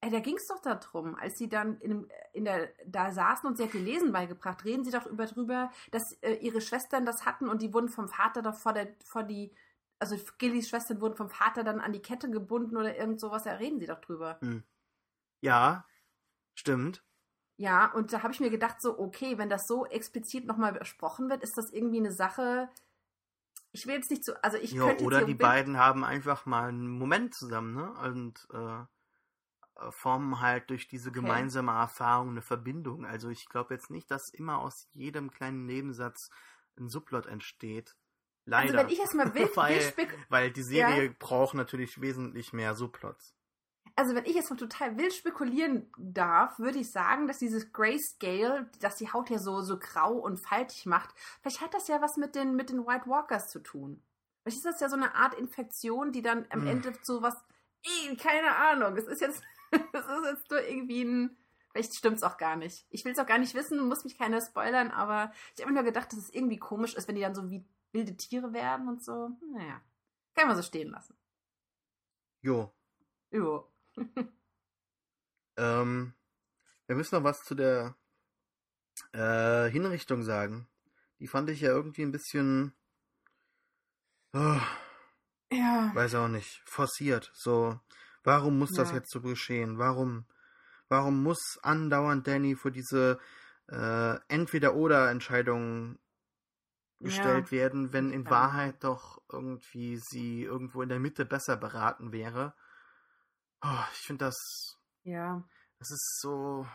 Ey, da ging es doch darum, als sie dann in, in der, da saßen und sie hat ihr Lesen beigebracht, reden sie doch über drüber, dass äh, ihre Schwestern das hatten und die wurden vom Vater doch vor der, vor die, also Gillys Schwestern wurden vom Vater dann an die Kette gebunden oder irgend sowas, da reden sie doch drüber. Ja, stimmt. Ja, und da habe ich mir gedacht, so, okay, wenn das so explizit nochmal besprochen wird, ist das irgendwie eine Sache. Ich will jetzt nicht so, also ich ja, könnte oder die beiden haben einfach mal einen Moment zusammen, ne? Und äh, äh, formen halt durch diese Okay. gemeinsame Erfahrung eine Verbindung. Also ich glaube jetzt nicht, dass immer aus jedem kleinen Nebensatz ein Subplot entsteht. Leider. Also wenn ich jetzt mal wild, <laughs> weil, wild weil die Serie braucht natürlich wesentlich mehr Subplots. also wenn ich jetzt mal total wild spekulieren darf, würde ich sagen, dass dieses Grayscale, das die Haut ja so, so grau und faltig macht, vielleicht hat das ja was mit den, mit den White Walkers zu tun. Vielleicht ist das ja so eine Art Infektion, die dann am Hm. Ende so was, eh, keine Ahnung, es ist jetzt, <laughs> es ist jetzt nur irgendwie ein, vielleicht stimmt's auch gar nicht. Ich will es auch gar nicht wissen, muss mich keiner spoilern, aber ich habe mir nur gedacht, dass es irgendwie komisch ist, wenn die dann so wie wilde Tiere werden und so. Naja, kann man so stehen lassen. Jo. Jo. <laughs> Ähm, wir müssen noch was zu der äh, Hinrichtung sagen. Die fand ich ja irgendwie ein bisschen. Oh, Ja. weiß auch nicht. Forciert. So. Warum muss das Ja. jetzt so geschehen? Warum? Warum muss andauernd Danny vor diese äh, Entweder-Oder-Entscheidungen gestellt werden, wenn in Ja. Wahrheit doch irgendwie sie irgendwo in der Mitte besser beraten wäre? Oh, ich finde das Ja. Das ist so.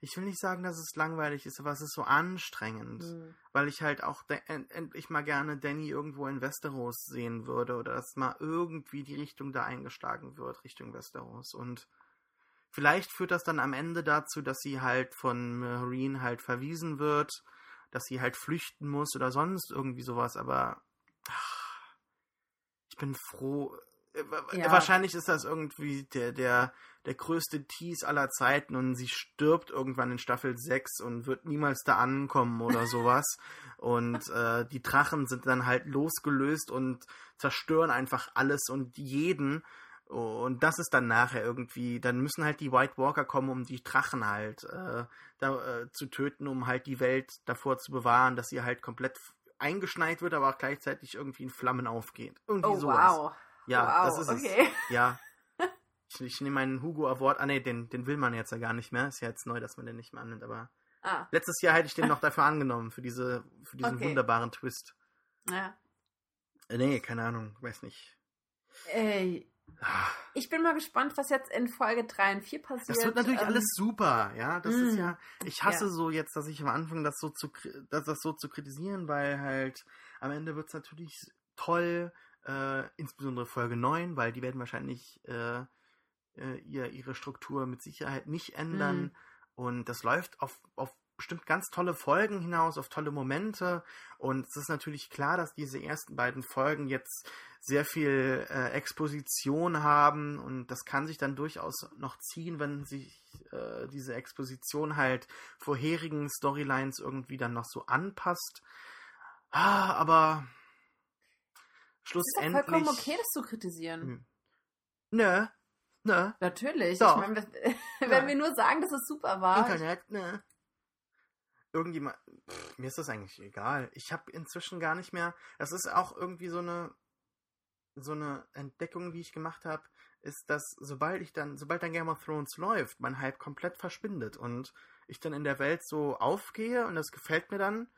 Ich will nicht sagen, dass es langweilig ist, aber es ist so anstrengend. Hm. Weil ich halt auch endlich mal gerne Danny irgendwo in Westeros sehen würde oder dass mal irgendwie die Richtung da eingeschlagen wird, Richtung Westeros. Und vielleicht führt das dann am Ende dazu, dass sie halt von Marine halt verwiesen wird, dass sie halt flüchten muss oder sonst irgendwie sowas, aber ach, ich bin froh. Äh, Ja. Wahrscheinlich ist das irgendwie der, der, der größte Tease aller Zeiten und sie stirbt irgendwann in Staffel 6 und wird niemals da ankommen oder <laughs> sowas. und äh, die Drachen sind dann halt losgelöst und zerstören einfach alles und jeden. Und das ist dann nachher irgendwie, dann müssen halt die White Walker kommen, um die Drachen halt äh, da, äh, zu töten, um halt die Welt davor zu bewahren, dass sie halt komplett eingeschneit wird, aber auch gleichzeitig irgendwie in Flammen aufgeht. Irgendwie Oh, sowas. wow. Ja, wow. das ist okay. es. Ja. <laughs> Ich, ich nehme meinen Hugo Award. Ah, nee, den, den will man jetzt ja gar nicht mehr. Ist ja jetzt neu, dass man den nicht mehr annimmt, aber Ah, letztes Jahr hätte ich den noch dafür angenommen, für diese, für diesen Okay. wunderbaren Twist. ja. Äh, nee, keine Ahnung, weiß nicht. Ey, Ah, ich bin mal gespannt, was jetzt in Folge 3 und 4 passiert. Das wird natürlich Ähm, alles super, ja. Das ist mm. ja. Ich hasse Ja. so jetzt, dass ich am Anfang das so zu das, das so zu kritisieren, weil halt am Ende wird es natürlich toll, äh, insbesondere Folge 9, weil die werden wahrscheinlich äh, äh, ihr, ihre Struktur mit Sicherheit nicht ändern. Mhm. Und das läuft auf, auf bestimmt ganz tolle Folgen hinaus, auf tolle Momente. Und es ist natürlich klar, dass diese ersten beiden Folgen jetzt sehr viel äh, Exposition haben und das kann sich dann durchaus noch ziehen, wenn sich äh, diese Exposition halt vorherigen Storylines irgendwie dann noch so anpasst. Ah, aber Es ist schlussendlich. vollkommen okay, das zu kritisieren. Hm. Nö, nö. Natürlich. Doch. Ich meine, <laughs> wenn Ja. wir nur sagen, dass es super war. Internet, ne? Irgendjemand, pff, mir ist das eigentlich egal. Ich habe inzwischen gar nicht mehr, das ist auch irgendwie so eine so eine Entdeckung, die ich gemacht habe, ist, dass sobald ich dann, sobald dann Game of Thrones läuft, mein Hype komplett verschwindet und ich dann in der Welt so aufgehe und das gefällt mir dann,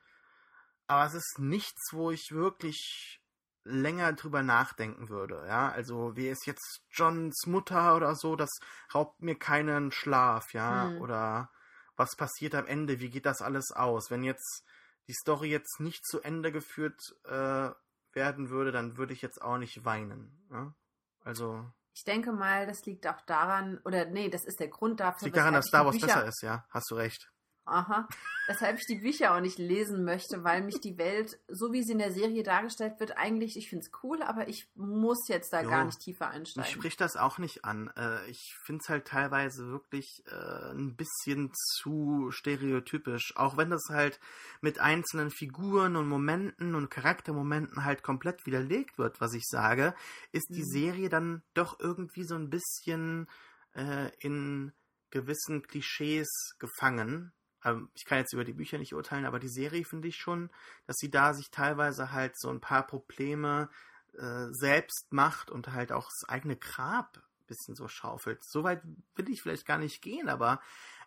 aber es ist nichts, wo ich wirklich länger drüber nachdenken würde, ja, also wie ist jetzt Johns Mutter oder so, das raubt mir keinen Schlaf, ja, Hm. oder was passiert am Ende, wie geht das alles aus, wenn jetzt die Story jetzt nicht zu Ende geführt äh, werden würde, dann würde ich jetzt auch nicht weinen, ja? also Ich denke mal, das liegt auch daran, oder nee, das ist der Grund dafür. es liegt daran, dass Star Wars Bücher, besser ist, ja, hast du recht. Aha. Weshalb ich die Bücher auch nicht lesen möchte, weil mich die Welt, so wie sie in der Serie dargestellt wird, eigentlich, ich finde es cool, aber ich muss jetzt da Jo. gar nicht tiefer einsteigen. spricht das auch nicht an. Äh, ich finde es halt teilweise wirklich äh, ein bisschen zu stereotypisch. Auch wenn das halt mit einzelnen Figuren und Momenten und Charaktermomenten halt komplett widerlegt wird, was ich sage, ist die Mhm. Serie dann doch irgendwie so ein bisschen äh, in gewissen Klischees gefangen. Ähm, ich kann jetzt über die Bücher nicht urteilen, aber die Serie finde ich schon, dass sie da sich teilweise halt so ein paar Probleme äh, selbst macht und halt auch das eigene Grab ein bisschen so schaufelt. Soweit will ich vielleicht gar nicht gehen, aber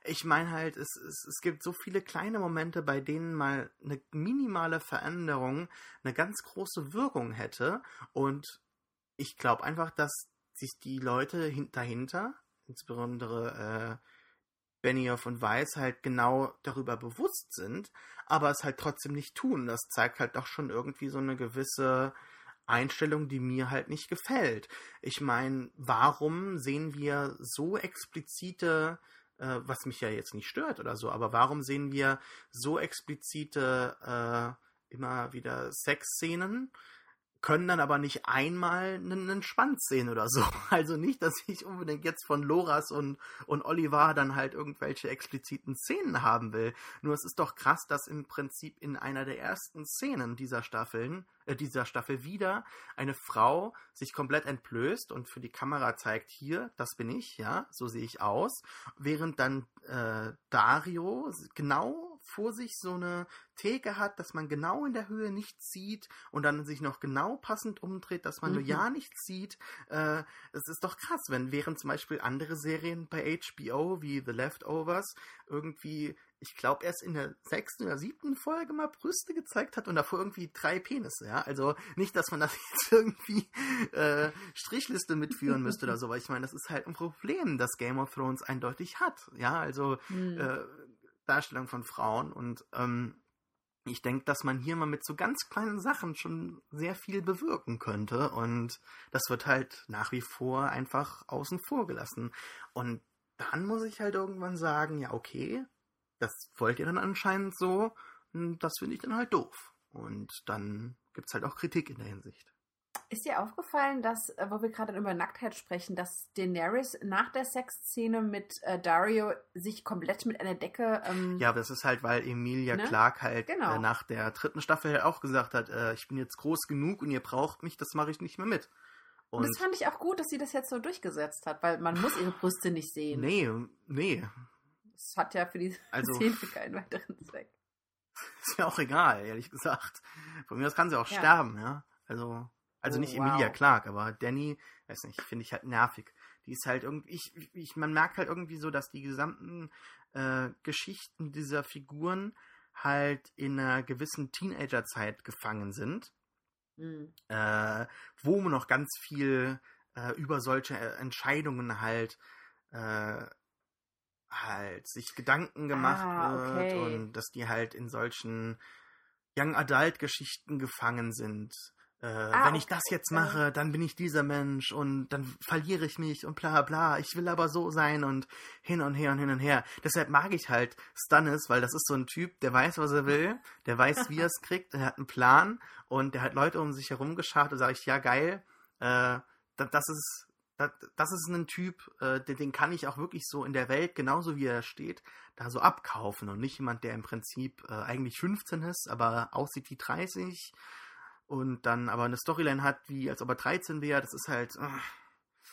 ich meine halt, es, es, es gibt so viele kleine Momente, bei denen mal eine minimale Veränderung eine ganz große Wirkung hätte. Und ich glaube einfach, dass sich die Leute hin dahinter, insbesondere äh, Benioff und Weiss, halt genau darüber bewusst sind, aber es halt trotzdem nicht tun. Das zeigt halt doch schon irgendwie so eine gewisse Einstellung, die mir halt nicht gefällt. Ich meine, warum sehen wir so explizite, äh, was mich ja jetzt nicht stört oder so, aber warum sehen wir so explizite äh, immer wieder Sexszenen? Können dann aber nicht einmal einen, einen Schwanz sehen oder so. <laughs> Also nicht, dass ich unbedingt jetzt von Loras und, und Oliver dann halt irgendwelche expliziten Szenen haben will. Nur es ist doch krass, dass im Prinzip in einer der ersten Szenen dieser Staffeln, äh, dieser Staffel wieder eine Frau sich komplett entblößt und für die Kamera zeigt, hier, das bin ich, ja, so sehe ich aus, während dann äh, Dario genau vor sich so eine Theke hat, dass man genau in der Höhe nichts sieht und dann sich noch genau passend umdreht, dass man mhm. nur ja nichts sieht. Äh, es ist doch krass, wenn während zum Beispiel andere Serien bei HBO wie The Leftovers irgendwie ich glaube, erst in der sechsten oder siebten Folge mal Brüste gezeigt hat und davor irgendwie drei Penisse, ja. Also nicht, dass man das <laughs> jetzt irgendwie äh, Strichliste mitführen müsste oder so, weil ich meine, das ist halt ein Problem, das Game of Thrones eindeutig hat, ja. Also mhm. äh, Darstellung von Frauen und ähm, ich denke, dass man hier mal mit so ganz kleinen Sachen schon sehr viel bewirken könnte und das wird halt nach wie vor einfach außen vor gelassen. Und dann muss ich halt irgendwann sagen, ja, okay, das wollt ihr dann anscheinend so, das finde ich dann halt doof. Und dann gibt es halt auch Kritik in der Hinsicht. Ist dir aufgefallen, dass, äh, wo wir gerade über Nacktheit sprechen, dass Daenerys nach der Sexszene mit äh, Dario sich komplett mit einer Decke. Ähm, ja, aber das ist halt, weil Emilia ne? Clark halt genau. äh, nach der dritten Staffel halt auch gesagt hat, äh, ich bin jetzt groß genug und ihr braucht mich, das mache ich nicht mehr mit. Und, und, das fand ich auch gut, dass sie das jetzt so durchgesetzt hat, weil man muss ihre Brüste nicht sehen. Nee, nee. Das hat ja für die also, Szene keinen weiteren Zweck. <laughs> Ist ja auch egal, ehrlich gesagt. Von mir aus kann sie auch ja. sterben, ja. Also. Also oh, nicht wow. Emilia Clark, aber Danny, weiß nicht, finde ich halt nervig. Die ist halt irgendwie, ich, ich, man merkt halt irgendwie so, dass die gesamten äh, Geschichten dieser Figuren halt in einer gewissen Teenagerzeit gefangen sind, mhm. äh, wo man noch ganz viel äh, über solche äh, Entscheidungen halt äh, halt sich Gedanken gemacht ah, okay. wird und dass die halt in solchen Young Adult Geschichten gefangen sind äh, ah, wenn ich das jetzt mache, dann bin ich dieser Mensch und dann verliere ich mich und bla bla. Ich will aber so sein und hin und her und hin und her. Deshalb mag ich halt Stannis, weil das ist so ein Typ, der weiß, was er will, der weiß, wie er es <laughs> kriegt, er hat einen Plan und der hat Leute um sich herum geschart und sage ich, ja geil, äh, das ist das, ist ein Typ, äh, den, den, kann ich auch wirklich so in der Welt, genauso wie er steht, da so abkaufen und nicht jemand, der im Prinzip äh, eigentlich 15 ist, aber aussieht wie 30 und dann aber eine Storyline hat, wie als ob er 13 wäre, das ist halt. Ach.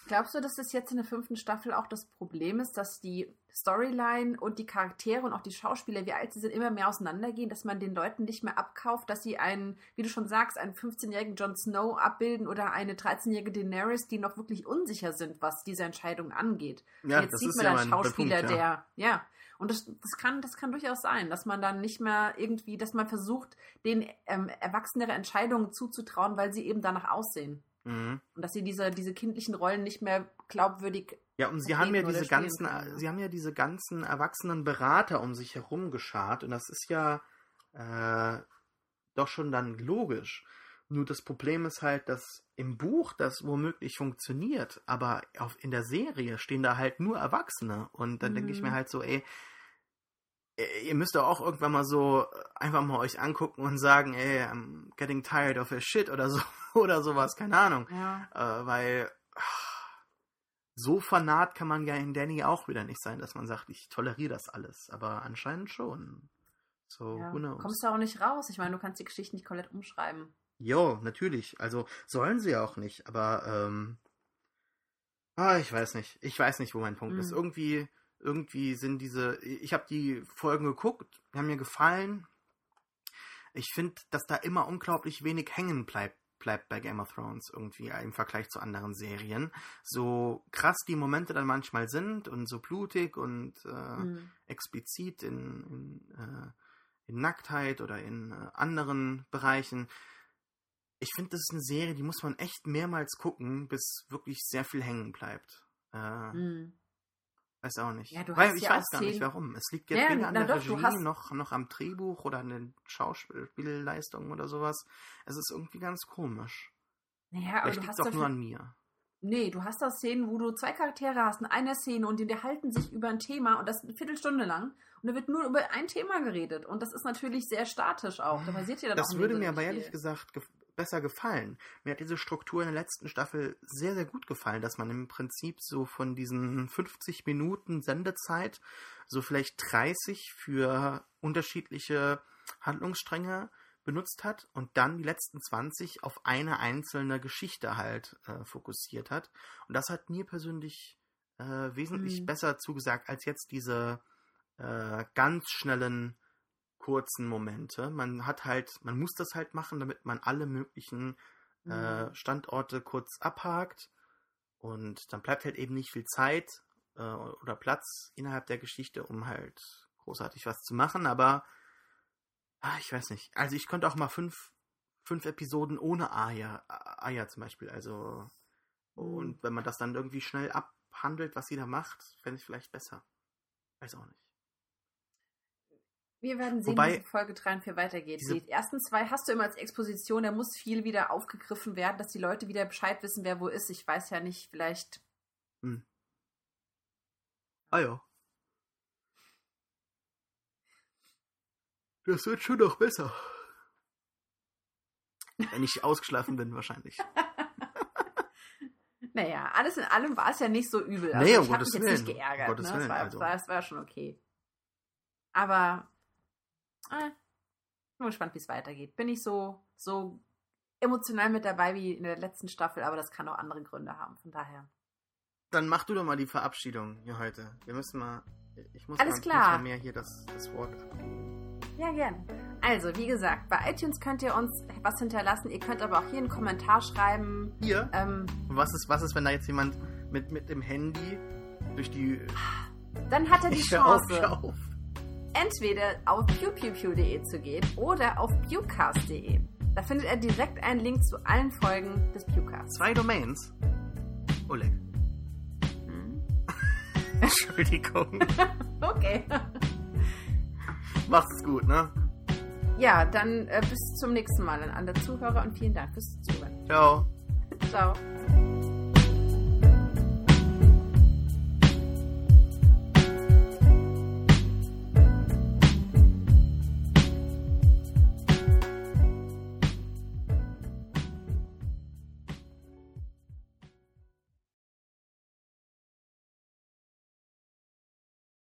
Glaubst du, dass das jetzt in der fünften Staffel auch das Problem ist, dass die Storyline und die Charaktere und auch die Schauspieler, wie alt sie sind, immer mehr auseinandergehen, dass man den Leuten nicht mehr abkauft, dass sie einen, wie du schon sagst, einen 15-jährigen Jon Snow abbilden oder eine 13-jährige Daenerys, die noch wirklich unsicher sind, was diese Entscheidung angeht. Ja, jetzt sieht man ja einen Schauspieler, Punkt, ja. der, ja, und das, das, kann, das kann durchaus sein, dass man dann nicht mehr irgendwie, dass man versucht, den ähm, erwachsenere Entscheidungen zuzutrauen, weil sie eben danach aussehen. Mhm. Und dass sie diese, diese kindlichen Rollen nicht mehr glaubwürdig. Ja, und sie haben ja diese ganzen, können. sie haben ja diese ganzen erwachsenen Berater um sich herum geschart und das ist ja äh, doch schon dann logisch. Nur das Problem ist halt, dass im Buch das womöglich funktioniert, aber auf, in der Serie stehen da halt nur Erwachsene. Und dann mhm. denke ich mir mhm. halt so, ey, ihr müsst doch auch irgendwann mal so einfach mal euch angucken und sagen, ey, I'm getting tired of your shit oder so <laughs> oder sowas, keine Ahnung. Ja. Äh, weil ach, so fanat kann man ja in Danny auch wieder nicht sein, dass man sagt, ich toleriere das alles. Aber anscheinend schon. So, ja. who knows? Kommst du auch nicht raus. Ich meine, du kannst die Geschichte nicht komplett umschreiben. Jo, natürlich. Also sollen sie ja auch nicht, aber ähm, ah, ich weiß nicht. Ich weiß nicht, wo mein Punkt mhm. ist. Irgendwie, irgendwie sind diese. Ich habe die Folgen geguckt, die haben mir gefallen. Ich finde, dass da immer unglaublich wenig hängen bleibt bleibt bei Game of Thrones irgendwie im Vergleich zu anderen Serien. So krass die Momente dann manchmal sind und so blutig und äh, mhm. explizit in, in, äh, in, Nacktheit oder in äh, anderen Bereichen ich finde, das ist eine Serie, die muss man echt mehrmals gucken, bis wirklich sehr viel hängen bleibt. Äh, mm. Weiß auch nicht. Ja, Weil ich ja weiß gar nicht warum. Es liegt jetzt ja, weder an der doch, Regie hast... noch, noch am Drehbuch oder an den Schauspielleistungen oder sowas. Es ist irgendwie ganz komisch. Naja, Vielleicht liegt es auch nur an mir. Nee, du hast da Szenen, wo du zwei Charaktere hast in einer Szene und die unterhalten sich über ein Thema und das eine Viertelstunde lang und da wird nur über ein Thema geredet und das ist natürlich sehr statisch auch. Da passiert ja dann das würde mir aber ehrlich gesagt besser gefallen. Mir hat diese Struktur in der letzten Staffel sehr, sehr gut gefallen, dass man im Prinzip so von diesen 50 Minuten Sendezeit so vielleicht 30 für unterschiedliche Handlungsstränge benutzt hat und dann die letzten 20 auf eine einzelne Geschichte halt äh, fokussiert hat. Und das hat mir persönlich äh, wesentlich Mhm. besser zugesagt als jetzt diese äh, ganz schnellen kurzen Momente. Man hat halt, man muss das halt machen, damit man alle möglichen äh, Mhm. Standorte kurz abhakt und dann bleibt halt eben nicht viel Zeit äh, oder Platz innerhalb der Geschichte, um halt großartig was zu machen, aber ah, ich weiß nicht. Also ich könnte auch mal fünf, fünf Episoden ohne Aya, Aya zum Beispiel, also und wenn man das dann irgendwie schnell abhandelt, was sie da macht, fände ich vielleicht besser. Weiß auch nicht. Wir werden sehen, Wobei- wie es in Folge 3 und 4 weitergeht. Die ersten zwei hast du immer als Exposition, da muss viel wieder aufgegriffen werden, dass die Leute wieder Bescheid wissen, wer wo ist. Ich weiß ja nicht, vielleicht. Ah ja. Das wird schon noch besser. Wenn ich ausgeschlafen bin, wahrscheinlich. <laughs> Naja, alles in allem war es ja nicht so übel. Also Nee, um ich habe mich jetzt Willen, nicht um geärgert. Gottes ne? Willen, das, war, also. war, das war schon okay. Aber äh, bin gespannt, wie es weitergeht. Bin ich so, so emotional mit dabei wie in der letzten Staffel, aber das kann auch andere Gründe haben. Von daher. Dann mach du doch mal die Verabschiedung hier heute. Wir müssen mal. Ich muss Alles mal, klar. Muss mal mehr hier das, das Wort abgeben. Ja, gern. Also, wie gesagt, bei iTunes könnt ihr uns was hinterlassen. Ihr könnt aber auch hier einen Kommentar schreiben. Hier? Ähm, Was ist, was ist, wenn da jetzt jemand mit, mit dem Handy durch die. dann hat er die Ich hör auf, Chance, hör auf. Entweder auf pewpewpew.de zu gehen oder auf pewcast.de. Da findet er direkt einen Link zu allen Folgen des Pewcasts. Zwei Domains. Oleg. Hm. <laughs> Entschuldigung. <laughs> Okay. Macht's gut, ne? Ja, dann äh, bis zum nächsten Mal an alle Zuhörer und vielen Dank fürs Zuhören. Ciao. Ciao.